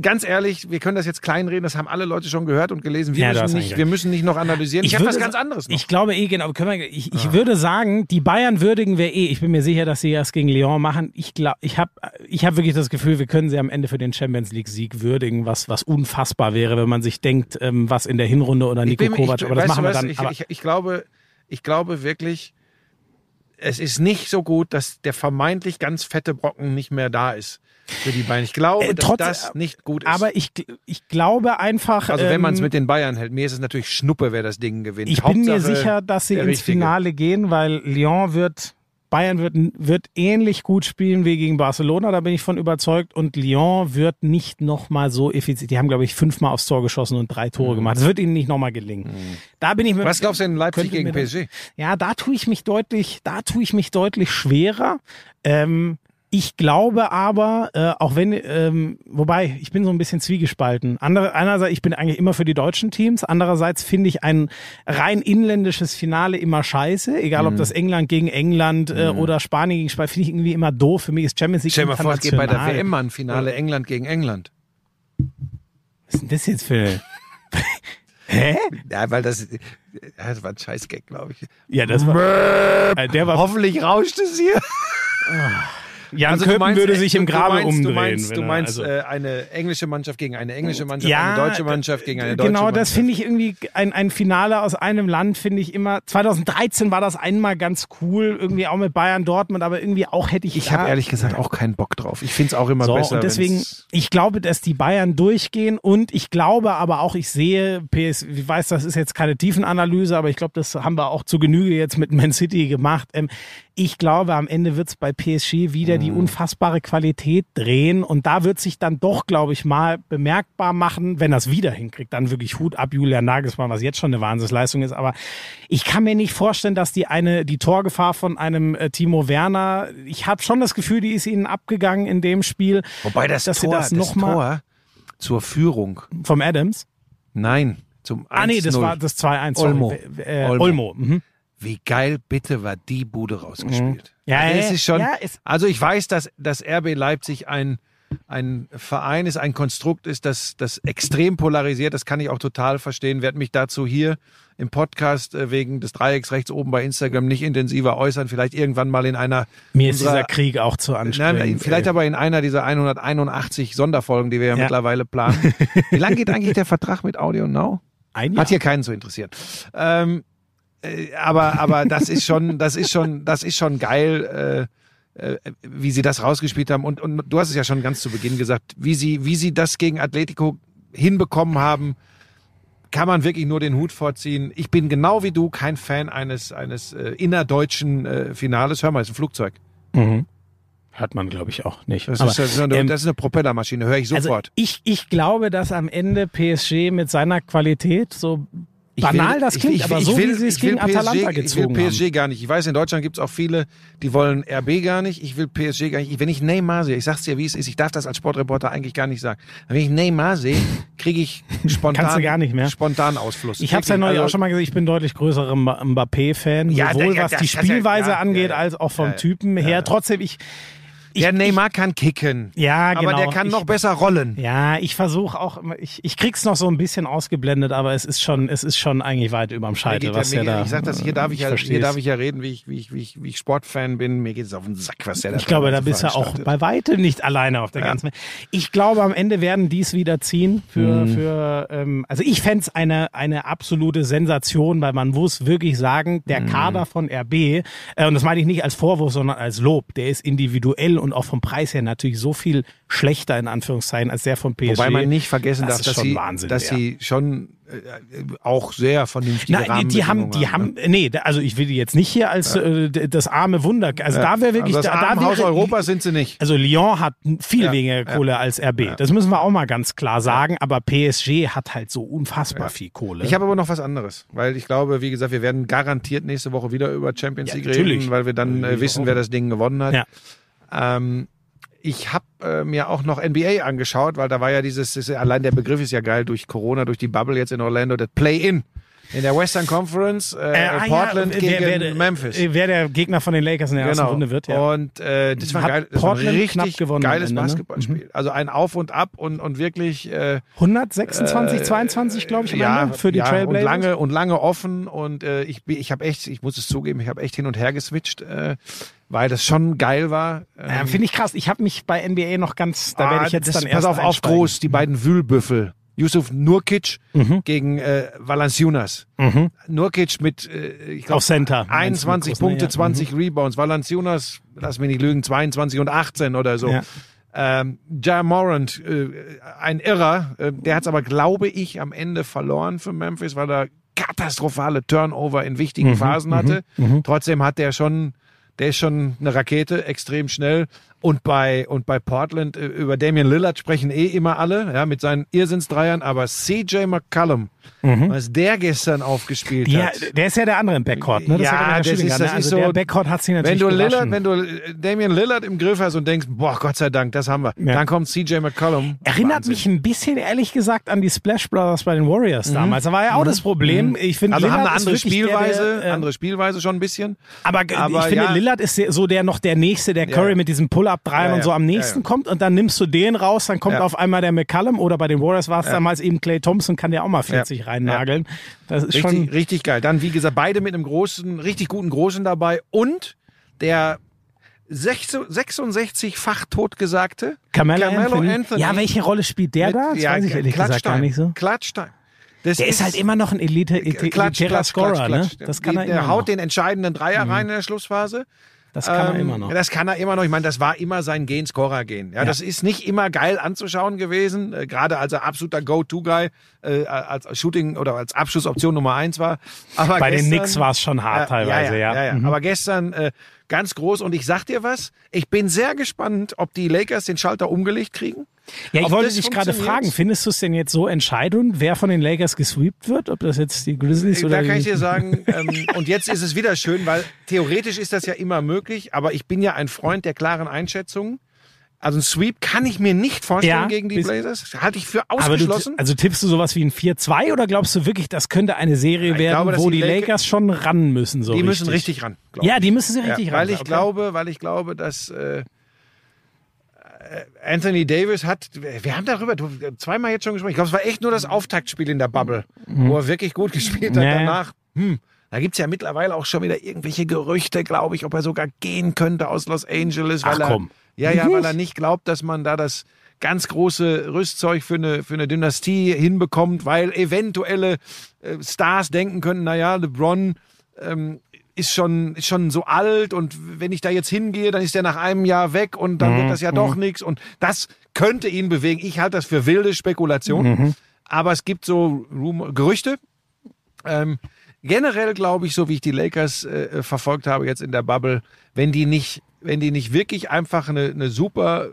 [SPEAKER 3] Ganz ehrlich, wir können das jetzt kleinreden, das haben alle Leute schon gehört und gelesen. Wir,
[SPEAKER 4] Ja,
[SPEAKER 3] müssen, nicht, wir müssen nicht noch analysieren. Ich, habe was ganz anderes noch.
[SPEAKER 4] Ich glaube eh, genau. Können wir, ich, ich würde sagen, die Bayern würdigen wir eh. Ich bin mir sicher, dass sie das gegen Lyon machen. Ich glaube, ich habe ich hab wirklich das Gefühl, wir können sie am Ende für den Champions League Sieg würdigen, was, was unfassbar wäre, wenn man sich denkt, ähm, was in der Hinrunde oder Nico
[SPEAKER 3] bin
[SPEAKER 4] Kovac, aber das machen wir dann.
[SPEAKER 3] Ich,
[SPEAKER 4] aber,
[SPEAKER 3] ich, ich, glaube, ich glaube wirklich, es ist nicht so gut, dass der vermeintlich ganz fette Brocken nicht mehr da ist für die Bayern. Ich glaube,
[SPEAKER 4] Äh,
[SPEAKER 3] dass
[SPEAKER 4] trotz-
[SPEAKER 3] das nicht gut ist.
[SPEAKER 4] aber ich, ich glaube einfach.
[SPEAKER 3] also wenn man es
[SPEAKER 4] ähm,
[SPEAKER 3] mit den Bayern hält, mir ist es natürlich Schnuppe, wer das Ding gewinnt.
[SPEAKER 4] Ich bin mir
[SPEAKER 3] Hauptsache,
[SPEAKER 4] sicher, dass sie ins
[SPEAKER 3] Richtige.
[SPEAKER 4] Finale gehen, weil Lyon wird, Bayern wird, wird ähnlich gut spielen wie gegen Barcelona, da bin ich von überzeugt. Und Lyon wird nicht nochmal so effizient. Die haben, glaube ich, fünfmal aufs Tor geschossen und drei Tore gemacht. Das wird ihnen nicht nochmal gelingen. Da bin ich mir.
[SPEAKER 3] Mhm. Was glaubst du denn Leipzig gegen PSG?
[SPEAKER 4] Ja, da tue ich mich deutlich, da tue ich mich deutlich schwerer. Ähm, ich glaube aber, äh, auch wenn, ähm, wobei, ich bin so ein bisschen zwiegespalten. Andere, einerseits, ich bin eigentlich immer für die deutschen Teams. Andererseits finde ich ein rein inländisches Finale immer scheiße. Egal,
[SPEAKER 3] Mhm.
[SPEAKER 4] ob das England gegen England äh, oder Spanien gegen Spanien, finde ich irgendwie immer doof. Für mich ist Champions League
[SPEAKER 3] Stell mal vor, es geht bei der. WM an, Finale England gegen England.
[SPEAKER 4] Was ist denn das jetzt für... Hä?
[SPEAKER 3] Ja, weil das, das war ein Scheißgag, glaube ich.
[SPEAKER 4] Ja, das war... Äh, der war...
[SPEAKER 3] Hoffentlich rauscht es hier.
[SPEAKER 4] Jan
[SPEAKER 3] Also
[SPEAKER 4] Köppen würde sich im Grabe
[SPEAKER 3] meinst,
[SPEAKER 4] umdrehen.
[SPEAKER 3] Du meinst, du meinst
[SPEAKER 4] also-
[SPEAKER 3] äh, eine englische Mannschaft gegen eine englische Mannschaft, eine deutsche Mannschaft gegen eine deutsche
[SPEAKER 4] Genau,
[SPEAKER 3] Mannschaft.
[SPEAKER 4] das finde ich irgendwie ein, ein Finale aus einem Land, finde ich immer. 2013 war das einmal ganz cool, irgendwie auch mit Bayern Dortmund, aber irgendwie auch hätte ich.
[SPEAKER 3] Ich habe
[SPEAKER 4] ja-
[SPEAKER 3] ehrlich gesagt auch keinen Bock drauf. Ich finde es auch immer
[SPEAKER 4] so,
[SPEAKER 3] besser.
[SPEAKER 4] und deswegen, ich glaube, dass die Bayern durchgehen und ich glaube aber auch, ich sehe, PS, ich weiß, das ist jetzt keine Tiefenanalyse, aber ich glaube, das haben wir auch zu Genüge jetzt mit Man City gemacht. Ähm, ich glaube, am Ende wird es bei PSG wieder
[SPEAKER 3] Mhm.
[SPEAKER 4] die unfassbare Qualität drehen und da wird sich dann doch, glaube ich, mal bemerkbar machen, wenn es wieder hinkriegt. Dann wirklich Hut ab Julian Nagelsmann, was jetzt schon eine Wahnsinnsleistung ist. Aber ich kann mir nicht vorstellen, dass die eine die Torgefahr von einem äh, Timo Werner, ich habe schon das Gefühl, die ist ihnen abgegangen in dem Spiel.
[SPEAKER 3] Wobei das
[SPEAKER 4] dass
[SPEAKER 3] Tor,
[SPEAKER 4] das
[SPEAKER 3] das Tor zur Führung.
[SPEAKER 4] Vom Adams.
[SPEAKER 3] Nein, zum 1
[SPEAKER 4] Ah nee, das war das 2-1. sorry.
[SPEAKER 3] Olmo.
[SPEAKER 4] Äh,
[SPEAKER 3] Olmo.
[SPEAKER 4] Olmo. Mhm.
[SPEAKER 3] Wie geil bitte war die Bude rausgespielt.
[SPEAKER 4] Ja,
[SPEAKER 3] also,
[SPEAKER 4] ja,
[SPEAKER 3] es ist schon,
[SPEAKER 4] ja, es-
[SPEAKER 3] also ich weiß, dass das RB Leipzig ein, ein Verein ist, ein Konstrukt ist, das, das extrem polarisiert. Das kann ich auch total verstehen. Werde mich dazu hier im Podcast äh, wegen des Dreiecks rechts oben bei Instagram nicht intensiver äußern. Vielleicht irgendwann mal in einer
[SPEAKER 4] Mir ist
[SPEAKER 3] unserer-
[SPEAKER 4] dieser Krieg auch zu anstrengend.
[SPEAKER 3] Nein, vielleicht
[SPEAKER 4] ey.
[SPEAKER 3] aber in einer dieser 181 Sonderfolgen, die wir ja,
[SPEAKER 4] Ja.
[SPEAKER 3] mittlerweile planen. Wie lange geht eigentlich der Vertrag mit Audio Now?
[SPEAKER 4] Ein Jahr.
[SPEAKER 3] Hat hier keinen zu interessieren. Ähm, äh, aber, aber das ist schon, das ist schon, das ist schon geil, äh, äh, wie sie das rausgespielt haben. Und, und du hast es ja schon ganz zu Beginn gesagt, wie sie, wie sie das gegen Atletico hinbekommen haben, kann man wirklich nur den Hut vorziehen. Ich bin genau wie du kein Fan eines, eines äh, innerdeutschen äh, Finales. Hör mal, ist ein Flugzeug.
[SPEAKER 4] Mhm. Hört man, glaube ich, auch nicht.
[SPEAKER 3] Das,
[SPEAKER 4] Aber,
[SPEAKER 3] ist, das, ist eine,
[SPEAKER 4] ähm,
[SPEAKER 3] das ist eine Propellermaschine, höre ich
[SPEAKER 4] also
[SPEAKER 3] sofort.
[SPEAKER 4] ich, ich glaube, dass am Ende PSG mit seiner Qualität so banal
[SPEAKER 3] will-
[SPEAKER 4] das klingt,
[SPEAKER 3] ich-
[SPEAKER 4] aber
[SPEAKER 3] ich
[SPEAKER 4] so
[SPEAKER 3] will-
[SPEAKER 4] wie sie es gegen Atalanta
[SPEAKER 3] PSG,
[SPEAKER 4] gezogen
[SPEAKER 3] Ich will PSG
[SPEAKER 4] haben.
[SPEAKER 3] gar nicht. Ich weiß, in Deutschland gibt es auch viele, die wollen RB gar nicht. Ich will PSG gar nicht. Wenn ich Neymar sehe, ich sag's dir, wie es ist, ich darf das als Sportreporter eigentlich gar nicht sagen. Wenn ich Neymar sehe, kriege ich spontan,
[SPEAKER 4] Kannst du gar nicht mehr.
[SPEAKER 3] spontan Ausfluss.
[SPEAKER 4] Ich habe es ja neulich
[SPEAKER 3] Also,
[SPEAKER 4] auch schon mal gesagt, ich bin deutlich größerer Mba- Mbappé-Fan,
[SPEAKER 3] Ja,
[SPEAKER 4] sowohl
[SPEAKER 3] der- ja,
[SPEAKER 4] was die Spielweise
[SPEAKER 3] ja,
[SPEAKER 4] angeht,
[SPEAKER 3] ja,
[SPEAKER 4] als auch vom. Typen her. Trotzdem, ich, ich
[SPEAKER 3] Der Neymar kann kicken.
[SPEAKER 4] ja, genau.
[SPEAKER 3] Aber der kann
[SPEAKER 4] ich,
[SPEAKER 3] noch besser rollen.
[SPEAKER 4] Ja, ich versuche auch, ich, ich krieg's noch so ein bisschen ausgeblendet, aber es ist schon, es ist schon eigentlich weit überm Scheitel, was
[SPEAKER 3] der,
[SPEAKER 4] der da.
[SPEAKER 3] ich sag das, hier darf ich, ja, hier darf ich ja reden, wie ich, wie ich, wie ich, wie ich Sportfan bin. Mir geht es auf den Sack, was der da
[SPEAKER 4] Ich glaube, da bist du auch bei weitem nicht alleine auf der
[SPEAKER 3] Ja.
[SPEAKER 4] ganzen Welt. Ich glaube, am Ende werden dies wieder ziehen für,
[SPEAKER 3] Mhm.
[SPEAKER 4] für ähm, also ich fänd's eine, eine absolute Sensation, weil man muss wirklich sagen, der
[SPEAKER 3] Mhm.
[SPEAKER 4] Kader von RB, äh, und das meine ich nicht als Vorwurf, sondern als Lob, der ist individuell und auch vom Preis her natürlich so viel schlechter in Anführungszeichen als der von PSG.
[SPEAKER 3] Wobei man nicht vergessen
[SPEAKER 4] Das
[SPEAKER 3] darf, dass,
[SPEAKER 4] schon
[SPEAKER 3] sie,
[SPEAKER 4] Wahnsinn,
[SPEAKER 3] dass
[SPEAKER 4] ja.
[SPEAKER 3] sie schon äh, auch sehr vernünftige
[SPEAKER 4] Nein, die, die haben, die haben, nee, da- also ich will die jetzt nicht hier als äh, d- das arme Wunder, also da wäre wirklich,
[SPEAKER 3] also das
[SPEAKER 4] da, da wäre,
[SPEAKER 3] Europas sind sie nicht.
[SPEAKER 4] Also Lyon hat viel
[SPEAKER 3] Ja,
[SPEAKER 4] weniger Kohle als RB. Das müssen wir auch mal ganz klar sagen. Aber PSG hat halt so unfassbar viel Kohle.
[SPEAKER 3] Ich habe aber noch was anderes, weil ich glaube, wie gesagt, wir werden garantiert nächste Woche wieder über Champions
[SPEAKER 4] Ja,
[SPEAKER 3] League
[SPEAKER 4] natürlich.
[SPEAKER 3] reden, weil wir dann äh,
[SPEAKER 4] ich
[SPEAKER 3] wissen, wer das Ding gewonnen hat. Ähm, ich habe äh, mir auch noch NBA angeschaut, weil da war ja dieses, das, allein der Begriff ist ja geil durch Corona, durch die Bubble jetzt in Orlando, das Play-In. In der Western Conference, äh,
[SPEAKER 4] Äh, ah,
[SPEAKER 3] Portland
[SPEAKER 4] ja,
[SPEAKER 3] gegen
[SPEAKER 4] wer, wer,
[SPEAKER 3] Memphis.
[SPEAKER 4] äh, Wer der Gegner von den Lakers in der ersten
[SPEAKER 3] Genau.
[SPEAKER 4] Runde wird, ja.
[SPEAKER 3] Und äh, das war
[SPEAKER 4] Hat
[SPEAKER 3] geil. Das war ein
[SPEAKER 4] Portland
[SPEAKER 3] richtig
[SPEAKER 4] gewonnen
[SPEAKER 3] geiles
[SPEAKER 4] Ende, ne?
[SPEAKER 3] Basketballspiel. Also ein Auf und Ab und, und wirklich äh,
[SPEAKER 4] 126, 22, glaube ich, am
[SPEAKER 3] ja,
[SPEAKER 4] Ende für die
[SPEAKER 3] ja,
[SPEAKER 4] Trailblazers.
[SPEAKER 3] Und lange, und lange offen und äh, ich, ich habe echt, ich muss es zugeben, ich habe echt hin und her geswitcht, äh, weil das schon geil war. Ähm,
[SPEAKER 4] Finde ich krass. Ich habe mich bei NBA noch ganz, da
[SPEAKER 3] ah,
[SPEAKER 4] werde ich jetzt
[SPEAKER 3] das,
[SPEAKER 4] dann
[SPEAKER 3] Pass
[SPEAKER 4] erst
[SPEAKER 3] auf, auf
[SPEAKER 4] einsteigen.
[SPEAKER 3] groß, die beiden Wühlbüffel. Yusuf Nurkic
[SPEAKER 4] Mhm.
[SPEAKER 3] gegen äh, Valanciunas. Nurkic mit, äh, ich glaube,
[SPEAKER 4] Auf Center.
[SPEAKER 3] 21
[SPEAKER 4] Meinst du mit
[SPEAKER 3] Punkte,
[SPEAKER 4] großen, ja. Mhm.
[SPEAKER 3] 20 Rebounds. Valanciunas, lass mich nicht lügen, 22 und 18 oder so.
[SPEAKER 4] Ja.
[SPEAKER 3] Ähm, Ja Morant, äh, ein Irrer, äh, der hat es aber, glaube ich, am Ende verloren für Memphis, weil er katastrophale Turnover in wichtigen
[SPEAKER 4] Mhm,
[SPEAKER 3] Phasen hatte. Trotzdem hat der schon, der ist schon eine Rakete, extrem schnell. Und bei, und bei Portland, äh, über Damian Lillard sprechen eh immer alle, ja, mit seinen Irrsinnsdreiern, aber CJ McCollum, was der gestern aufgespielt
[SPEAKER 4] Mhm. Ja,
[SPEAKER 3] hat.
[SPEAKER 4] der ist ja der andere im Backcourt, ne?
[SPEAKER 3] Ja,
[SPEAKER 4] mit der
[SPEAKER 3] das ist- das
[SPEAKER 4] ne?
[SPEAKER 3] ist
[SPEAKER 4] also
[SPEAKER 3] so-
[SPEAKER 4] der Backcourt hat sie natürlich
[SPEAKER 3] Wenn du Lillard, wenn du äh, Damian Lillard im Griff hast und denkst, boah, Gott sei Dank, das haben wir.
[SPEAKER 4] Ja.
[SPEAKER 3] Dann kommt CJ McCollum.
[SPEAKER 4] Erinnert
[SPEAKER 3] Wahnsinn.
[SPEAKER 4] mich ein bisschen, ehrlich gesagt, an die Splash Brothers bei den Warriors damals. Da war ja auch das Problem. Ich finde,
[SPEAKER 3] Also haben
[SPEAKER 4] Lillard
[SPEAKER 3] eine
[SPEAKER 4] ist
[SPEAKER 3] andere
[SPEAKER 4] wirklich der,
[SPEAKER 3] Spielweise,
[SPEAKER 4] der, äh,
[SPEAKER 3] andere Spielweise schon ein bisschen.
[SPEAKER 4] Aber,
[SPEAKER 3] Aber
[SPEAKER 4] ich finde,
[SPEAKER 3] ja.
[SPEAKER 4] Lillard ist so der noch der Nächste, der Curry
[SPEAKER 3] ja.
[SPEAKER 4] mit diesem Pull-Up rein
[SPEAKER 3] Ja,
[SPEAKER 4] und so
[SPEAKER 3] ja.
[SPEAKER 4] am nächsten
[SPEAKER 3] Ja, ja.
[SPEAKER 4] kommt und dann nimmst du den raus, dann kommt
[SPEAKER 3] Ja.
[SPEAKER 4] auf einmal der McCallum oder bei den Warriors war es damals eben Clay Thompson, kann der auch mal 40
[SPEAKER 3] Ja.
[SPEAKER 4] reinnageln. Das ist
[SPEAKER 3] Richtig,
[SPEAKER 4] schon.
[SPEAKER 3] richtig geil. Dann, wie gesagt, beide mit einem großen, richtig guten Großen dabei und der 66-fach totgesagte
[SPEAKER 4] Carmelo, Anthony.
[SPEAKER 3] Anthony.
[SPEAKER 4] Ja, welche Rolle spielt der
[SPEAKER 3] mit-
[SPEAKER 4] da? Das
[SPEAKER 3] ja,
[SPEAKER 4] weiß ich ehrlich gesagt gar
[SPEAKER 3] Klatschstein.
[SPEAKER 4] nicht so.
[SPEAKER 3] Klatschstein. Das
[SPEAKER 4] Der ist halt immer noch ein Elite, elitärer Scorer,
[SPEAKER 3] Klatsch,
[SPEAKER 4] ne? Das kann er
[SPEAKER 3] Die-
[SPEAKER 4] immer
[SPEAKER 3] Der haut
[SPEAKER 4] noch.
[SPEAKER 3] den entscheidenden Dreier rein in der Schlussphase.
[SPEAKER 4] Das kann er
[SPEAKER 3] Ähm,
[SPEAKER 4] immer noch.
[SPEAKER 3] Das kann er immer noch. Ich meine, das war immer sein Gen Scorer gehen. Ja, das ist nicht immer geil anzuschauen gewesen, äh, gerade als er absoluter Go-To-Guy äh, als Shooting oder als Abschlussoption Nummer eins war. Aber
[SPEAKER 4] Bei den
[SPEAKER 3] gestern-
[SPEAKER 4] Knicks war es schon hart teilweise, ja.
[SPEAKER 3] ja, ja.
[SPEAKER 4] Mhm.
[SPEAKER 3] Aber gestern äh, ganz groß. Und ich sag dir was, ich bin sehr gespannt, ob die Lakers den Schalter umgelegt kriegen.
[SPEAKER 4] Ja, ich
[SPEAKER 3] Ob
[SPEAKER 4] wollte dich gerade fragen, findest du es denn jetzt so entscheidend, wer von den Lakers gesweept wird? Ob das jetzt die Grizzlies oder
[SPEAKER 3] Da kann ich dir sagen, ähm, und jetzt ist es wieder schön, weil theoretisch ist das ja immer möglich, aber ich bin ja ein Freund der klaren Einschätzungen. Also ein Sweep kann ich mir nicht vorstellen
[SPEAKER 4] Ja,
[SPEAKER 3] gegen die Blazers. Halte ich für
[SPEAKER 4] Aber du,
[SPEAKER 3] ausgeschlossen.
[SPEAKER 4] also tippst du sowas wie ein 4-2 oder glaubst du wirklich, das könnte eine Serie
[SPEAKER 3] Ich
[SPEAKER 4] werden,
[SPEAKER 3] glaube,
[SPEAKER 4] wo
[SPEAKER 3] die Lakers-
[SPEAKER 4] Lakers schon ran müssen? So
[SPEAKER 3] die müssen richtig ran.
[SPEAKER 4] Ja, die müssen sie richtig
[SPEAKER 3] ja,
[SPEAKER 4] ran.
[SPEAKER 3] Weil ich
[SPEAKER 4] okay.
[SPEAKER 3] glaube, weil ich glaube, dass äh, Anthony Davis hat, wir haben darüber zweimal jetzt schon gesprochen. Ich glaube, es war echt nur das Auftaktspiel in der Bubble, wo er wirklich gut gespielt hat.
[SPEAKER 4] Mhm. Ja.
[SPEAKER 3] Danach, hm, da gibt's ja mittlerweile auch schon wieder irgendwelche Gerüchte, glaube ich, ob er sogar gehen könnte aus Los Angeles.
[SPEAKER 4] Ach,
[SPEAKER 3] er, Ja, ja, weil er nicht glaubt, dass man da das ganz große Rüstzeug für eine, für eine Dynastie hinbekommt, weil eventuelle äh, Stars denken könnten, naja, LeBron ähm, ist schon, ist schon so alt und wenn ich da jetzt hingehe, dann ist er nach einem Jahr weg und dann wird das ja doch nichts und das könnte ihn bewegen. Ich halte das für wilde Spekulation. aber es gibt so Rumor, Gerüchte. Ähm, generell glaube ich, so wie ich die Lakers äh, verfolgt habe jetzt in der Bubble, wenn die nicht, wenn die nicht wirklich einfach eine, eine super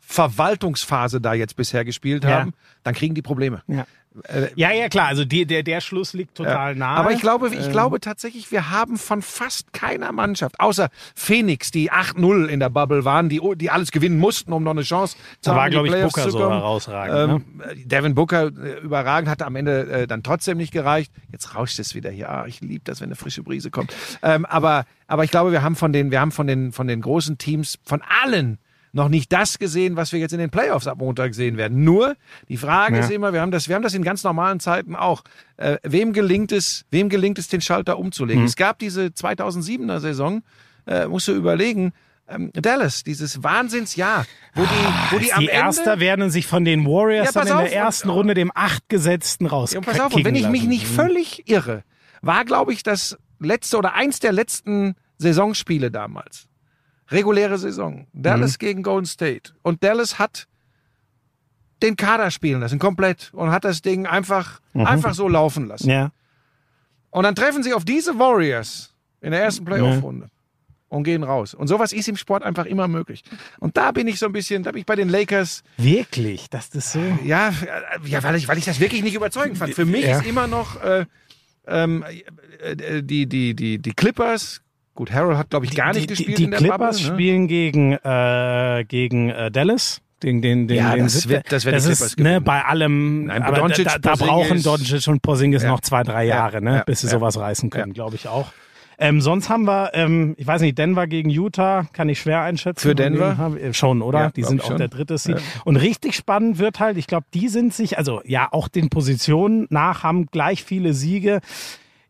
[SPEAKER 3] Verwaltungsphase da jetzt bisher gespielt
[SPEAKER 4] Ja.
[SPEAKER 3] haben, dann kriegen die Probleme.
[SPEAKER 4] Ja.
[SPEAKER 3] Äh,
[SPEAKER 4] Ja, ja, klar. Also die, der, der Schluss liegt total nahe.
[SPEAKER 3] aber ich glaube, ich
[SPEAKER 4] Ähm,
[SPEAKER 3] glaube tatsächlich, wir haben von fast keiner Mannschaft, außer Phoenix, die 8-0 in der Bubble waren, die, die alles gewinnen mussten, um noch eine Chance zu
[SPEAKER 4] Da
[SPEAKER 3] haben,
[SPEAKER 4] war,
[SPEAKER 3] in die
[SPEAKER 4] glaube ich, Booker so herausragend. ne?
[SPEAKER 3] Ähm, Devin Booker äh, überragend, hatte am Ende äh, dann trotzdem nicht gereicht. Jetzt rauscht es wieder hier. Ah, ich liebe das, wenn eine frische Brise kommt. Ähm, aber, aber ich glaube, wir haben von den, wir haben von den, von den großen Teams, von allen noch nicht das gesehen, was wir jetzt in den Playoffs ab Montag sehen werden. Nur die Frage
[SPEAKER 4] Ja.
[SPEAKER 3] ist immer, wir haben das, wir haben das in ganz normalen Zeiten auch. Äh, wem gelingt es, wem gelingt es, den Schalter umzulegen?
[SPEAKER 4] Mhm.
[SPEAKER 3] Es gab diese 2007er Saison, äh, musst du überlegen, ähm, Dallas, dieses Wahnsinnsjahr, wo die, wo die,
[SPEAKER 4] die
[SPEAKER 3] am Ende
[SPEAKER 4] Erster werden sich von den Warriors
[SPEAKER 3] Ja,
[SPEAKER 4] dann in
[SPEAKER 3] auf,
[SPEAKER 4] der ersten
[SPEAKER 3] und-
[SPEAKER 4] Runde dem Achtgesetzten raus.
[SPEAKER 3] Ja, pass auf, und wenn ich mich nicht völlig irre, war, glaube ich, das letzte oder eins der letzten Saisonspiele damals. Reguläre Saison. Dallas gegen Golden State. Und Dallas hat den Kader spielen lassen, komplett. Und hat das Ding einfach, einfach so laufen lassen.
[SPEAKER 4] Ja.
[SPEAKER 3] Und dann treffen sie auf diese Warriors in der ersten Playoff-Runde. Und gehen raus. Und sowas ist im Sport einfach immer möglich. Und da bin ich so ein bisschen, da bin ich bei den Lakers,
[SPEAKER 4] Wirklich, dass das so.
[SPEAKER 3] ja, ja weil, ich, weil ich das wirklich nicht überzeugend fand. Für mich
[SPEAKER 4] Ja.
[SPEAKER 3] ist immer noch äh, ähm, äh, die, die, die, die Clippers. Gut, Harold hat, glaube ich, gar nicht
[SPEAKER 4] die,
[SPEAKER 3] gespielt
[SPEAKER 4] Die,
[SPEAKER 3] in
[SPEAKER 4] die Clippers
[SPEAKER 3] Bubble. Ne?
[SPEAKER 4] spielen gegen, äh, gegen äh, Dallas. Den, den, den,
[SPEAKER 3] Ja,
[SPEAKER 4] den
[SPEAKER 3] das wird- das die Clippers
[SPEAKER 4] ist ne, bei allem.
[SPEAKER 3] Nein,
[SPEAKER 4] aber
[SPEAKER 3] Doncic,
[SPEAKER 4] da, da brauchen Doncic und Porzingis
[SPEAKER 3] Ja.
[SPEAKER 4] noch zwei, drei
[SPEAKER 3] Ja,
[SPEAKER 4] Jahre, ne,
[SPEAKER 3] ja,
[SPEAKER 4] bis sie
[SPEAKER 3] ja.
[SPEAKER 4] sowas reißen können, glaube ich auch. Ähm, sonst haben wir, ähm, ich weiß nicht, Denver gegen Utah, kann ich schwer einschätzen.
[SPEAKER 3] Für Denver?
[SPEAKER 4] Äh, Schon, oder?
[SPEAKER 3] Ja,
[SPEAKER 4] die sind auch
[SPEAKER 3] schon.
[SPEAKER 4] der dritte Seed. Und richtig spannend wird halt, ich glaube, die sind sich, also ja, auch den Positionen nach haben gleich viele Siege.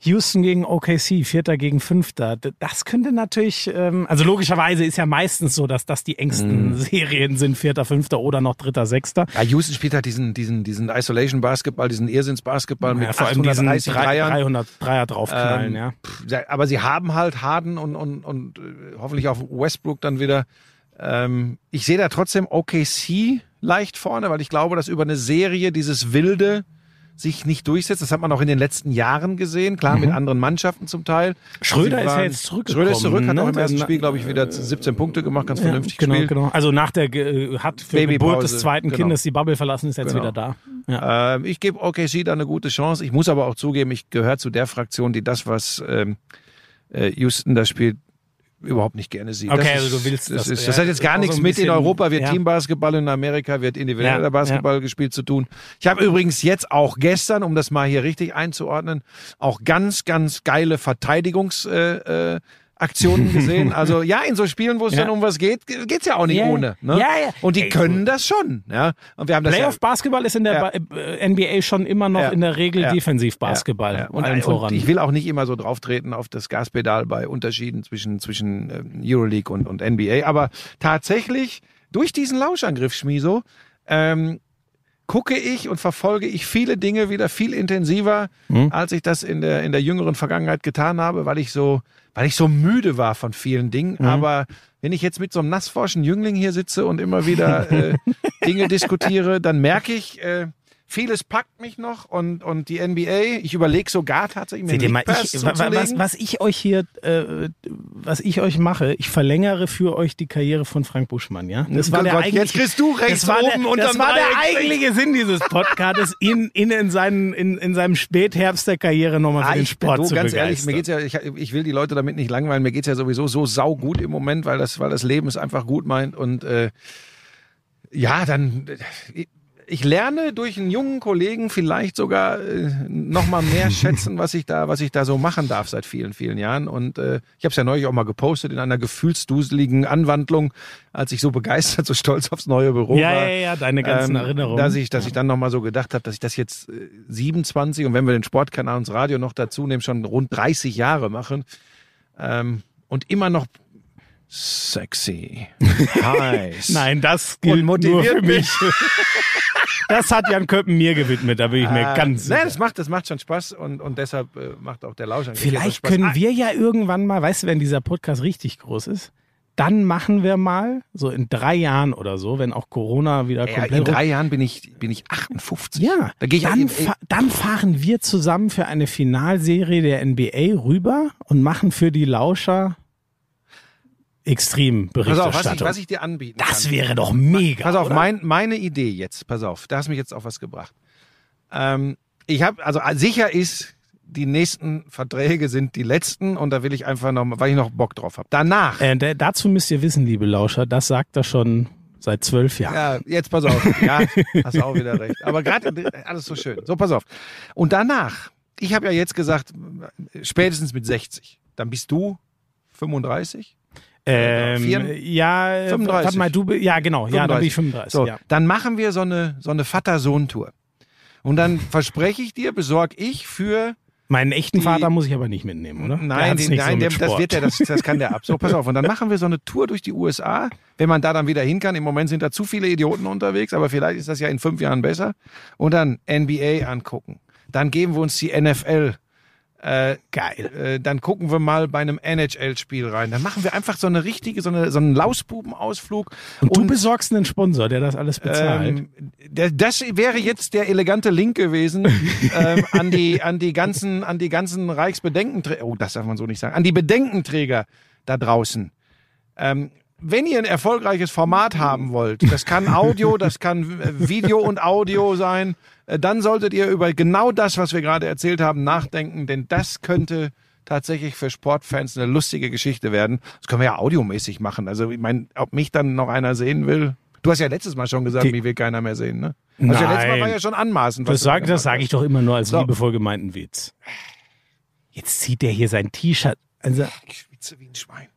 [SPEAKER 4] Houston gegen OKC, Vierter gegen Fünfter. Das könnte natürlich, ähm, also logischerweise ist ja meistens so, dass das die engsten
[SPEAKER 3] Mhm.
[SPEAKER 4] Serien sind, Vierter, Fünfter oder noch Dritter, Sechster.
[SPEAKER 3] Ja, Houston spielt halt diesen, diesen, diesen Isolation-Basketball, diesen Irrsinns-Basketball mit
[SPEAKER 4] Ja, vor allem diesen
[SPEAKER 3] 830
[SPEAKER 4] drei,
[SPEAKER 3] Dreiern.
[SPEAKER 4] 300 Dreier draufknallen,
[SPEAKER 3] Ähm,
[SPEAKER 4] ja.
[SPEAKER 3] pff, Aber sie haben halt Harden und, und, und äh, hoffentlich auch Westbrook dann wieder. Ähm, ich sehe da trotzdem OKC leicht vorne, weil ich glaube, dass über eine Serie dieses Wilde sich nicht durchsetzt. Das hat man auch in den letzten Jahren gesehen, klar mit anderen Mannschaften zum Teil.
[SPEAKER 4] Mhm. Schröder
[SPEAKER 3] Sie
[SPEAKER 4] ist ja jetzt zurückgekommen,
[SPEAKER 3] Schröder ist zurück, hat
[SPEAKER 4] ne?
[SPEAKER 3] auch im ersten Spiel, glaube ich, wieder 17 Punkte gemacht, ganz vernünftig
[SPEAKER 4] genau,
[SPEAKER 3] gespielt.
[SPEAKER 4] genau. Also nach der Ge- hat für
[SPEAKER 3] Babypause,
[SPEAKER 4] Geburt des zweiten
[SPEAKER 3] genau.
[SPEAKER 4] Kindes die Bubble verlassen, ist jetzt
[SPEAKER 3] Genau.
[SPEAKER 4] wieder da. Ja.
[SPEAKER 3] Ähm, ich gebe OKC da eine gute Chance. Ich muss aber auch zugeben, ich gehöre zu der Fraktion, die das, was ähm, äh, Houston da spielt, überhaupt nicht gerne sieht.
[SPEAKER 4] Okay,
[SPEAKER 3] das
[SPEAKER 4] also du willst
[SPEAKER 3] das.
[SPEAKER 4] das,
[SPEAKER 3] Ist, das
[SPEAKER 4] ja,
[SPEAKER 3] hat jetzt gar
[SPEAKER 4] so
[SPEAKER 3] nichts
[SPEAKER 4] ein
[SPEAKER 3] mit. In Europa wird
[SPEAKER 4] ja.
[SPEAKER 3] Teambasketball, in Amerika wird individueller
[SPEAKER 4] Ja,
[SPEAKER 3] Basketball gespielt zu tun. Ich habe übrigens jetzt auch gestern, um das mal hier richtig einzuordnen, auch ganz, ganz geile Verteidigungs... Äh, äh, Aktionen gesehen. Also ja, in so Spielen, wo es
[SPEAKER 4] Ja.
[SPEAKER 3] dann um was geht, geht's ja auch nicht
[SPEAKER 4] Ja,
[SPEAKER 3] ohne. Ne?
[SPEAKER 4] ja, ja.
[SPEAKER 3] Und die
[SPEAKER 4] Ey,
[SPEAKER 3] können das schon. Ja? Und wir haben das ja,
[SPEAKER 4] Playoff-Basketball ist in der
[SPEAKER 3] Ja.
[SPEAKER 4] ba äh, NBA schon immer noch in der Regel
[SPEAKER 3] Ja.
[SPEAKER 4] Defensiv-Basketball.
[SPEAKER 3] Ja, Und,
[SPEAKER 4] allen
[SPEAKER 3] und
[SPEAKER 4] voran.
[SPEAKER 3] ich will auch nicht immer so drauf treten auf das Gaspedal bei Unterschieden zwischen, zwischen ähm, Euroleague und, und NBA. Aber tatsächlich, durch diesen Lauschangriff, Schmiso, ähm, gucke ich und verfolge ich viele Dinge wieder viel intensiver,
[SPEAKER 4] Hm?
[SPEAKER 3] als ich das in der, in der jüngeren Vergangenheit getan habe, weil ich so, weil ich so müde war von vielen Dingen.
[SPEAKER 4] Hm?
[SPEAKER 3] Aber wenn ich jetzt mit so einem nassforschen Jüngling hier sitze und immer wieder äh, Dinge diskutiere, dann merke ich, äh, vieles packt mich noch und, und die NBA, ich überlege sogar tatsächlich mir
[SPEAKER 4] mal, ich, wa- wa- was, was ich euch hier, äh, was ich euch mache, ich verlängere für euch die Karriere von Frank Buschmann, ja? Das
[SPEAKER 3] Oh Gott, jetzt kriegst du rechts
[SPEAKER 4] das war
[SPEAKER 3] oben
[SPEAKER 4] der,
[SPEAKER 3] unterm
[SPEAKER 4] Das war der eigentliche Sinn dieses Podcasts, ihn, ihn in, seinen, in, in seinem Spätherbst der Karriere nochmal für
[SPEAKER 3] Ah,
[SPEAKER 4] den
[SPEAKER 3] ich,
[SPEAKER 4] Sport
[SPEAKER 3] du,
[SPEAKER 4] zu
[SPEAKER 3] ganz ehrlich, mir
[SPEAKER 4] begeistern.
[SPEAKER 3] geht's ja, ich, ich will die Leute damit nicht langweilen, mir geht's ja sowieso so saugut im Moment, weil das, weil das Leben es einfach gut meint und äh, ja, dann ich lerne durch einen jungen Kollegen vielleicht sogar äh, noch mal mehr schätzen, was ich da, was ich da so machen darf seit vielen, vielen Jahren. Und äh, ich habe es ja neulich auch mal gepostet in einer gefühlsduseligen Anwandlung, als ich so begeistert, so stolz aufs neue Büro
[SPEAKER 4] Ja,
[SPEAKER 3] war.
[SPEAKER 4] ja, ja, deine ganzen
[SPEAKER 3] ähm,
[SPEAKER 4] Erinnerungen.
[SPEAKER 3] Dass ich, dass ich dann nochmal so gedacht habe, dass ich das jetzt äh, 27 und wenn wir den Sportkanal und das Radio noch dazu nehmen, schon rund 30 Jahre machen. Ähm, und immer noch sexy, heiß.
[SPEAKER 4] Nein, das gilt nur für mich. Das hat Jan Köppen mir gewidmet, da bin ich mir
[SPEAKER 3] Äh,
[SPEAKER 4] ganz sicher.
[SPEAKER 3] Nein, das macht, das macht schon Spaß und, und deshalb äh, macht auch der Lausch
[SPEAKER 4] Vielleicht können wir ja irgendwann mal, weißt du, wenn dieser Podcast richtig groß ist, dann machen wir mal, so in drei Jahren oder so, wenn auch Corona wieder
[SPEAKER 3] Ja,
[SPEAKER 4] komplett
[SPEAKER 3] in drei Jahren bin ich, bin ich 58.
[SPEAKER 4] ja,
[SPEAKER 3] Da gehe ich
[SPEAKER 4] dann, fa dann fahren wir zusammen für eine Finalserie der NBA rüber und machen für die Lauscher extrem
[SPEAKER 3] Pass auf, was ich,
[SPEAKER 4] Berichterstattung.
[SPEAKER 3] was ich dir anbieten
[SPEAKER 4] das
[SPEAKER 3] kann.
[SPEAKER 4] wäre doch mega.
[SPEAKER 3] Pass auf, mein, meine Idee jetzt, pass auf, da hast du mich jetzt auf was gebracht. Ähm, ich habe, also äh, sicher ist, die nächsten Verträge sind die letzten und da will ich einfach noch, weil ich noch Bock drauf habe. Danach,
[SPEAKER 4] Äh, da- dazu müsst ihr wissen, liebe Lauscher, das sagt er schon seit zwölf Jahren.
[SPEAKER 3] ja, jetzt pass auf, ja, hast auch wieder recht. Aber gerade alles so schön. So, pass auf. Und danach, ich habe ja jetzt gesagt, spätestens mit 60, dann bist du 35?
[SPEAKER 4] Ähm,
[SPEAKER 3] Vier-
[SPEAKER 4] ja, äh,
[SPEAKER 3] 35.
[SPEAKER 4] warte mal, du, ja genau, ja, dann bin ich 35.
[SPEAKER 3] So,
[SPEAKER 4] ja.
[SPEAKER 3] dann machen wir so eine, so eine Vater-Sohn-Tour. Und dann verspreche ich dir, besorg ich für
[SPEAKER 4] Meinen echten
[SPEAKER 3] Die-
[SPEAKER 4] Vater muss ich aber nicht mitnehmen, oder? Der
[SPEAKER 3] Nein, den, nein
[SPEAKER 4] so
[SPEAKER 3] der,
[SPEAKER 4] mit
[SPEAKER 3] das wird der, das, das kann der ab. So, pass auf. Und dann machen wir so eine Tour durch die USA, wenn man da dann wieder hin kann. Im Moment sind da zu viele Idioten unterwegs, aber vielleicht ist das ja in fünf Jahren besser. Und dann NBA angucken. Dann geben wir uns die NFL. Äh,
[SPEAKER 4] Geil.
[SPEAKER 3] äh, dann gucken wir mal bei einem NHL-Spiel rein. Dann machen wir einfach so eine richtige, so, eine, so einen Lausbubenausflug.
[SPEAKER 4] Und, du besorgst einen Sponsor, der das alles bezahlt.
[SPEAKER 3] Ähm, der- das wäre jetzt der elegante Link gewesen ähm, an die an die ganzen an die ganzen Reichsbedenkenträger. Oh, das darf man so nicht sagen. An die Bedenkenträger da draußen. Ähm, wenn ihr ein erfolgreiches Format haben wollt, das kann Audio, das kann äh, Video und Audio sein, dann solltet ihr über genau das, was wir gerade erzählt haben, nachdenken, denn das könnte tatsächlich für Sportfans eine lustige Geschichte werden. Das können wir ja audiomäßig machen. Also ich meine, ob mich dann noch einer sehen will. Du hast ja letztes Mal schon gesagt,
[SPEAKER 4] Die-
[SPEAKER 3] mich will keiner mehr sehen, ne? Also ja letztes Mal
[SPEAKER 4] Nein.
[SPEAKER 3] war ja schon anmaßend.
[SPEAKER 4] das sage das sag ich doch immer nur als
[SPEAKER 3] So.
[SPEAKER 4] liebevoll gemeinten Witz. Jetzt zieht der hier sein T-Shirt. Also,
[SPEAKER 3] Ich schwitze wie ein Schwein.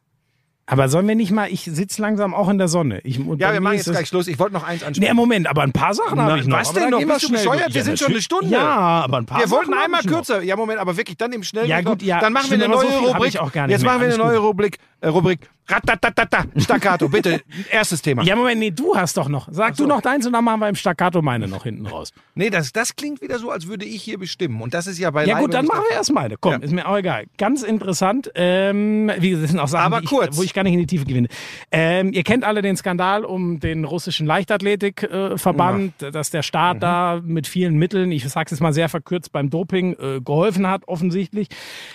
[SPEAKER 4] Aber sollen wir nicht mal, ich sitze langsam auch in der Sonne. Ich,
[SPEAKER 3] Ja, wir machen jetzt gleich Schluss. Ich wollte noch eins ansprechen.
[SPEAKER 4] Nee, Moment, aber ein paar Sachen habe ich noch.
[SPEAKER 3] was denn noch? Bist du bescheuert? Wir sind schon eine. Stunde.
[SPEAKER 4] Ja, aber ein paar
[SPEAKER 3] Wir wollten
[SPEAKER 4] Sachen
[SPEAKER 3] einmal kürzer. Ja, Moment, aber wirklich dann im Schnell.
[SPEAKER 4] Ja, gut, ja,
[SPEAKER 3] Dann machen wir eine neue Rubrik. Jetzt machen wir eine neue. Rubrik. Äh, Rubrik. Ratatatata. Staccato. Bitte. Erstes Thema.
[SPEAKER 4] Ja, Moment, nee, du hast doch noch. Sag
[SPEAKER 3] so.
[SPEAKER 4] du noch deins und dann machen wir im Staccato meine noch hinten raus.
[SPEAKER 3] Nee, das, das klingt wieder so, als würde ich hier bestimmen. Und das ist ja bei
[SPEAKER 4] Ja gut, dann machen wir erst meine. Komm,
[SPEAKER 3] Ja.
[SPEAKER 4] ist mir auch egal. Ganz interessant. Ähm, wie gesagt, sind auch Sachen,
[SPEAKER 3] Aber
[SPEAKER 4] die ich,
[SPEAKER 3] kurz.
[SPEAKER 4] wo ich gar nicht in die Tiefe gewinne. Ähm, ihr kennt alle den Skandal um den russischen Leichtathletikverband, äh, Verband, dass der
[SPEAKER 3] Mhm.
[SPEAKER 4] Staat da mit vielen Mitteln, ich sag's jetzt mal sehr verkürzt, beim Doping äh, geholfen hat, offensichtlich.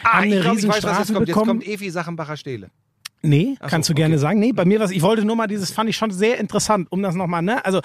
[SPEAKER 3] Ah,
[SPEAKER 4] haben
[SPEAKER 3] ich
[SPEAKER 4] eine
[SPEAKER 3] glaube, ich weiß, was jetzt kommt. Jetzt
[SPEAKER 4] bekommen.
[SPEAKER 3] kommt Evi Sachenbacher Stehle.
[SPEAKER 4] Nee,
[SPEAKER 3] Ach so,
[SPEAKER 4] kannst du
[SPEAKER 3] okay.
[SPEAKER 4] gerne sagen. Nee, bei mir was, ich wollte nur mal dieses, fand ich schon sehr interessant, um das nochmal, ne? Also,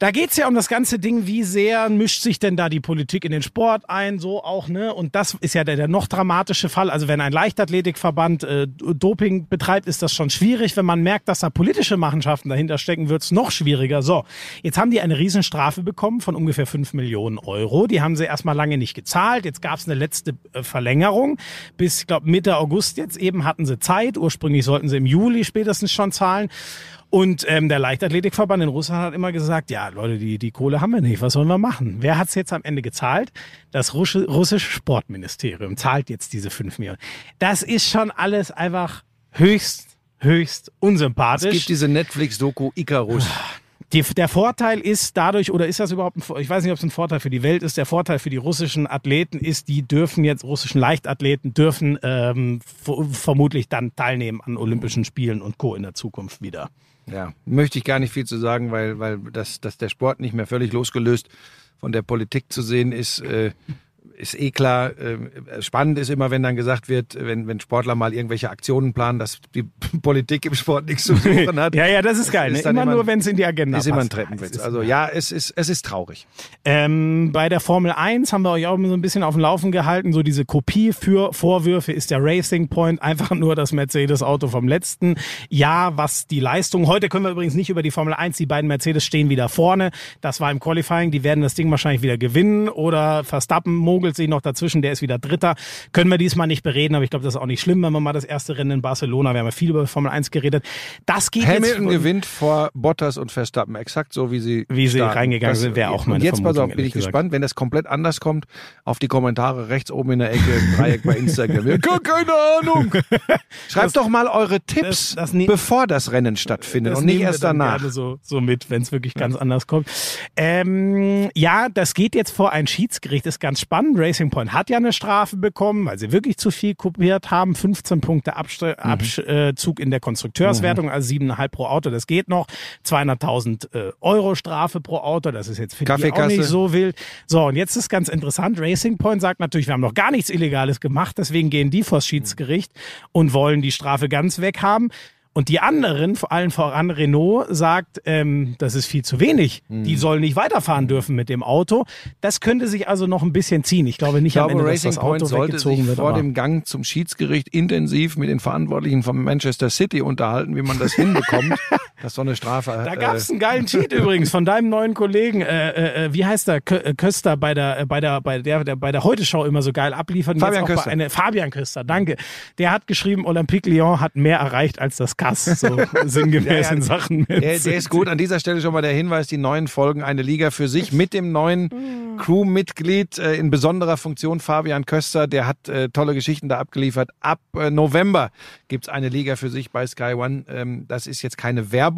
[SPEAKER 4] da geht's ja um das ganze Ding, wie sehr mischt sich denn da die Politik in den Sport ein, so auch, ne? Und das ist ja der, der noch dramatische Fall. Also wenn ein Leichtathletikverband äh, Doping betreibt, ist das schon schwierig. Wenn man merkt, dass da politische Machenschaften dahinter stecken, wird's noch schwieriger. So, jetzt haben die eine Riesenstrafe bekommen von ungefähr 5 Millionen Euro. Die haben sie erstmal lange nicht gezahlt. Jetzt gab's eine letzte äh, Verlängerung. Bis, ich glaube, Mitte August jetzt eben hatten sie Zeit. Ursprünglich sollten sie im Juli spätestens schon zahlen. Und ähm, der Leichtathletikverband in Russland hat immer gesagt, ja Leute, die, die Kohle haben wir nicht, was sollen wir machen? Wer hat's jetzt am Ende gezahlt? Das Russi- russische Sportministerium zahlt jetzt diese 5 Millionen. Das ist schon alles einfach höchst, höchst unsympathisch.
[SPEAKER 3] Es gibt diese Netflix-Doku Icarus.
[SPEAKER 4] Die, der Vorteil ist dadurch, oder ist das überhaupt ein, ich weiß nicht, ob es ein Vorteil für die Welt ist, der Vorteil für die russischen Athleten ist, die dürfen jetzt, russischen Leichtathleten dürfen ähm, vermutlich dann teilnehmen an Olympischen Spielen und Co. in der Zukunft wieder.
[SPEAKER 3] Ja, möchte ich gar nicht viel zu sagen, weil, weil das, dass der Sport nicht mehr völlig losgelöst von der Politik zu sehen ist, äh, ist eh klar. Äh, spannend ist immer, wenn dann gesagt wird, wenn, wenn Sportler mal irgendwelche Aktionen planen, dass die Politik im Sport nichts zu suchen hat.
[SPEAKER 4] Ja, ja, das ist geil.
[SPEAKER 3] Ist
[SPEAKER 4] ne? Immer
[SPEAKER 3] immer-
[SPEAKER 4] nur, wenn es in die Agenda
[SPEAKER 3] ist immer ein
[SPEAKER 4] passt.
[SPEAKER 3] Treppenwitz.
[SPEAKER 4] Ist-
[SPEAKER 3] Also ja, es ist, es ist traurig.
[SPEAKER 4] Ähm, bei der Formel 1 haben wir euch auch immer so ein bisschen auf dem Laufen gehalten. So diese Kopie für Vorwürfe ist der Racing Point einfach nur das Mercedes-Auto vom letzten Jahr, was die Leistung. Heute können wir übrigens nicht über die Formel 1. Die beiden Mercedes stehen wieder vorne. Das war im Qualifying. Die werden das Ding wahrscheinlich wieder gewinnen oder Verstappen mogelt sich noch dazwischen. Der ist wieder Dritter. Können wir diesmal nicht bereden, aber ich glaube, das ist auch nicht schlimm, wenn man mal das erste Rennen in Barcelona, wir haben ja viel über Formel 1 geredet. Das geht
[SPEAKER 3] Hamilton
[SPEAKER 4] jetzt
[SPEAKER 3] gewinnt vor Bottas und Verstappen, exakt so wie sie
[SPEAKER 4] Wie sie
[SPEAKER 3] starten.
[SPEAKER 4] reingegangen sind, wäre auch meine
[SPEAKER 3] Und jetzt pass
[SPEAKER 4] Vermutung,
[SPEAKER 3] auf, bin ich
[SPEAKER 4] gesagt.
[SPEAKER 3] gespannt, wenn das komplett anders kommt, auf die Kommentare rechts oben in der Ecke, im Dreieck bei Instagram. Ja, gar keine Ahnung. Schreibt doch mal eure Tipps,
[SPEAKER 4] das- das ne-
[SPEAKER 3] bevor das Rennen stattfindet
[SPEAKER 4] Das
[SPEAKER 3] und nicht
[SPEAKER 4] wir
[SPEAKER 3] erst danach.
[SPEAKER 4] So, so mit, wenn es wirklich ganz anders kommt. Ähm, ja, das geht jetzt vor ein Schiedsgericht, ist ganz spannend. Racing Point hat ja eine Strafe bekommen, weil sie wirklich zu viel kopiert haben. 15 Punkte Abst Abzug in der Konstrukteurswertung, also 7,5 pro Auto, das geht noch. 200.000 äh, Euro Strafe pro Auto, das ist jetzt für die auch nicht so wild. So, und jetzt ist ganz interessant, Racing Point sagt natürlich, wir haben noch gar nichts Illegales gemacht, deswegen gehen die vors Schiedsgericht und wollen die Strafe ganz weghaben. Und die anderen, vor allem voran Renault, sagt, ähm, das ist viel zu wenig.
[SPEAKER 3] Hm.
[SPEAKER 4] Die sollen nicht weiterfahren dürfen mit dem Auto. Das könnte sich also noch ein bisschen ziehen. Ich glaube nicht
[SPEAKER 3] Ich
[SPEAKER 4] am
[SPEAKER 3] glaube,
[SPEAKER 4] Ende, dass
[SPEAKER 3] Racing
[SPEAKER 4] das Auto
[SPEAKER 3] Point sollte
[SPEAKER 4] weggezogen
[SPEAKER 3] sich
[SPEAKER 4] wird.
[SPEAKER 3] vor dem Gang zum Schiedsgericht intensiv mit den Verantwortlichen von Manchester City unterhalten, wie man das hinbekommt, dass so eine Strafe.
[SPEAKER 4] Da
[SPEAKER 3] äh,
[SPEAKER 4] gab's einen geilen Cheat übrigens von deinem neuen Kollegen. Äh, äh, wie heißt der? Kö äh, Köster bei der äh, bei der bei der, der bei der Heute Show immer so geil abliefert. Und
[SPEAKER 3] Fabian
[SPEAKER 4] jetzt auch
[SPEAKER 3] Köster.
[SPEAKER 4] Bei eine, Fabian Köster, danke. Der hat geschrieben, Olympique Lyon hat mehr erreicht als das Kass. So sinngemäß
[SPEAKER 3] Ja, ja.
[SPEAKER 4] in Sachen.
[SPEAKER 3] Der, der ist gut. An dieser Stelle schon mal der Hinweis, die neuen Folgen eine Liga für sich mit dem neuen Crewmitglied äh, in besonderer Funktion, Fabian Köster. Der hat äh, tolle Geschichten da abgeliefert. Ab äh, November gibt's eine Liga für sich bei Sky One. Ähm, das ist jetzt keine Werbung.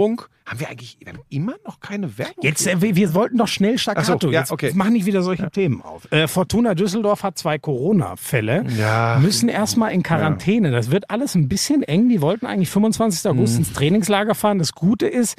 [SPEAKER 3] Haben wir eigentlich wir haben immer noch keine Werbung?
[SPEAKER 4] Jetzt, äh, wir, wir wollten doch schnell Staccato.
[SPEAKER 3] So, ja,
[SPEAKER 4] Jetzt
[SPEAKER 3] okay.
[SPEAKER 4] mach nicht wieder solche Themen auf. Äh, Fortuna Düsseldorf hat zwei Corona-Fälle.
[SPEAKER 3] Ja.
[SPEAKER 4] Müssen erstmal in Quarantäne. Das wird alles ein bisschen eng. Die wollten eigentlich 25. August
[SPEAKER 3] Mhm.
[SPEAKER 4] ins Trainingslager fahren. Das Gute ist,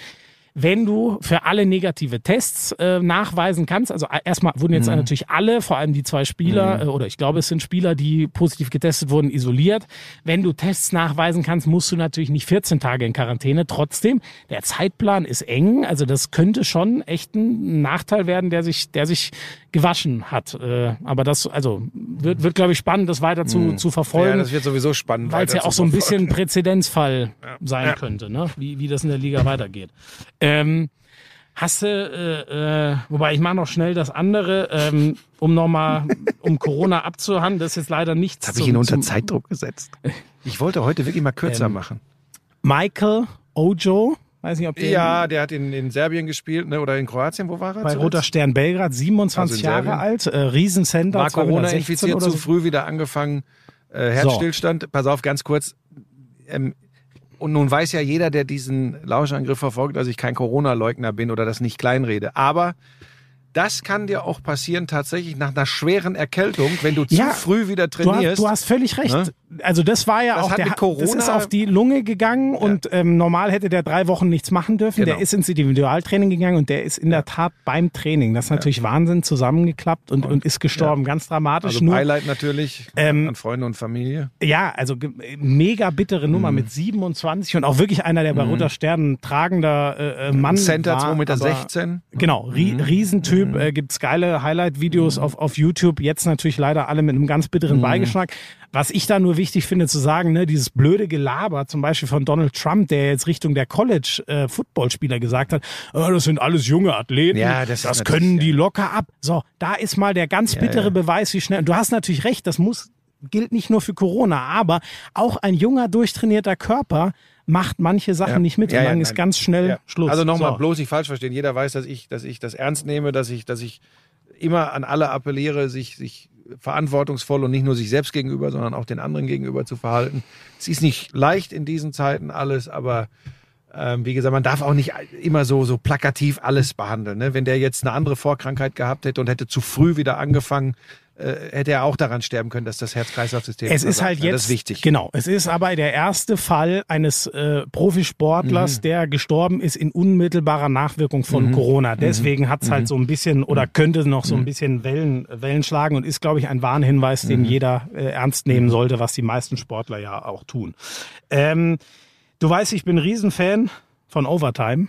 [SPEAKER 4] wenn du für alle negative Tests äh, nachweisen kannst, also äh, erstmal wurden
[SPEAKER 3] Mhm.
[SPEAKER 4] jetzt natürlich alle, vor allem die zwei Spieler, äh, oder ich glaube, es sind Spieler, die positiv getestet wurden, isoliert. Wenn du Tests nachweisen kannst, musst du natürlich nicht 14 Tage in Quarantäne. Trotzdem, der Zeitplan ist eng, also das könnte schon echt ein Nachteil werden, der sich, der sich gewaschen hat. Äh, aber das, also wird, wird glaube ich, spannend, das weiter zu, zu
[SPEAKER 3] Mhm. Ja,
[SPEAKER 4] verfolgen.
[SPEAKER 3] das wird sowieso spannend.
[SPEAKER 4] Weil es ja auch so ein
[SPEAKER 3] verfolgen.
[SPEAKER 4] bisschen Präzedenzfall sein
[SPEAKER 3] Ja.
[SPEAKER 4] könnte, ne? wie, wie das in der Liga weitergeht. Ähm, hast du, äh, äh, wobei ich mache noch schnell das andere, ähm, um nochmal, um Corona abzuhandeln, das ist jetzt leider nichts.
[SPEAKER 3] Habe ich ihn unter Zeitdruck gesetzt. Ich wollte heute wirklich mal kürzer
[SPEAKER 4] Ähm,
[SPEAKER 3] machen.
[SPEAKER 4] Michael Ojo, weiß nicht, ob der
[SPEAKER 3] Ja, der hat in, in Serbien gespielt, ne? oder in Kroatien, wo war er?
[SPEAKER 4] bei
[SPEAKER 3] zuletzt?
[SPEAKER 4] Roter Stern Belgrad, 27
[SPEAKER 3] Also
[SPEAKER 4] Jahre alt, äh, Riesencenter,
[SPEAKER 3] War
[SPEAKER 4] 2,16
[SPEAKER 3] Corona
[SPEAKER 4] 16
[SPEAKER 3] infiziert, zu
[SPEAKER 4] so.
[SPEAKER 3] früh wieder angefangen, äh, Herzstillstand. Pass auf, ganz kurz. Ähm, und nun weiß ja jeder, der diesen Lauschangriff verfolgt, dass ich kein Corona-Leugner bin oder das nicht kleinrede. Aber das kann dir auch passieren tatsächlich nach einer schweren Erkältung, wenn du
[SPEAKER 4] Ja,
[SPEAKER 3] zu früh wieder
[SPEAKER 4] Du hast,
[SPEAKER 3] trainierst.
[SPEAKER 4] du hast völlig recht.
[SPEAKER 3] Ne?
[SPEAKER 4] Also das war ja
[SPEAKER 3] Das
[SPEAKER 4] auch der
[SPEAKER 3] Corona-
[SPEAKER 4] das ist auf die Lunge gegangen und ähm, normal hätte der drei Wochen nichts machen dürfen.
[SPEAKER 3] Genau.
[SPEAKER 4] Der ist ins Individualtraining gegangen und der ist in der Tat beim Training. Das ist natürlich Wahnsinn zusammengeklappt und, und ist gestorben. Ganz dramatisch.
[SPEAKER 3] also
[SPEAKER 4] Nur,
[SPEAKER 3] Beileid natürlich
[SPEAKER 4] Ähm,
[SPEAKER 3] an Freunde und Familie.
[SPEAKER 4] ja, also mega bittere Nummer
[SPEAKER 3] Mhm.
[SPEAKER 4] mit 27 und auch wirklich einer, der bei Roter Sternen tragender äh, äh, Mann
[SPEAKER 3] Center
[SPEAKER 4] war.
[SPEAKER 3] 2,16 Meter.
[SPEAKER 4] aber-
[SPEAKER 3] 16.
[SPEAKER 4] Genau, ri Riesentyp,
[SPEAKER 3] Mhm.
[SPEAKER 4] äh, gibt's geile Highlight-Videos auf, auf YouTube, jetzt natürlich leider alle mit einem ganz bitteren
[SPEAKER 3] Mhm.
[SPEAKER 4] Beigeschmack. Was ich da nur wichtig finde zu sagen, ne, dieses blöde Gelaber, zum Beispiel von Donald Trump, der jetzt Richtung der College-Footballspieler gesagt hat, oh, das sind alles junge Athleten,
[SPEAKER 3] Ja, das
[SPEAKER 4] das, können die locker ab. So, da ist mal der ganz bittere
[SPEAKER 3] ja.
[SPEAKER 4] Beweis, wie schnell, und du hast natürlich recht, das muss, gilt nicht nur für Corona, aber auch ein junger, durchtrainierter Körper macht manche Sachen
[SPEAKER 3] Ja.
[SPEAKER 4] nicht mit
[SPEAKER 3] Ja,
[SPEAKER 4] und
[SPEAKER 3] ja,
[SPEAKER 4] dann ist
[SPEAKER 3] nein.
[SPEAKER 4] ganz schnell
[SPEAKER 3] Ja.
[SPEAKER 4] Schluss.
[SPEAKER 3] Also nochmal
[SPEAKER 4] So.
[SPEAKER 3] bloß nicht falsch verstehen. Jeder weiß, dass ich, dass ich das ernst nehme, dass ich, dass ich immer an alle appelliere, sich, sich verantwortungsvoll und nicht nur sich selbst gegenüber, sondern auch den anderen gegenüber zu verhalten. Es ist nicht leicht in diesen Zeiten alles, aber ähm, wie gesagt, man darf auch nicht immer so, so plakativ alles behandeln. Ne? Wenn der jetzt eine andere Vorkrankheit gehabt hätte und hätte zu früh wieder angefangen, äh, hätte er auch daran sterben können, dass das Herz-Kreislauf-System
[SPEAKER 4] Es ist halt jetzt
[SPEAKER 3] Das ist wichtig.
[SPEAKER 4] Genau, es ist aber der erste Fall eines äh, Profisportlers,
[SPEAKER 3] Mhm.
[SPEAKER 4] der gestorben ist in unmittelbarer Nachwirkung von Corona. Deswegen hat's
[SPEAKER 3] Mhm.
[SPEAKER 4] halt so ein bisschen oder könnte noch so ein bisschen Wellen, Wellen schlagen und ist, glaube ich, ein Warnhinweis,
[SPEAKER 3] Mhm.
[SPEAKER 4] den jeder äh, ernst nehmen sollte, was die meisten Sportler ja auch tun. Ähm, du weißt, ich bin Riesenfan von Overtime.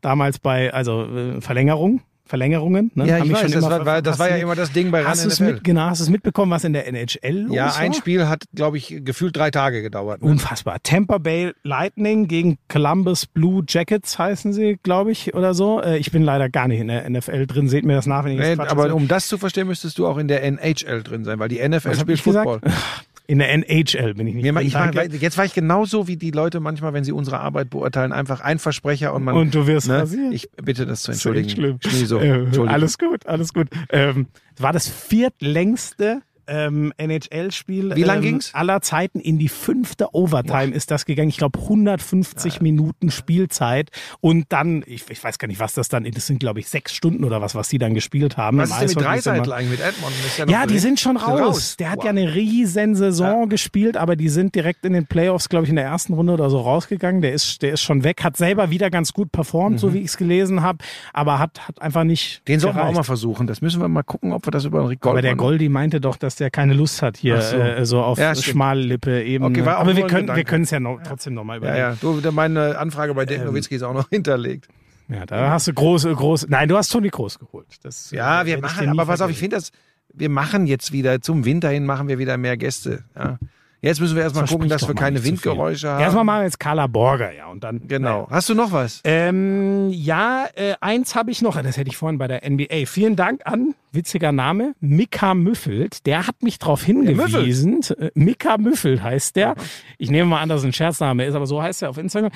[SPEAKER 4] Damals bei also äh, Verlängerung. Verlängerungen. Ne?
[SPEAKER 3] Ja, ich weiß, das war, war, das war ja immer das Ding bei
[SPEAKER 4] Hast du es
[SPEAKER 3] NFL.
[SPEAKER 4] mit, genau, hast du es mitbekommen, was in der NHL los
[SPEAKER 3] Ja,
[SPEAKER 4] war?
[SPEAKER 3] ein Spiel hat, glaube ich, gefühlt drei Tage gedauert. Ne?
[SPEAKER 4] Unfassbar. Tampa Bay Lightning gegen Columbus Blue Jackets heißen sie, glaube ich, oder so. Äh, Ich bin leider gar nicht in der NFL drin. Seht mir das nach, wenn ich
[SPEAKER 3] Nee,
[SPEAKER 4] Quatsch
[SPEAKER 3] aber
[SPEAKER 4] erzähle.
[SPEAKER 3] um das zu verstehen, müsstest du auch in der NHL drin sein, weil die NFL
[SPEAKER 4] Was
[SPEAKER 3] spielt
[SPEAKER 4] ich gesagt? In der NHL bin ich nicht
[SPEAKER 3] Mir, ich war, jetzt war ich genauso wie die Leute manchmal, wenn sie unsere Arbeit beurteilen, einfach ein Versprecher und man.
[SPEAKER 4] Und du wirst
[SPEAKER 3] ne?
[SPEAKER 4] rasiert.
[SPEAKER 3] Ich bitte das zu
[SPEAKER 4] Das ist
[SPEAKER 3] entschuldigen.
[SPEAKER 4] schlimm.
[SPEAKER 3] Schmieso,
[SPEAKER 4] Äh, alles gut, alles gut. Ähm, war das viertlängste ähm, NHL-Spiel
[SPEAKER 3] Wie lang
[SPEAKER 4] ähm,
[SPEAKER 3] ging's?
[SPEAKER 4] aller Zeiten in die fünfte Overtime ist das gegangen. Ich glaube 150 Minuten Spielzeit und dann, ich, ich weiß gar nicht, was das dann, das sind glaube ich sechs Stunden oder was, was die dann gespielt haben.
[SPEAKER 3] Was ist denn mit
[SPEAKER 4] ist
[SPEAKER 3] Dreiseitel eigentlich mit? Ist ja,
[SPEAKER 4] ja, die sind schon raus. Der hat
[SPEAKER 3] Wow.
[SPEAKER 4] ja eine riesen Saison gespielt, aber die sind direkt in den Playoffs, glaube ich, in der ersten Runde oder so rausgegangen. Der ist, der ist schon weg, hat selber wieder ganz gut performt, so wie ich es gelesen habe, aber hat, hat einfach nicht.
[SPEAKER 3] Mhm. Den sollten wir auch
[SPEAKER 4] gereicht.
[SPEAKER 3] mal versuchen. Das müssen wir mal gucken, ob wir das über den Goldmann
[SPEAKER 4] Aber der Goldi meinte doch, dass der keine Lust hat hier
[SPEAKER 3] so.
[SPEAKER 4] äh, so auf
[SPEAKER 3] Ja, stimmt.
[SPEAKER 4] Schmallippe eben.
[SPEAKER 3] Okay, war auch
[SPEAKER 4] aber wir können, wir können es ja noch, trotzdem nochmal
[SPEAKER 3] Ja,
[SPEAKER 4] überlegen.
[SPEAKER 3] ja. Du, der- meine Anfrage bei Dirk Nowitzki ist auch noch hinterlegt.
[SPEAKER 4] Ja, da hast du große, große. Nein, du hast Toni Groß geholt. Das,
[SPEAKER 3] Ja,
[SPEAKER 4] äh,
[SPEAKER 3] wir
[SPEAKER 4] hätte ich
[SPEAKER 3] machen, aber pass auf, ich finde das, wir machen jetzt wieder, zum Winter hin machen wir wieder mehr Gäste. Ja. Jetzt müssen wir erstmal gucken, dass wir keine. Windgeräusche haben.
[SPEAKER 4] Erstmal machen wir jetzt Carla Borger, ja, und dann.
[SPEAKER 3] Genau. Hast du noch was?
[SPEAKER 4] Ähm, ja, äh, eins habe ich noch, das hätte ich vorhin bei der NBA. Vielen Dank an, witziger Name, Mika Müffelt. Der hat mich darauf hingewiesen. Äh, Mika Müffelt heißt der. Ich nehme mal an, dass es ein Scherzname ist, aber so heißt er auf Instagram.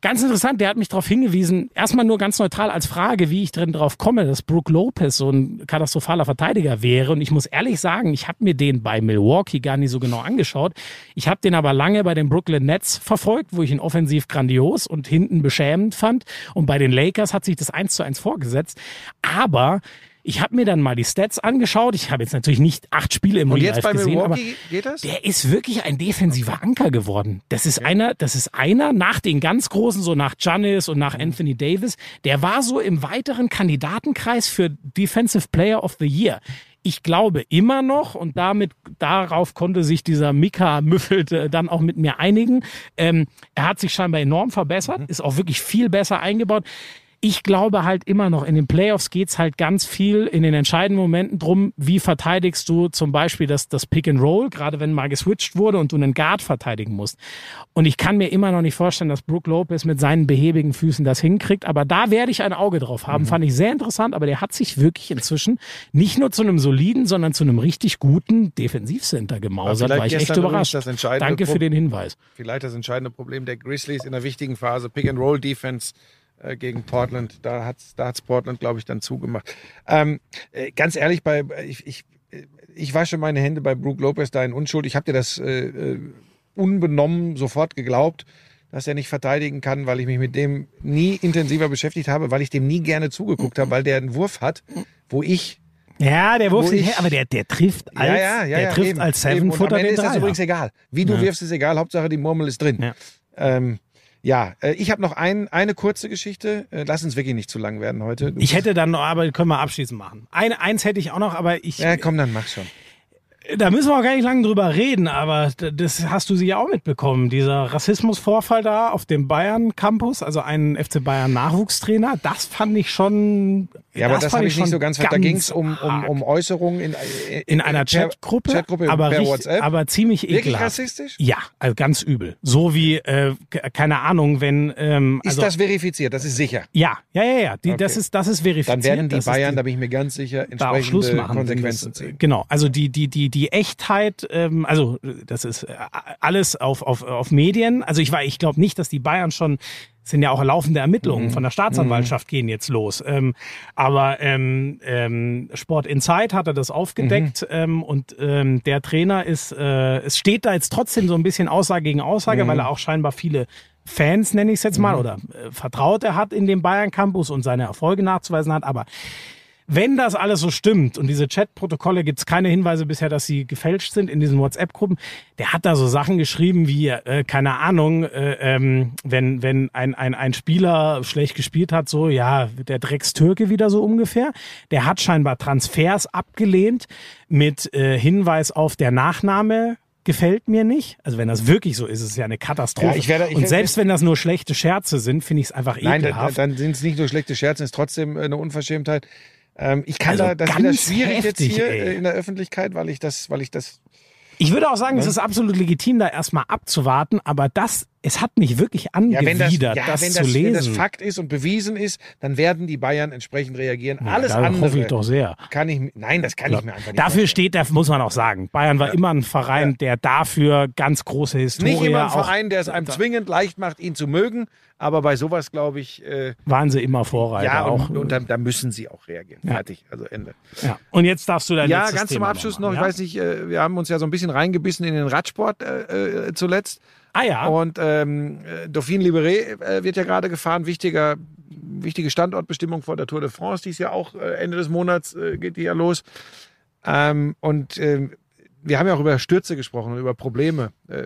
[SPEAKER 4] Ganz interessant, der hat mich darauf hingewiesen, erstmal nur ganz neutral als Frage, wie ich drin drauf komme, dass Brook Lopez so ein katastrophaler Verteidiger wäre. Und ich muss ehrlich sagen, ich habe mir den bei Milwaukee gar nicht so genau angeschaut. Ich habe den aber lange bei den Brooklyn Nets verfolgt, wo ich ihn offensiv grandios und hinten beschämend fand. Und bei den Lakers hat sich das eins zu eins vorgesetzt. Aber ich habe mir dann mal die Stats angeschaut. Ich habe jetzt natürlich nicht acht Spiele im
[SPEAKER 3] Und
[SPEAKER 4] Real
[SPEAKER 3] jetzt bei
[SPEAKER 4] gesehen, aber
[SPEAKER 3] Milwaukee geht das?
[SPEAKER 4] der ist wirklich ein defensiver Anker geworden. Das ist einer, das ist einer nach den ganz großen, so nach Giannis und
[SPEAKER 3] Mhm.
[SPEAKER 4] nach Anthony Davis. Der war so im weiteren Kandidatenkreis für Defensive Player of the Year. Ich glaube immer noch und damit darauf konnte sich dieser Mika Müffelt äh, dann auch mit mir einigen. Ähm, er hat sich scheinbar enorm verbessert,
[SPEAKER 3] Mhm.
[SPEAKER 4] ist auch wirklich viel besser eingebaut. Ich glaube halt immer noch, in den Playoffs geht's halt ganz viel in den entscheidenden Momenten drum, wie verteidigst du zum Beispiel das, das Pick and Roll, gerade wenn mal geswitcht wurde und du einen Guard verteidigen musst. Und ich kann mir immer noch nicht vorstellen, dass Brook Lopez mit seinen behäbigen Füßen das hinkriegt, aber da werde ich ein Auge drauf haben. Fand ich sehr interessant, aber der hat sich wirklich inzwischen nicht nur zu einem soliden, sondern zu einem richtig guten Defensivcenter gemausert. War ich echt überrascht.
[SPEAKER 3] das entscheidende
[SPEAKER 4] Danke für
[SPEAKER 3] Punkt.
[SPEAKER 4] den Hinweis.
[SPEAKER 3] Vielleicht das entscheidende Problem der Grizzlies in der wichtigen Phase, Pick-and-Roll-Defense äh, gegen Portland. Da hat's, da hat's Portland, glaube ich, dann zugemacht. Ähm, äh, ganz ehrlich, bei ich, ich, ich wasche meine Hände bei Brook Lopez da in Unschuld. Ich habe dir das äh, äh, unbenommen sofort geglaubt, dass er nicht verteidigen kann, weil ich mich mit dem nie intensiver beschäftigt habe, weil ich dem nie gerne zugeguckt habe, weil der einen Wurf hat, wo ich
[SPEAKER 4] Ja, der Wurf
[SPEAKER 3] Wo
[SPEAKER 4] sich
[SPEAKER 3] ich-
[SPEAKER 4] her, aber der, der trifft als,
[SPEAKER 3] ja, ja, ja,
[SPEAKER 4] der trifft
[SPEAKER 3] eben,
[SPEAKER 4] als. Seven
[SPEAKER 3] Und am
[SPEAKER 4] Footer
[SPEAKER 3] Ende
[SPEAKER 4] den
[SPEAKER 3] ist das übrigens egal. Wie du wirfst, ist egal. Hauptsache die Murmel ist drin.
[SPEAKER 4] Ja.
[SPEAKER 3] Ähm, ja, äh, ich habe noch ein, eine kurze Geschichte. Äh, lass uns wirklich nicht zu lang werden heute. Du-
[SPEAKER 4] Ich hätte dann noch, aber können wir abschließend machen. Ein, eins hätte ich auch noch, aber ich,
[SPEAKER 3] ja, komm, dann mach schon.
[SPEAKER 4] Da müssen wir auch gar nicht lange drüber reden, aber das hast du sie ja auch mitbekommen. Dieser Rassismusvorfall da auf dem Bayern Campus, also ein FC Bayern Nachwuchstrainer, das fand ich schon.
[SPEAKER 3] Ja, aber das,
[SPEAKER 4] fand
[SPEAKER 3] habe ich nicht
[SPEAKER 4] schon
[SPEAKER 3] so ganz verstanden. Da ging es um, um, um Äußerungen in, äh,
[SPEAKER 4] in einer Chatgruppe,
[SPEAKER 3] Chatgruppe
[SPEAKER 4] aber,
[SPEAKER 3] per
[SPEAKER 4] richtig-
[SPEAKER 3] WhatsApp.
[SPEAKER 4] aber ziemlich
[SPEAKER 3] Wirklich
[SPEAKER 4] ekelhaft.
[SPEAKER 3] rassistisch?
[SPEAKER 4] Ja, also ganz übel. So wie, äh, ke- keine Ahnung, wenn. Ähm,
[SPEAKER 3] Ist
[SPEAKER 4] also,
[SPEAKER 3] das verifiziert? Das ist sicher.
[SPEAKER 4] ja, ja, ja, ja. Die, Das
[SPEAKER 3] Okay.
[SPEAKER 4] ist, das ist verifiziert.
[SPEAKER 3] Dann werden die
[SPEAKER 4] Das ist
[SPEAKER 3] Bayern,
[SPEAKER 4] die-
[SPEAKER 3] da bin ich mir ganz sicher, entsprechende Konsequenzen
[SPEAKER 4] das,
[SPEAKER 3] ziehen.
[SPEAKER 4] Genau, also die, die, die, die Echtheit, ähm, also das ist äh, alles auf, auf, auf Medien. Also ich war, ich glaube nicht, dass die Bayern schon es sind ja auch laufende Ermittlungen
[SPEAKER 3] Mhm.
[SPEAKER 4] von der Staatsanwaltschaft gehen jetzt los. Ähm, aber ähm, ähm, Sport Insight hatte das aufgedeckt
[SPEAKER 3] Mhm.
[SPEAKER 4] ähm, und ähm, der Trainer ist, äh, es steht da jetzt trotzdem so ein bisschen Aussage gegen Aussage,
[SPEAKER 3] Mhm.
[SPEAKER 4] weil er auch scheinbar viele Fans, nenne ich es jetzt mal, oder äh, Vertraute hat in dem Bayern Campus und seine Erfolge nachzuweisen hat. Aber wenn das alles so stimmt und diese Chatprotokolle gibt es keine Hinweise bisher, dass sie gefälscht sind in diesen WhatsApp-Gruppen, der hat da so Sachen geschrieben wie, äh, keine Ahnung, äh, ähm, wenn, wenn ein, ein, ein Spieler schlecht gespielt hat, so, ja, der Dreckstürke wieder so ungefähr. Der hat scheinbar Transfers abgelehnt mit äh, Hinweis auf der Nachname gefällt mir nicht. Also wenn das wirklich so ist, ist es ja eine Katastrophe.
[SPEAKER 3] Ja, ich werde- ich
[SPEAKER 4] und selbst wenn das nur schlechte Scherze sind, finde ich es einfach
[SPEAKER 3] Nein,
[SPEAKER 4] ekelhaft.
[SPEAKER 3] dann sind es nicht nur schlechte Scherze, es ist trotzdem äh, eine Unverschämtheit. Ähm, ich kann
[SPEAKER 4] Also
[SPEAKER 3] da, das wieder schwierig
[SPEAKER 4] heftig,
[SPEAKER 3] jetzt hier
[SPEAKER 4] ey.
[SPEAKER 3] äh, in der Öffentlichkeit, weil ich das, weil ich das
[SPEAKER 4] Ich würde auch sagen, es
[SPEAKER 3] Ne?
[SPEAKER 4] ist absolut legitim, da erstmal abzuwarten, aber das es hat mich wirklich
[SPEAKER 3] Ja, wenn das,
[SPEAKER 4] angewidert,
[SPEAKER 3] ja,
[SPEAKER 4] das
[SPEAKER 3] wenn,
[SPEAKER 4] zu
[SPEAKER 3] das, wenn das
[SPEAKER 4] lesen.
[SPEAKER 3] Fakt ist und bewiesen ist, dann werden die Bayern entsprechend reagieren.
[SPEAKER 4] Ja,
[SPEAKER 3] Alles
[SPEAKER 4] da hoffe
[SPEAKER 3] andere
[SPEAKER 4] ich doch sehr.
[SPEAKER 3] kann ich, nein, das kann ich mir einfach nicht
[SPEAKER 4] Dafür
[SPEAKER 3] vorstellen.
[SPEAKER 4] steht, da muss man auch sagen, Bayern war
[SPEAKER 3] Ja.
[SPEAKER 4] immer ein Verein, der dafür ganz große Historie
[SPEAKER 3] Nicht immer ein
[SPEAKER 4] auch
[SPEAKER 3] Verein, der es einem zwingend leicht macht, ihn zu mögen, aber bei sowas glaube ich, äh,
[SPEAKER 4] waren sie immer Vorreiter
[SPEAKER 3] ja,
[SPEAKER 4] auch.
[SPEAKER 3] und, und da, da müssen sie auch reagieren.
[SPEAKER 4] Ja.
[SPEAKER 3] Fertig, also Ende.
[SPEAKER 4] ja. und jetzt darfst du dein
[SPEAKER 3] Ja, ganz zum
[SPEAKER 4] Thema
[SPEAKER 3] Abschluss
[SPEAKER 4] noch,
[SPEAKER 3] noch, ich weiß nicht, äh, wir haben uns ja so ein bisschen reingebissen in den Radsport äh, äh, zuletzt.
[SPEAKER 4] Ah ja,
[SPEAKER 3] Und ähm, äh, Dauphine Libéré äh, wird ja gerade gefahren, wichtiger, wichtige Standortbestimmung vor der Tour de France, die ist ja auch äh, Ende des Monats geht die ja los. Ähm, und ähm, wir haben ja auch über Stürze gesprochen und über Probleme. Äh,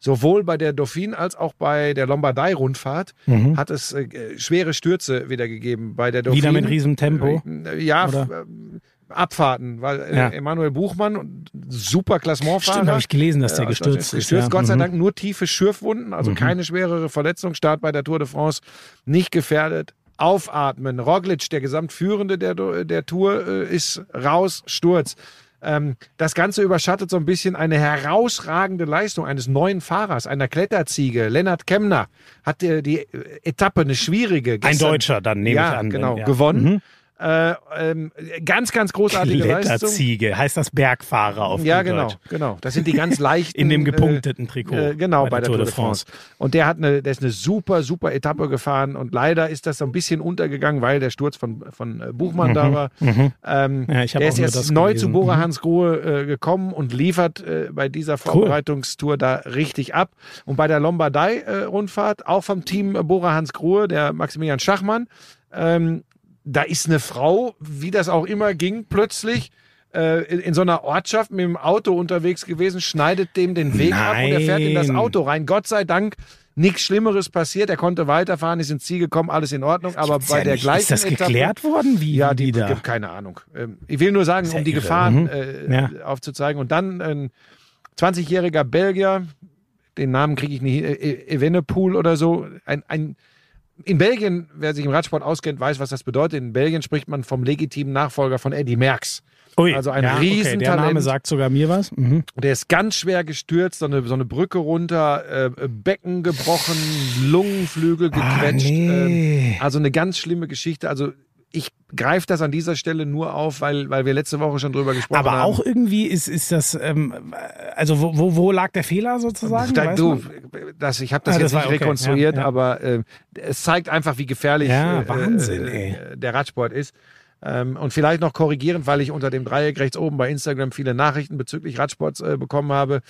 [SPEAKER 3] sowohl bei der Dauphine als auch bei der Lombardei-Rundfahrt
[SPEAKER 4] Mhm.
[SPEAKER 3] hat es äh, schwere Stürze wieder gegeben. Bei der Dauphine,
[SPEAKER 4] wieder mit Riesentempo.
[SPEAKER 3] äh, Ja, ähm, Abfahrten, weil äh,
[SPEAKER 4] Ja.
[SPEAKER 3] Emanuel Buchmann, super Klassementfahrer.
[SPEAKER 4] Stimmt, habe ich gelesen, dass der
[SPEAKER 3] Ja,
[SPEAKER 4] gestürzt ist.
[SPEAKER 3] gestürzt.
[SPEAKER 4] ja.
[SPEAKER 3] Gott sei
[SPEAKER 4] Mhm.
[SPEAKER 3] Dank nur tiefe Schürfwunden, also keine schwerere Verletzung. Start bei der Tour de France nicht gefährdet. Aufatmen. Roglic, der Gesamtführende der, der Tour, äh, ist raus, Sturz. Ähm, das Ganze überschattet so ein bisschen eine herausragende Leistung eines neuen Fahrers, einer Kletterziege. Lennart Kemner hat äh, die Etappe, eine schwierige.
[SPEAKER 4] Ein
[SPEAKER 3] gestern-
[SPEAKER 4] Deutscher dann, nehme
[SPEAKER 3] ja,
[SPEAKER 4] ich an.
[SPEAKER 3] genau,
[SPEAKER 4] ja.
[SPEAKER 3] gewonnen.
[SPEAKER 4] Mhm.
[SPEAKER 3] Äh, ähm, ganz, ganz großartige Leistung.
[SPEAKER 4] Kletterziege, heißt das Bergfahrer auf
[SPEAKER 3] Ja, genau,
[SPEAKER 4] Deutsch.
[SPEAKER 3] genau. Das sind die ganz leichten.
[SPEAKER 4] In dem
[SPEAKER 3] äh,
[SPEAKER 4] gepunkteten Trikot.
[SPEAKER 3] äh, genau, bei, der Tour de France. Und der hat eine, der ist eine super, super Etappe gefahren und leider ist das so ein bisschen untergegangen, weil der Sturz von, von äh, Buchmann da war. Ähm,
[SPEAKER 4] Ja,
[SPEAKER 3] der ist jetzt
[SPEAKER 4] das
[SPEAKER 3] neu
[SPEAKER 4] gelesen.
[SPEAKER 3] zu Bora
[SPEAKER 4] Mhm.
[SPEAKER 3] Hansgrohe äh, gekommen und liefert äh, bei dieser Vorbereitungstour da richtig ab. Und bei der Lombardei-Rundfahrt, auch vom Team Bora Hansgrohe, der Maximilian Schachmann, ähm, da ist eine Frau, wie das auch immer ging, plötzlich äh, in, so einer Ortschaft mit dem Auto unterwegs gewesen, schneidet dem den Weg ab und er fährt in das
[SPEAKER 4] Nein.
[SPEAKER 3] Auto rein. Gott sei Dank nichts Schlimmeres passiert. Er konnte weiterfahren, ist ins Ziel gekommen, alles in Ordnung. Aber bei
[SPEAKER 4] ja
[SPEAKER 3] der
[SPEAKER 4] nicht.
[SPEAKER 3] gleichen
[SPEAKER 4] Ist das
[SPEAKER 3] Etappe,
[SPEAKER 4] geklärt worden? Wie
[SPEAKER 3] ja, die,
[SPEAKER 4] da?
[SPEAKER 3] gibt keine Ahnung. Ähm, Ich will nur sagen, um die
[SPEAKER 4] irre.
[SPEAKER 3] Gefahren
[SPEAKER 4] Mhm.
[SPEAKER 3] äh,
[SPEAKER 4] Ja.
[SPEAKER 3] aufzuzeigen. Und dann ein 20-jähriger Belgier, den Namen kriege ich nicht, äh, Evenepoel oder so, ein, ein in Belgien, wer sich im Radsport auskennt, weiß, was das bedeutet. In Belgien spricht man vom legitimen Nachfolger von Eddie Merckx.
[SPEAKER 4] Ui,
[SPEAKER 3] also ein
[SPEAKER 4] ja, okay, Der
[SPEAKER 3] Riesentalent.
[SPEAKER 4] Name sagt sogar mir was. Mhm.
[SPEAKER 3] Und der ist ganz schwer gestürzt, so eine, so eine Brücke runter, äh, Becken gebrochen, Lungenflügel
[SPEAKER 4] Ah,
[SPEAKER 3] gequetscht.
[SPEAKER 4] nee.
[SPEAKER 3] ähm, also eine ganz schlimme Geschichte. Also ich greife das an dieser Stelle nur auf, weil, weil wir letzte Woche schon drüber gesprochen
[SPEAKER 4] Aber
[SPEAKER 3] haben.
[SPEAKER 4] auch irgendwie ist, ist das, ähm, also wo, wo, wo lag der Fehler sozusagen?
[SPEAKER 3] Da, du, das, ich habe das
[SPEAKER 4] Ah,
[SPEAKER 3] jetzt
[SPEAKER 4] das
[SPEAKER 3] nicht
[SPEAKER 4] okay,
[SPEAKER 3] rekonstruiert,
[SPEAKER 4] ja, ja.
[SPEAKER 3] aber äh, es zeigt einfach, wie gefährlich
[SPEAKER 4] Ja,
[SPEAKER 3] äh,
[SPEAKER 4] Wahnsinn,
[SPEAKER 3] äh, äh, der Radsport ist. Ähm, und vielleicht noch korrigierend, weil ich unter dem Dreieck rechts oben bei Instagram viele Nachrichten bezüglich Radsports äh, bekommen habe.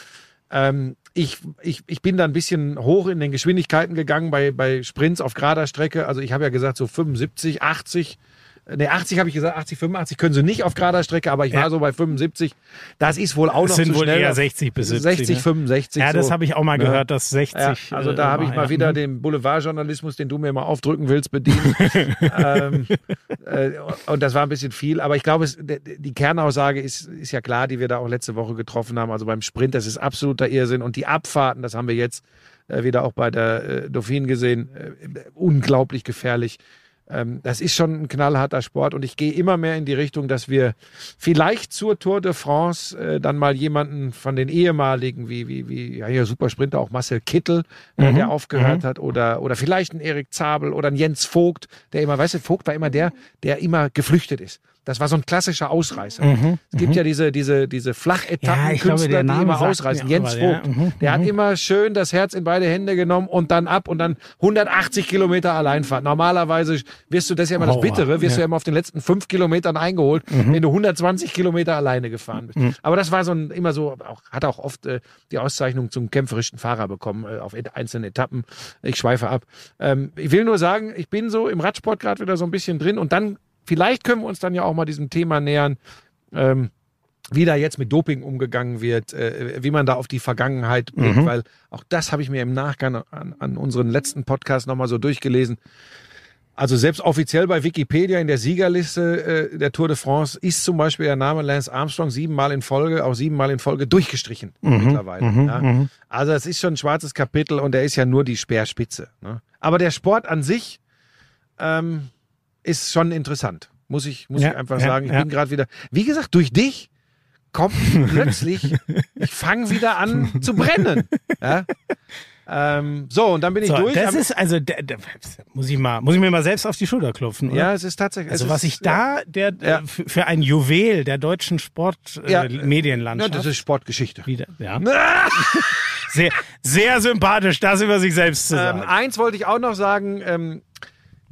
[SPEAKER 3] Ähm, ich, ich, ich bin da ein bisschen hoch in den Geschwindigkeiten gegangen bei, bei Sprints auf gerader Strecke. Also ich habe ja gesagt, so 75, 80. Ne, 80 habe ich gesagt, 80, 85 können sie nicht auf gerader Strecke, aber ich
[SPEAKER 4] Ja.
[SPEAKER 3] war so bei 75. Das ist wohl auch
[SPEAKER 4] Das
[SPEAKER 3] noch
[SPEAKER 4] sind
[SPEAKER 3] zu
[SPEAKER 4] wohl
[SPEAKER 3] schnell.
[SPEAKER 4] eher 60 bis 70.
[SPEAKER 3] 60,
[SPEAKER 4] ne?
[SPEAKER 3] 65.
[SPEAKER 4] Ja, das
[SPEAKER 3] so.
[SPEAKER 4] habe ich auch mal
[SPEAKER 3] Ne?
[SPEAKER 4] gehört, dass 60.
[SPEAKER 3] Ja, also
[SPEAKER 4] äh,
[SPEAKER 3] da habe ich mal
[SPEAKER 4] ja.
[SPEAKER 3] wieder
[SPEAKER 4] Mhm.
[SPEAKER 3] den Boulevardjournalismus, den du mir mal aufdrücken willst, bedient. ähm, äh, und das war ein bisschen viel. Aber ich glaube, es, die Kernaussage ist, ist ja klar, die wir da auch letzte Woche getroffen haben. Also beim Sprint, das ist absoluter Irrsinn. Und die Abfahrten, das haben wir jetzt äh, wieder auch bei der äh, Dauphine gesehen, äh, unglaublich gefährlich. Ähm, das ist schon ein knallharter Sport und ich gehe immer mehr in die Richtung, dass wir vielleicht zur Tour de France äh, dann mal jemanden von den ehemaligen, wie, wie, wie, ja, hier Supersprinter, auch Marcel Kittel, äh,
[SPEAKER 4] Mhm.
[SPEAKER 3] der aufgehört hat, oder, oder vielleicht ein Erik Zabel oder ein Jens Vogt, der immer, weißt du, Vogt war immer der, der immer geflüchtet ist. Das war so ein klassischer Ausreißer. Es gibt ja diese, diese, diese
[SPEAKER 4] Ja, glaube, der
[SPEAKER 3] die immer ausreißen. Jens
[SPEAKER 4] aber, ja.
[SPEAKER 3] Vogt,
[SPEAKER 4] Mhm,
[SPEAKER 3] der hat
[SPEAKER 4] mhm.
[SPEAKER 3] immer schön das Herz in beide Hände genommen und dann ab und dann 180 Kilometer Alleinfahrt. Normalerweise wirst du, das ist ja immer das Bittere, wirst du
[SPEAKER 4] ja.
[SPEAKER 3] ja immer auf den letzten fünf Kilometern eingeholt, wenn du 120 Kilometer alleine gefahren bist. Aber das war so ein, immer so, auch, hat auch oft äh, die Auszeichnung zum kämpferischen Fahrer bekommen äh, auf einzelnen Etappen. Ich schweife ab. Ähm, ich will nur sagen, ich bin so im Radsport gerade wieder so ein bisschen drin und dann, vielleicht können wir uns dann ja auch mal diesem Thema nähern. Ähm, wie da jetzt mit Doping umgegangen wird, äh, wie man da auf die Vergangenheit blickt,
[SPEAKER 4] Mhm.
[SPEAKER 3] weil auch das habe ich mir im Nachgang an, an unseren letzten Podcast nochmal so durchgelesen. Also selbst offiziell bei Wikipedia in der Siegerliste äh, der Tour de France ist zum Beispiel der Name Lance Armstrong siebenmal in Folge, auch siebenmal in Folge durchgestrichen mittlerweile. ja. Also es ist schon ein schwarzes Kapitel und er ist ja nur die Speerspitze. Ne? Aber der Sport an sich ähm, ist schon interessant. Muss ich, muss
[SPEAKER 4] Ja,
[SPEAKER 3] ich einfach
[SPEAKER 4] ja,
[SPEAKER 3] sagen. Ich
[SPEAKER 4] ja.
[SPEAKER 3] bin gerade wieder, wie gesagt, durch dich kommt plötzlich, ich fange wieder an zu brennen. Ja? Ähm, so, und dann bin ich
[SPEAKER 4] So,
[SPEAKER 3] durch.
[SPEAKER 4] das ist also, da, da, muss ich mal, muss ich mir mal selbst auf die Schulter klopfen. Oder?
[SPEAKER 3] ja, es ist tatsächlich.
[SPEAKER 4] Also
[SPEAKER 3] es
[SPEAKER 4] was
[SPEAKER 3] ist,
[SPEAKER 4] ich da der
[SPEAKER 3] Ja.
[SPEAKER 4] äh, für, für ein Juwel der deutschen Sport äh,
[SPEAKER 3] Ja, das ist Sportgeschichte.
[SPEAKER 4] wieder, ja. sehr sehr sympathisch, das über sich selbst zu
[SPEAKER 3] Ähm,
[SPEAKER 4] sagen.
[SPEAKER 3] eins wollte ich auch noch sagen. Ähm,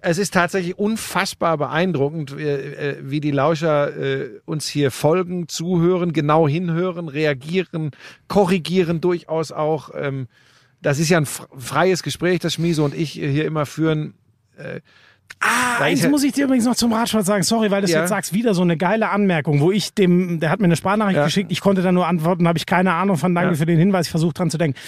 [SPEAKER 3] es ist tatsächlich unfassbar beeindruckend, äh, äh, wie die Lauscher äh, uns hier folgen, zuhören, genau hinhören, reagieren, korrigieren durchaus auch. Ähm, das ist ja ein freies Gespräch, das Schmiese und ich hier immer führen.
[SPEAKER 4] Ah, eins muss ich dir übrigens noch zum Radsport sagen. Sorry, weil du es
[SPEAKER 3] Ja.
[SPEAKER 4] jetzt sagst, wieder so eine geile Anmerkung, wo ich dem, der hat mir eine Sprachnachricht
[SPEAKER 3] Ja.
[SPEAKER 4] geschickt, ich konnte da nur antworten, habe ich keine Ahnung von, danke
[SPEAKER 3] Ja.
[SPEAKER 4] für den Hinweis, ich versuche dran zu denken.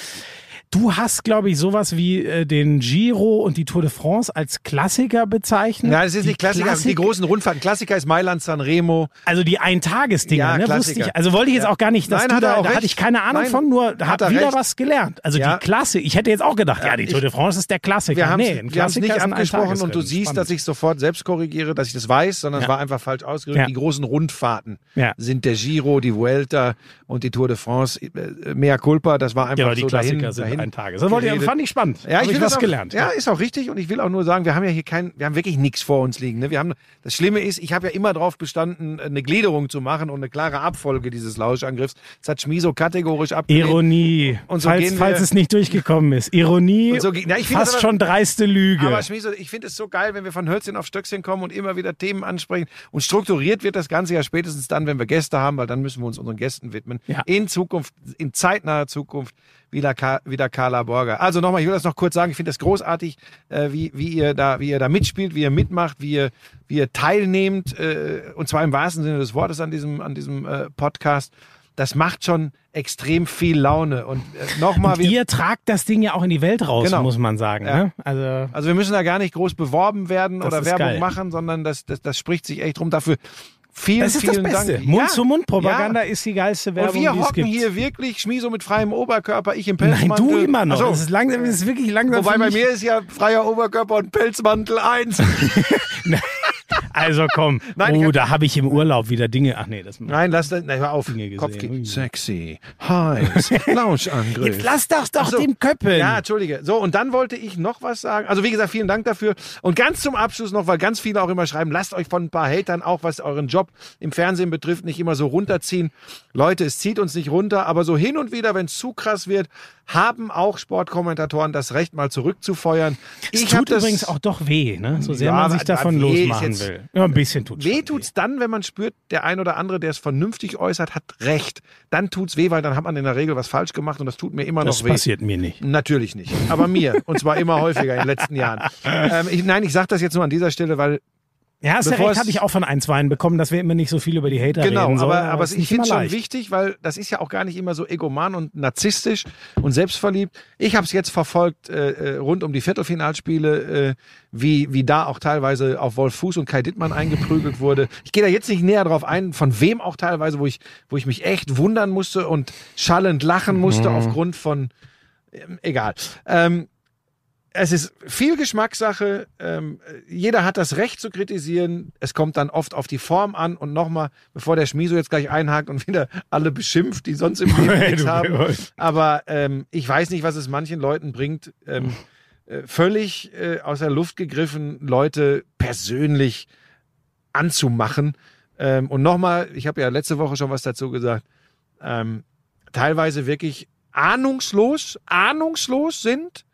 [SPEAKER 4] Du hast, glaube ich, sowas wie äh, den Giro und die Tour de France als Klassiker bezeichnet.
[SPEAKER 3] Ja, es ist
[SPEAKER 4] Die
[SPEAKER 3] nicht Klassiker,
[SPEAKER 4] Klassik-
[SPEAKER 3] die großen Rundfahrten. Klassiker ist Mailand, San Remo.
[SPEAKER 4] Also die Eintagesdinger,
[SPEAKER 3] Ja,
[SPEAKER 4] ne, wusste ich. Also wollte ich jetzt
[SPEAKER 3] Ja.
[SPEAKER 4] auch gar nicht, dass
[SPEAKER 3] Nein,
[SPEAKER 4] du da,
[SPEAKER 3] auch
[SPEAKER 4] da hatte ich keine Ahnung
[SPEAKER 3] Nein,
[SPEAKER 4] von, nur
[SPEAKER 3] er
[SPEAKER 4] wieder
[SPEAKER 3] recht.
[SPEAKER 4] was gelernt. Also
[SPEAKER 3] Ja.
[SPEAKER 4] die Klasse, ich hätte jetzt auch gedacht, ja, die Tour de France ist der Klassiker.
[SPEAKER 3] Wir haben
[SPEAKER 4] nee,
[SPEAKER 3] nicht
[SPEAKER 4] Klassiker ist ein
[SPEAKER 3] abgesprochen und du siehst,
[SPEAKER 4] Spannend.
[SPEAKER 3] dass ich sofort selbst korrigiere, dass ich das weiß, sondern es war einfach falsch ausgedrückt. Die großen Rundfahrten sind der Giro, die Vuelta und die Tour de France. Äh, Mea culpa, das war einfach
[SPEAKER 4] Ja, aber die
[SPEAKER 3] so
[SPEAKER 4] Klassiker
[SPEAKER 3] dahin,
[SPEAKER 4] sind
[SPEAKER 3] dahin
[SPEAKER 4] ein Tages. Das wollte ich, fand ich spannend.
[SPEAKER 3] Ja,
[SPEAKER 4] Hab
[SPEAKER 3] ich will
[SPEAKER 4] was
[SPEAKER 3] das auch,
[SPEAKER 4] gelernt.
[SPEAKER 3] Ja, ist auch richtig. Und ich will auch nur sagen, wir haben ja hier kein, wir haben wirklich nichts vor uns liegen. Ne? Wir haben, das Schlimme ist, ich habe ja immer darauf bestanden, eine Gliederung zu machen und eine klare Abfolge dieses Lauschangriffs. Das hat Schmiso kategorisch abgelehnt.
[SPEAKER 4] Ironie.
[SPEAKER 3] Und so
[SPEAKER 4] falls,
[SPEAKER 3] wir-
[SPEAKER 4] falls es nicht durchgekommen ist. Ironie.
[SPEAKER 3] So Na,
[SPEAKER 4] fast
[SPEAKER 3] das aber-
[SPEAKER 4] schon dreiste Lüge.
[SPEAKER 3] Aber Schmiso, ich finde es so geil, wenn wir von Hölzchen auf Stöckchen kommen und immer wieder Themen ansprechen. Und strukturiert wird das Ganze ja spätestens dann, wenn wir Gäste haben, weil dann müssen wir uns unseren Gästen widmen.
[SPEAKER 4] Ja.
[SPEAKER 3] In Zukunft, in zeitnaher Zukunft, wieder, Ka wieder Carla Borger. Also nochmal, ich will das noch kurz sagen. Ich finde das großartig, äh, wie, wie, ihr da, wie ihr da mitspielt, wie ihr mitmacht, wie ihr, wie ihr teilnehmt. Äh, und zwar im wahrsten Sinne des Wortes an diesem, an diesem äh, Podcast. Das macht schon extrem viel Laune. Und äh, nochmal,
[SPEAKER 4] ihr tragt das Ding ja auch in die Welt raus,
[SPEAKER 3] Genau.
[SPEAKER 4] muss man sagen.
[SPEAKER 3] Ja.
[SPEAKER 4] Ne? Also
[SPEAKER 3] Also wir müssen da gar nicht groß beworben werden oder Werbung
[SPEAKER 4] geil.
[SPEAKER 3] machen, sondern das, das, das spricht sich echt rum. Dafür vielen,
[SPEAKER 4] das ist das
[SPEAKER 3] vielen
[SPEAKER 4] Beste.
[SPEAKER 3] Dank.
[SPEAKER 4] Mund-zu-Mund-Propaganda
[SPEAKER 3] Ja.
[SPEAKER 4] ist die geilste
[SPEAKER 3] Und
[SPEAKER 4] Werbung,
[SPEAKER 3] wir
[SPEAKER 4] die es
[SPEAKER 3] hocken hier wirklich, Schmieso mit freiem Oberkörper, ich im
[SPEAKER 4] Nein,
[SPEAKER 3] Pelzmantel.
[SPEAKER 4] du immer noch.
[SPEAKER 3] Ach so.
[SPEAKER 4] Das ist langsam, das ist wirklich langsam.
[SPEAKER 3] Wobei bei mir ist ja freier Oberkörper und Pelzmantel eins.
[SPEAKER 4] Also komm.
[SPEAKER 3] Nein,
[SPEAKER 4] oh,
[SPEAKER 3] hab-
[SPEAKER 4] da habe ich im Urlaub wieder Dinge. Ach nee, das.
[SPEAKER 3] Nein, lass das, nein, hör auf.
[SPEAKER 4] Dinge gesehen.
[SPEAKER 3] Sexy, heiß, Lauschangriff.
[SPEAKER 4] Jetzt lass doch doch
[SPEAKER 3] so.
[SPEAKER 4] dem Köppeln.
[SPEAKER 3] Ja, entschuldige. So, und dann wollte ich noch was sagen. Also, wie gesagt, vielen Dank dafür. Und ganz zum Abschluss noch, weil ganz viele auch immer schreiben, lasst euch von ein paar Hatern auch, was euren Job im Fernsehen betrifft, nicht immer so runterziehen. Leute, es zieht uns nicht runter, aber so hin und wieder, wenn es zu krass wird, haben auch Sportkommentatoren das Recht, mal zurückzufeuern.
[SPEAKER 4] es
[SPEAKER 3] ich
[SPEAKER 4] tut übrigens auch doch weh, ne? so sehr
[SPEAKER 3] Ja,
[SPEAKER 4] man sich davon
[SPEAKER 3] weh
[SPEAKER 4] losmachen
[SPEAKER 3] jetzt-
[SPEAKER 4] will. Ja, ein bisschen tut
[SPEAKER 3] Weh tut's dann, wenn man spürt, der ein oder andere, der es vernünftig äußert, hat recht. Dann tut's weh, weil dann hat man in der Regel was falsch gemacht und das tut mir immer
[SPEAKER 4] Das
[SPEAKER 3] noch weh.
[SPEAKER 4] passiert mir nicht.
[SPEAKER 3] Natürlich nicht. Aber mir. Und zwar immer häufiger in den letzten Jahren. Ähm, ich, nein, ich sage das jetzt nur an dieser Stelle, weil
[SPEAKER 4] Ja, hast
[SPEAKER 3] Bevor
[SPEAKER 4] recht, habe ich auch von ein, zwei bekommen, dass wir immer nicht so viel über die Hater
[SPEAKER 3] genau,
[SPEAKER 4] reden sollen.
[SPEAKER 3] aber, aber
[SPEAKER 4] ist
[SPEAKER 3] ich finde es schon wichtig, weil das ist ja auch gar nicht immer so egoman und narzisstisch und selbstverliebt. Ich habe es jetzt verfolgt äh, äh, rund um die Viertelfinalspiele, äh, wie, wie da auch teilweise auf Wolf Fuß und Kai Dittmann eingeprügelt wurde. Ich gehe da jetzt nicht näher drauf ein, von wem auch teilweise, wo ich, wo ich mich echt wundern musste und schallend lachen musste aufgrund von ähm, egal. Ähm, es ist viel Geschmackssache. Ähm, jeder hat das Recht zu kritisieren. Es kommt dann oft auf die Form an. Und nochmal, bevor der Schmiso jetzt gleich einhakt und wieder alle beschimpft, die sonst im Leben nichts haben. Aber ähm, ich weiß nicht, was es manchen Leuten bringt. Ähm, äh, völlig äh, aus der Luft gegriffen, Leute persönlich anzumachen. Ähm, und nochmal, ich habe ja letzte Woche schon was dazu gesagt, ähm, teilweise wirklich ahnungslos, ahnungslos sind,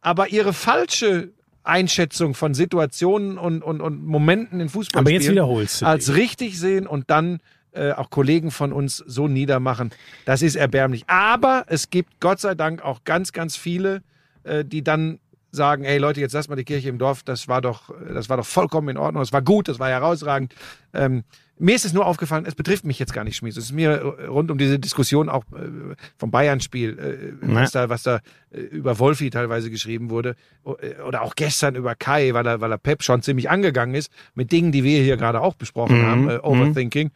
[SPEAKER 3] aber ihre falsche Einschätzung von Situationen und, und, und Momenten in Fußball
[SPEAKER 4] Aber jetzt wiederholst du
[SPEAKER 3] als
[SPEAKER 4] dich.
[SPEAKER 3] richtig sehen und dann äh, auch Kollegen von uns so niedermachen. Das ist erbärmlich. Aber es gibt Gott sei Dank auch ganz, ganz viele, äh, die dann sagen, hey Leute, jetzt lasst mal die Kirche im Dorf, das war doch, das war doch vollkommen in Ordnung, das war gut, das war herausragend. Ähm, mir ist es nur aufgefallen, es betrifft mich jetzt gar nicht, Schmies. Es ist mir äh, rund um diese Diskussion auch äh, vom Bayern-Spiel, äh, was da, was da äh, über Wolfi teilweise geschrieben wurde, oder auch gestern über Kai, weil er, weil er Pep schon ziemlich angegangen ist, mit Dingen, die wir hier gerade auch besprochen
[SPEAKER 4] Mhm,
[SPEAKER 3] haben,
[SPEAKER 4] mhm.
[SPEAKER 3] Overthinking.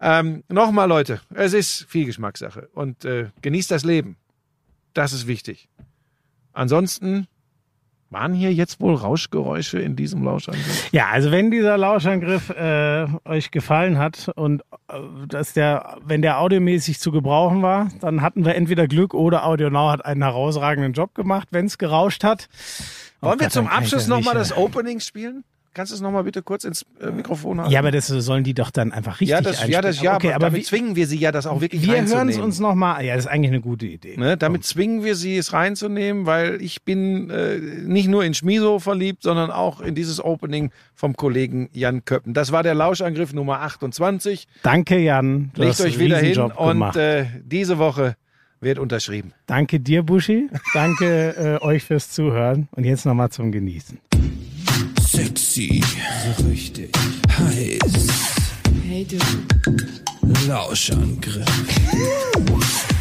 [SPEAKER 3] Ähm, Nochmal, Leute, es ist viel und äh, genießt das Leben. Das ist wichtig. Ansonsten Waren hier jetzt wohl Rauschgeräusche in diesem Lauschangriff?
[SPEAKER 4] Ja, also wenn dieser Lauschangriff äh, euch gefallen hat und äh, dass der, wenn der audiomäßig zu gebrauchen war, dann hatten wir entweder Glück oder AudioNow hat einen herausragenden Job gemacht, wenn es gerauscht hat.
[SPEAKER 3] Wollen
[SPEAKER 4] Oh
[SPEAKER 3] wir zum Abschluss nochmal das Opening spielen? Kannst du es nochmal bitte kurz ins äh, Mikrofon halten?
[SPEAKER 4] Ja, aber das sollen die doch dann einfach richtig
[SPEAKER 3] ja, das, ja, das, ja,
[SPEAKER 4] okay,
[SPEAKER 3] aber damit
[SPEAKER 4] wir,
[SPEAKER 3] zwingen wir sie ja, das auch wirklich
[SPEAKER 4] wir hören es uns nochmal. Ja, das ist eigentlich eine gute Idee.
[SPEAKER 3] Ne, damit zwingen wir sie, es reinzunehmen, weil ich bin äh, nicht nur in Schmiso verliebt, sondern auch in dieses Opening vom Kollegen Jan Köppen. Das war der Lauschangriff Nummer 28.
[SPEAKER 4] Danke, Jan. Du
[SPEAKER 3] Legt euch wieder hin
[SPEAKER 4] Riesenjob
[SPEAKER 3] und äh, diese Woche wird unterschrieben.
[SPEAKER 4] Danke dir, Buschi. Danke äh, euch fürs Zuhören. Und jetzt nochmal zum Genießen.
[SPEAKER 1] Sexy, so richtig heiß.
[SPEAKER 2] Hey du,
[SPEAKER 1] Lauschangriff.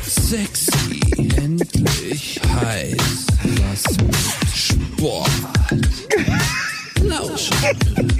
[SPEAKER 1] Sexy, endlich heiß. Was mit Sport. Lauschangriff.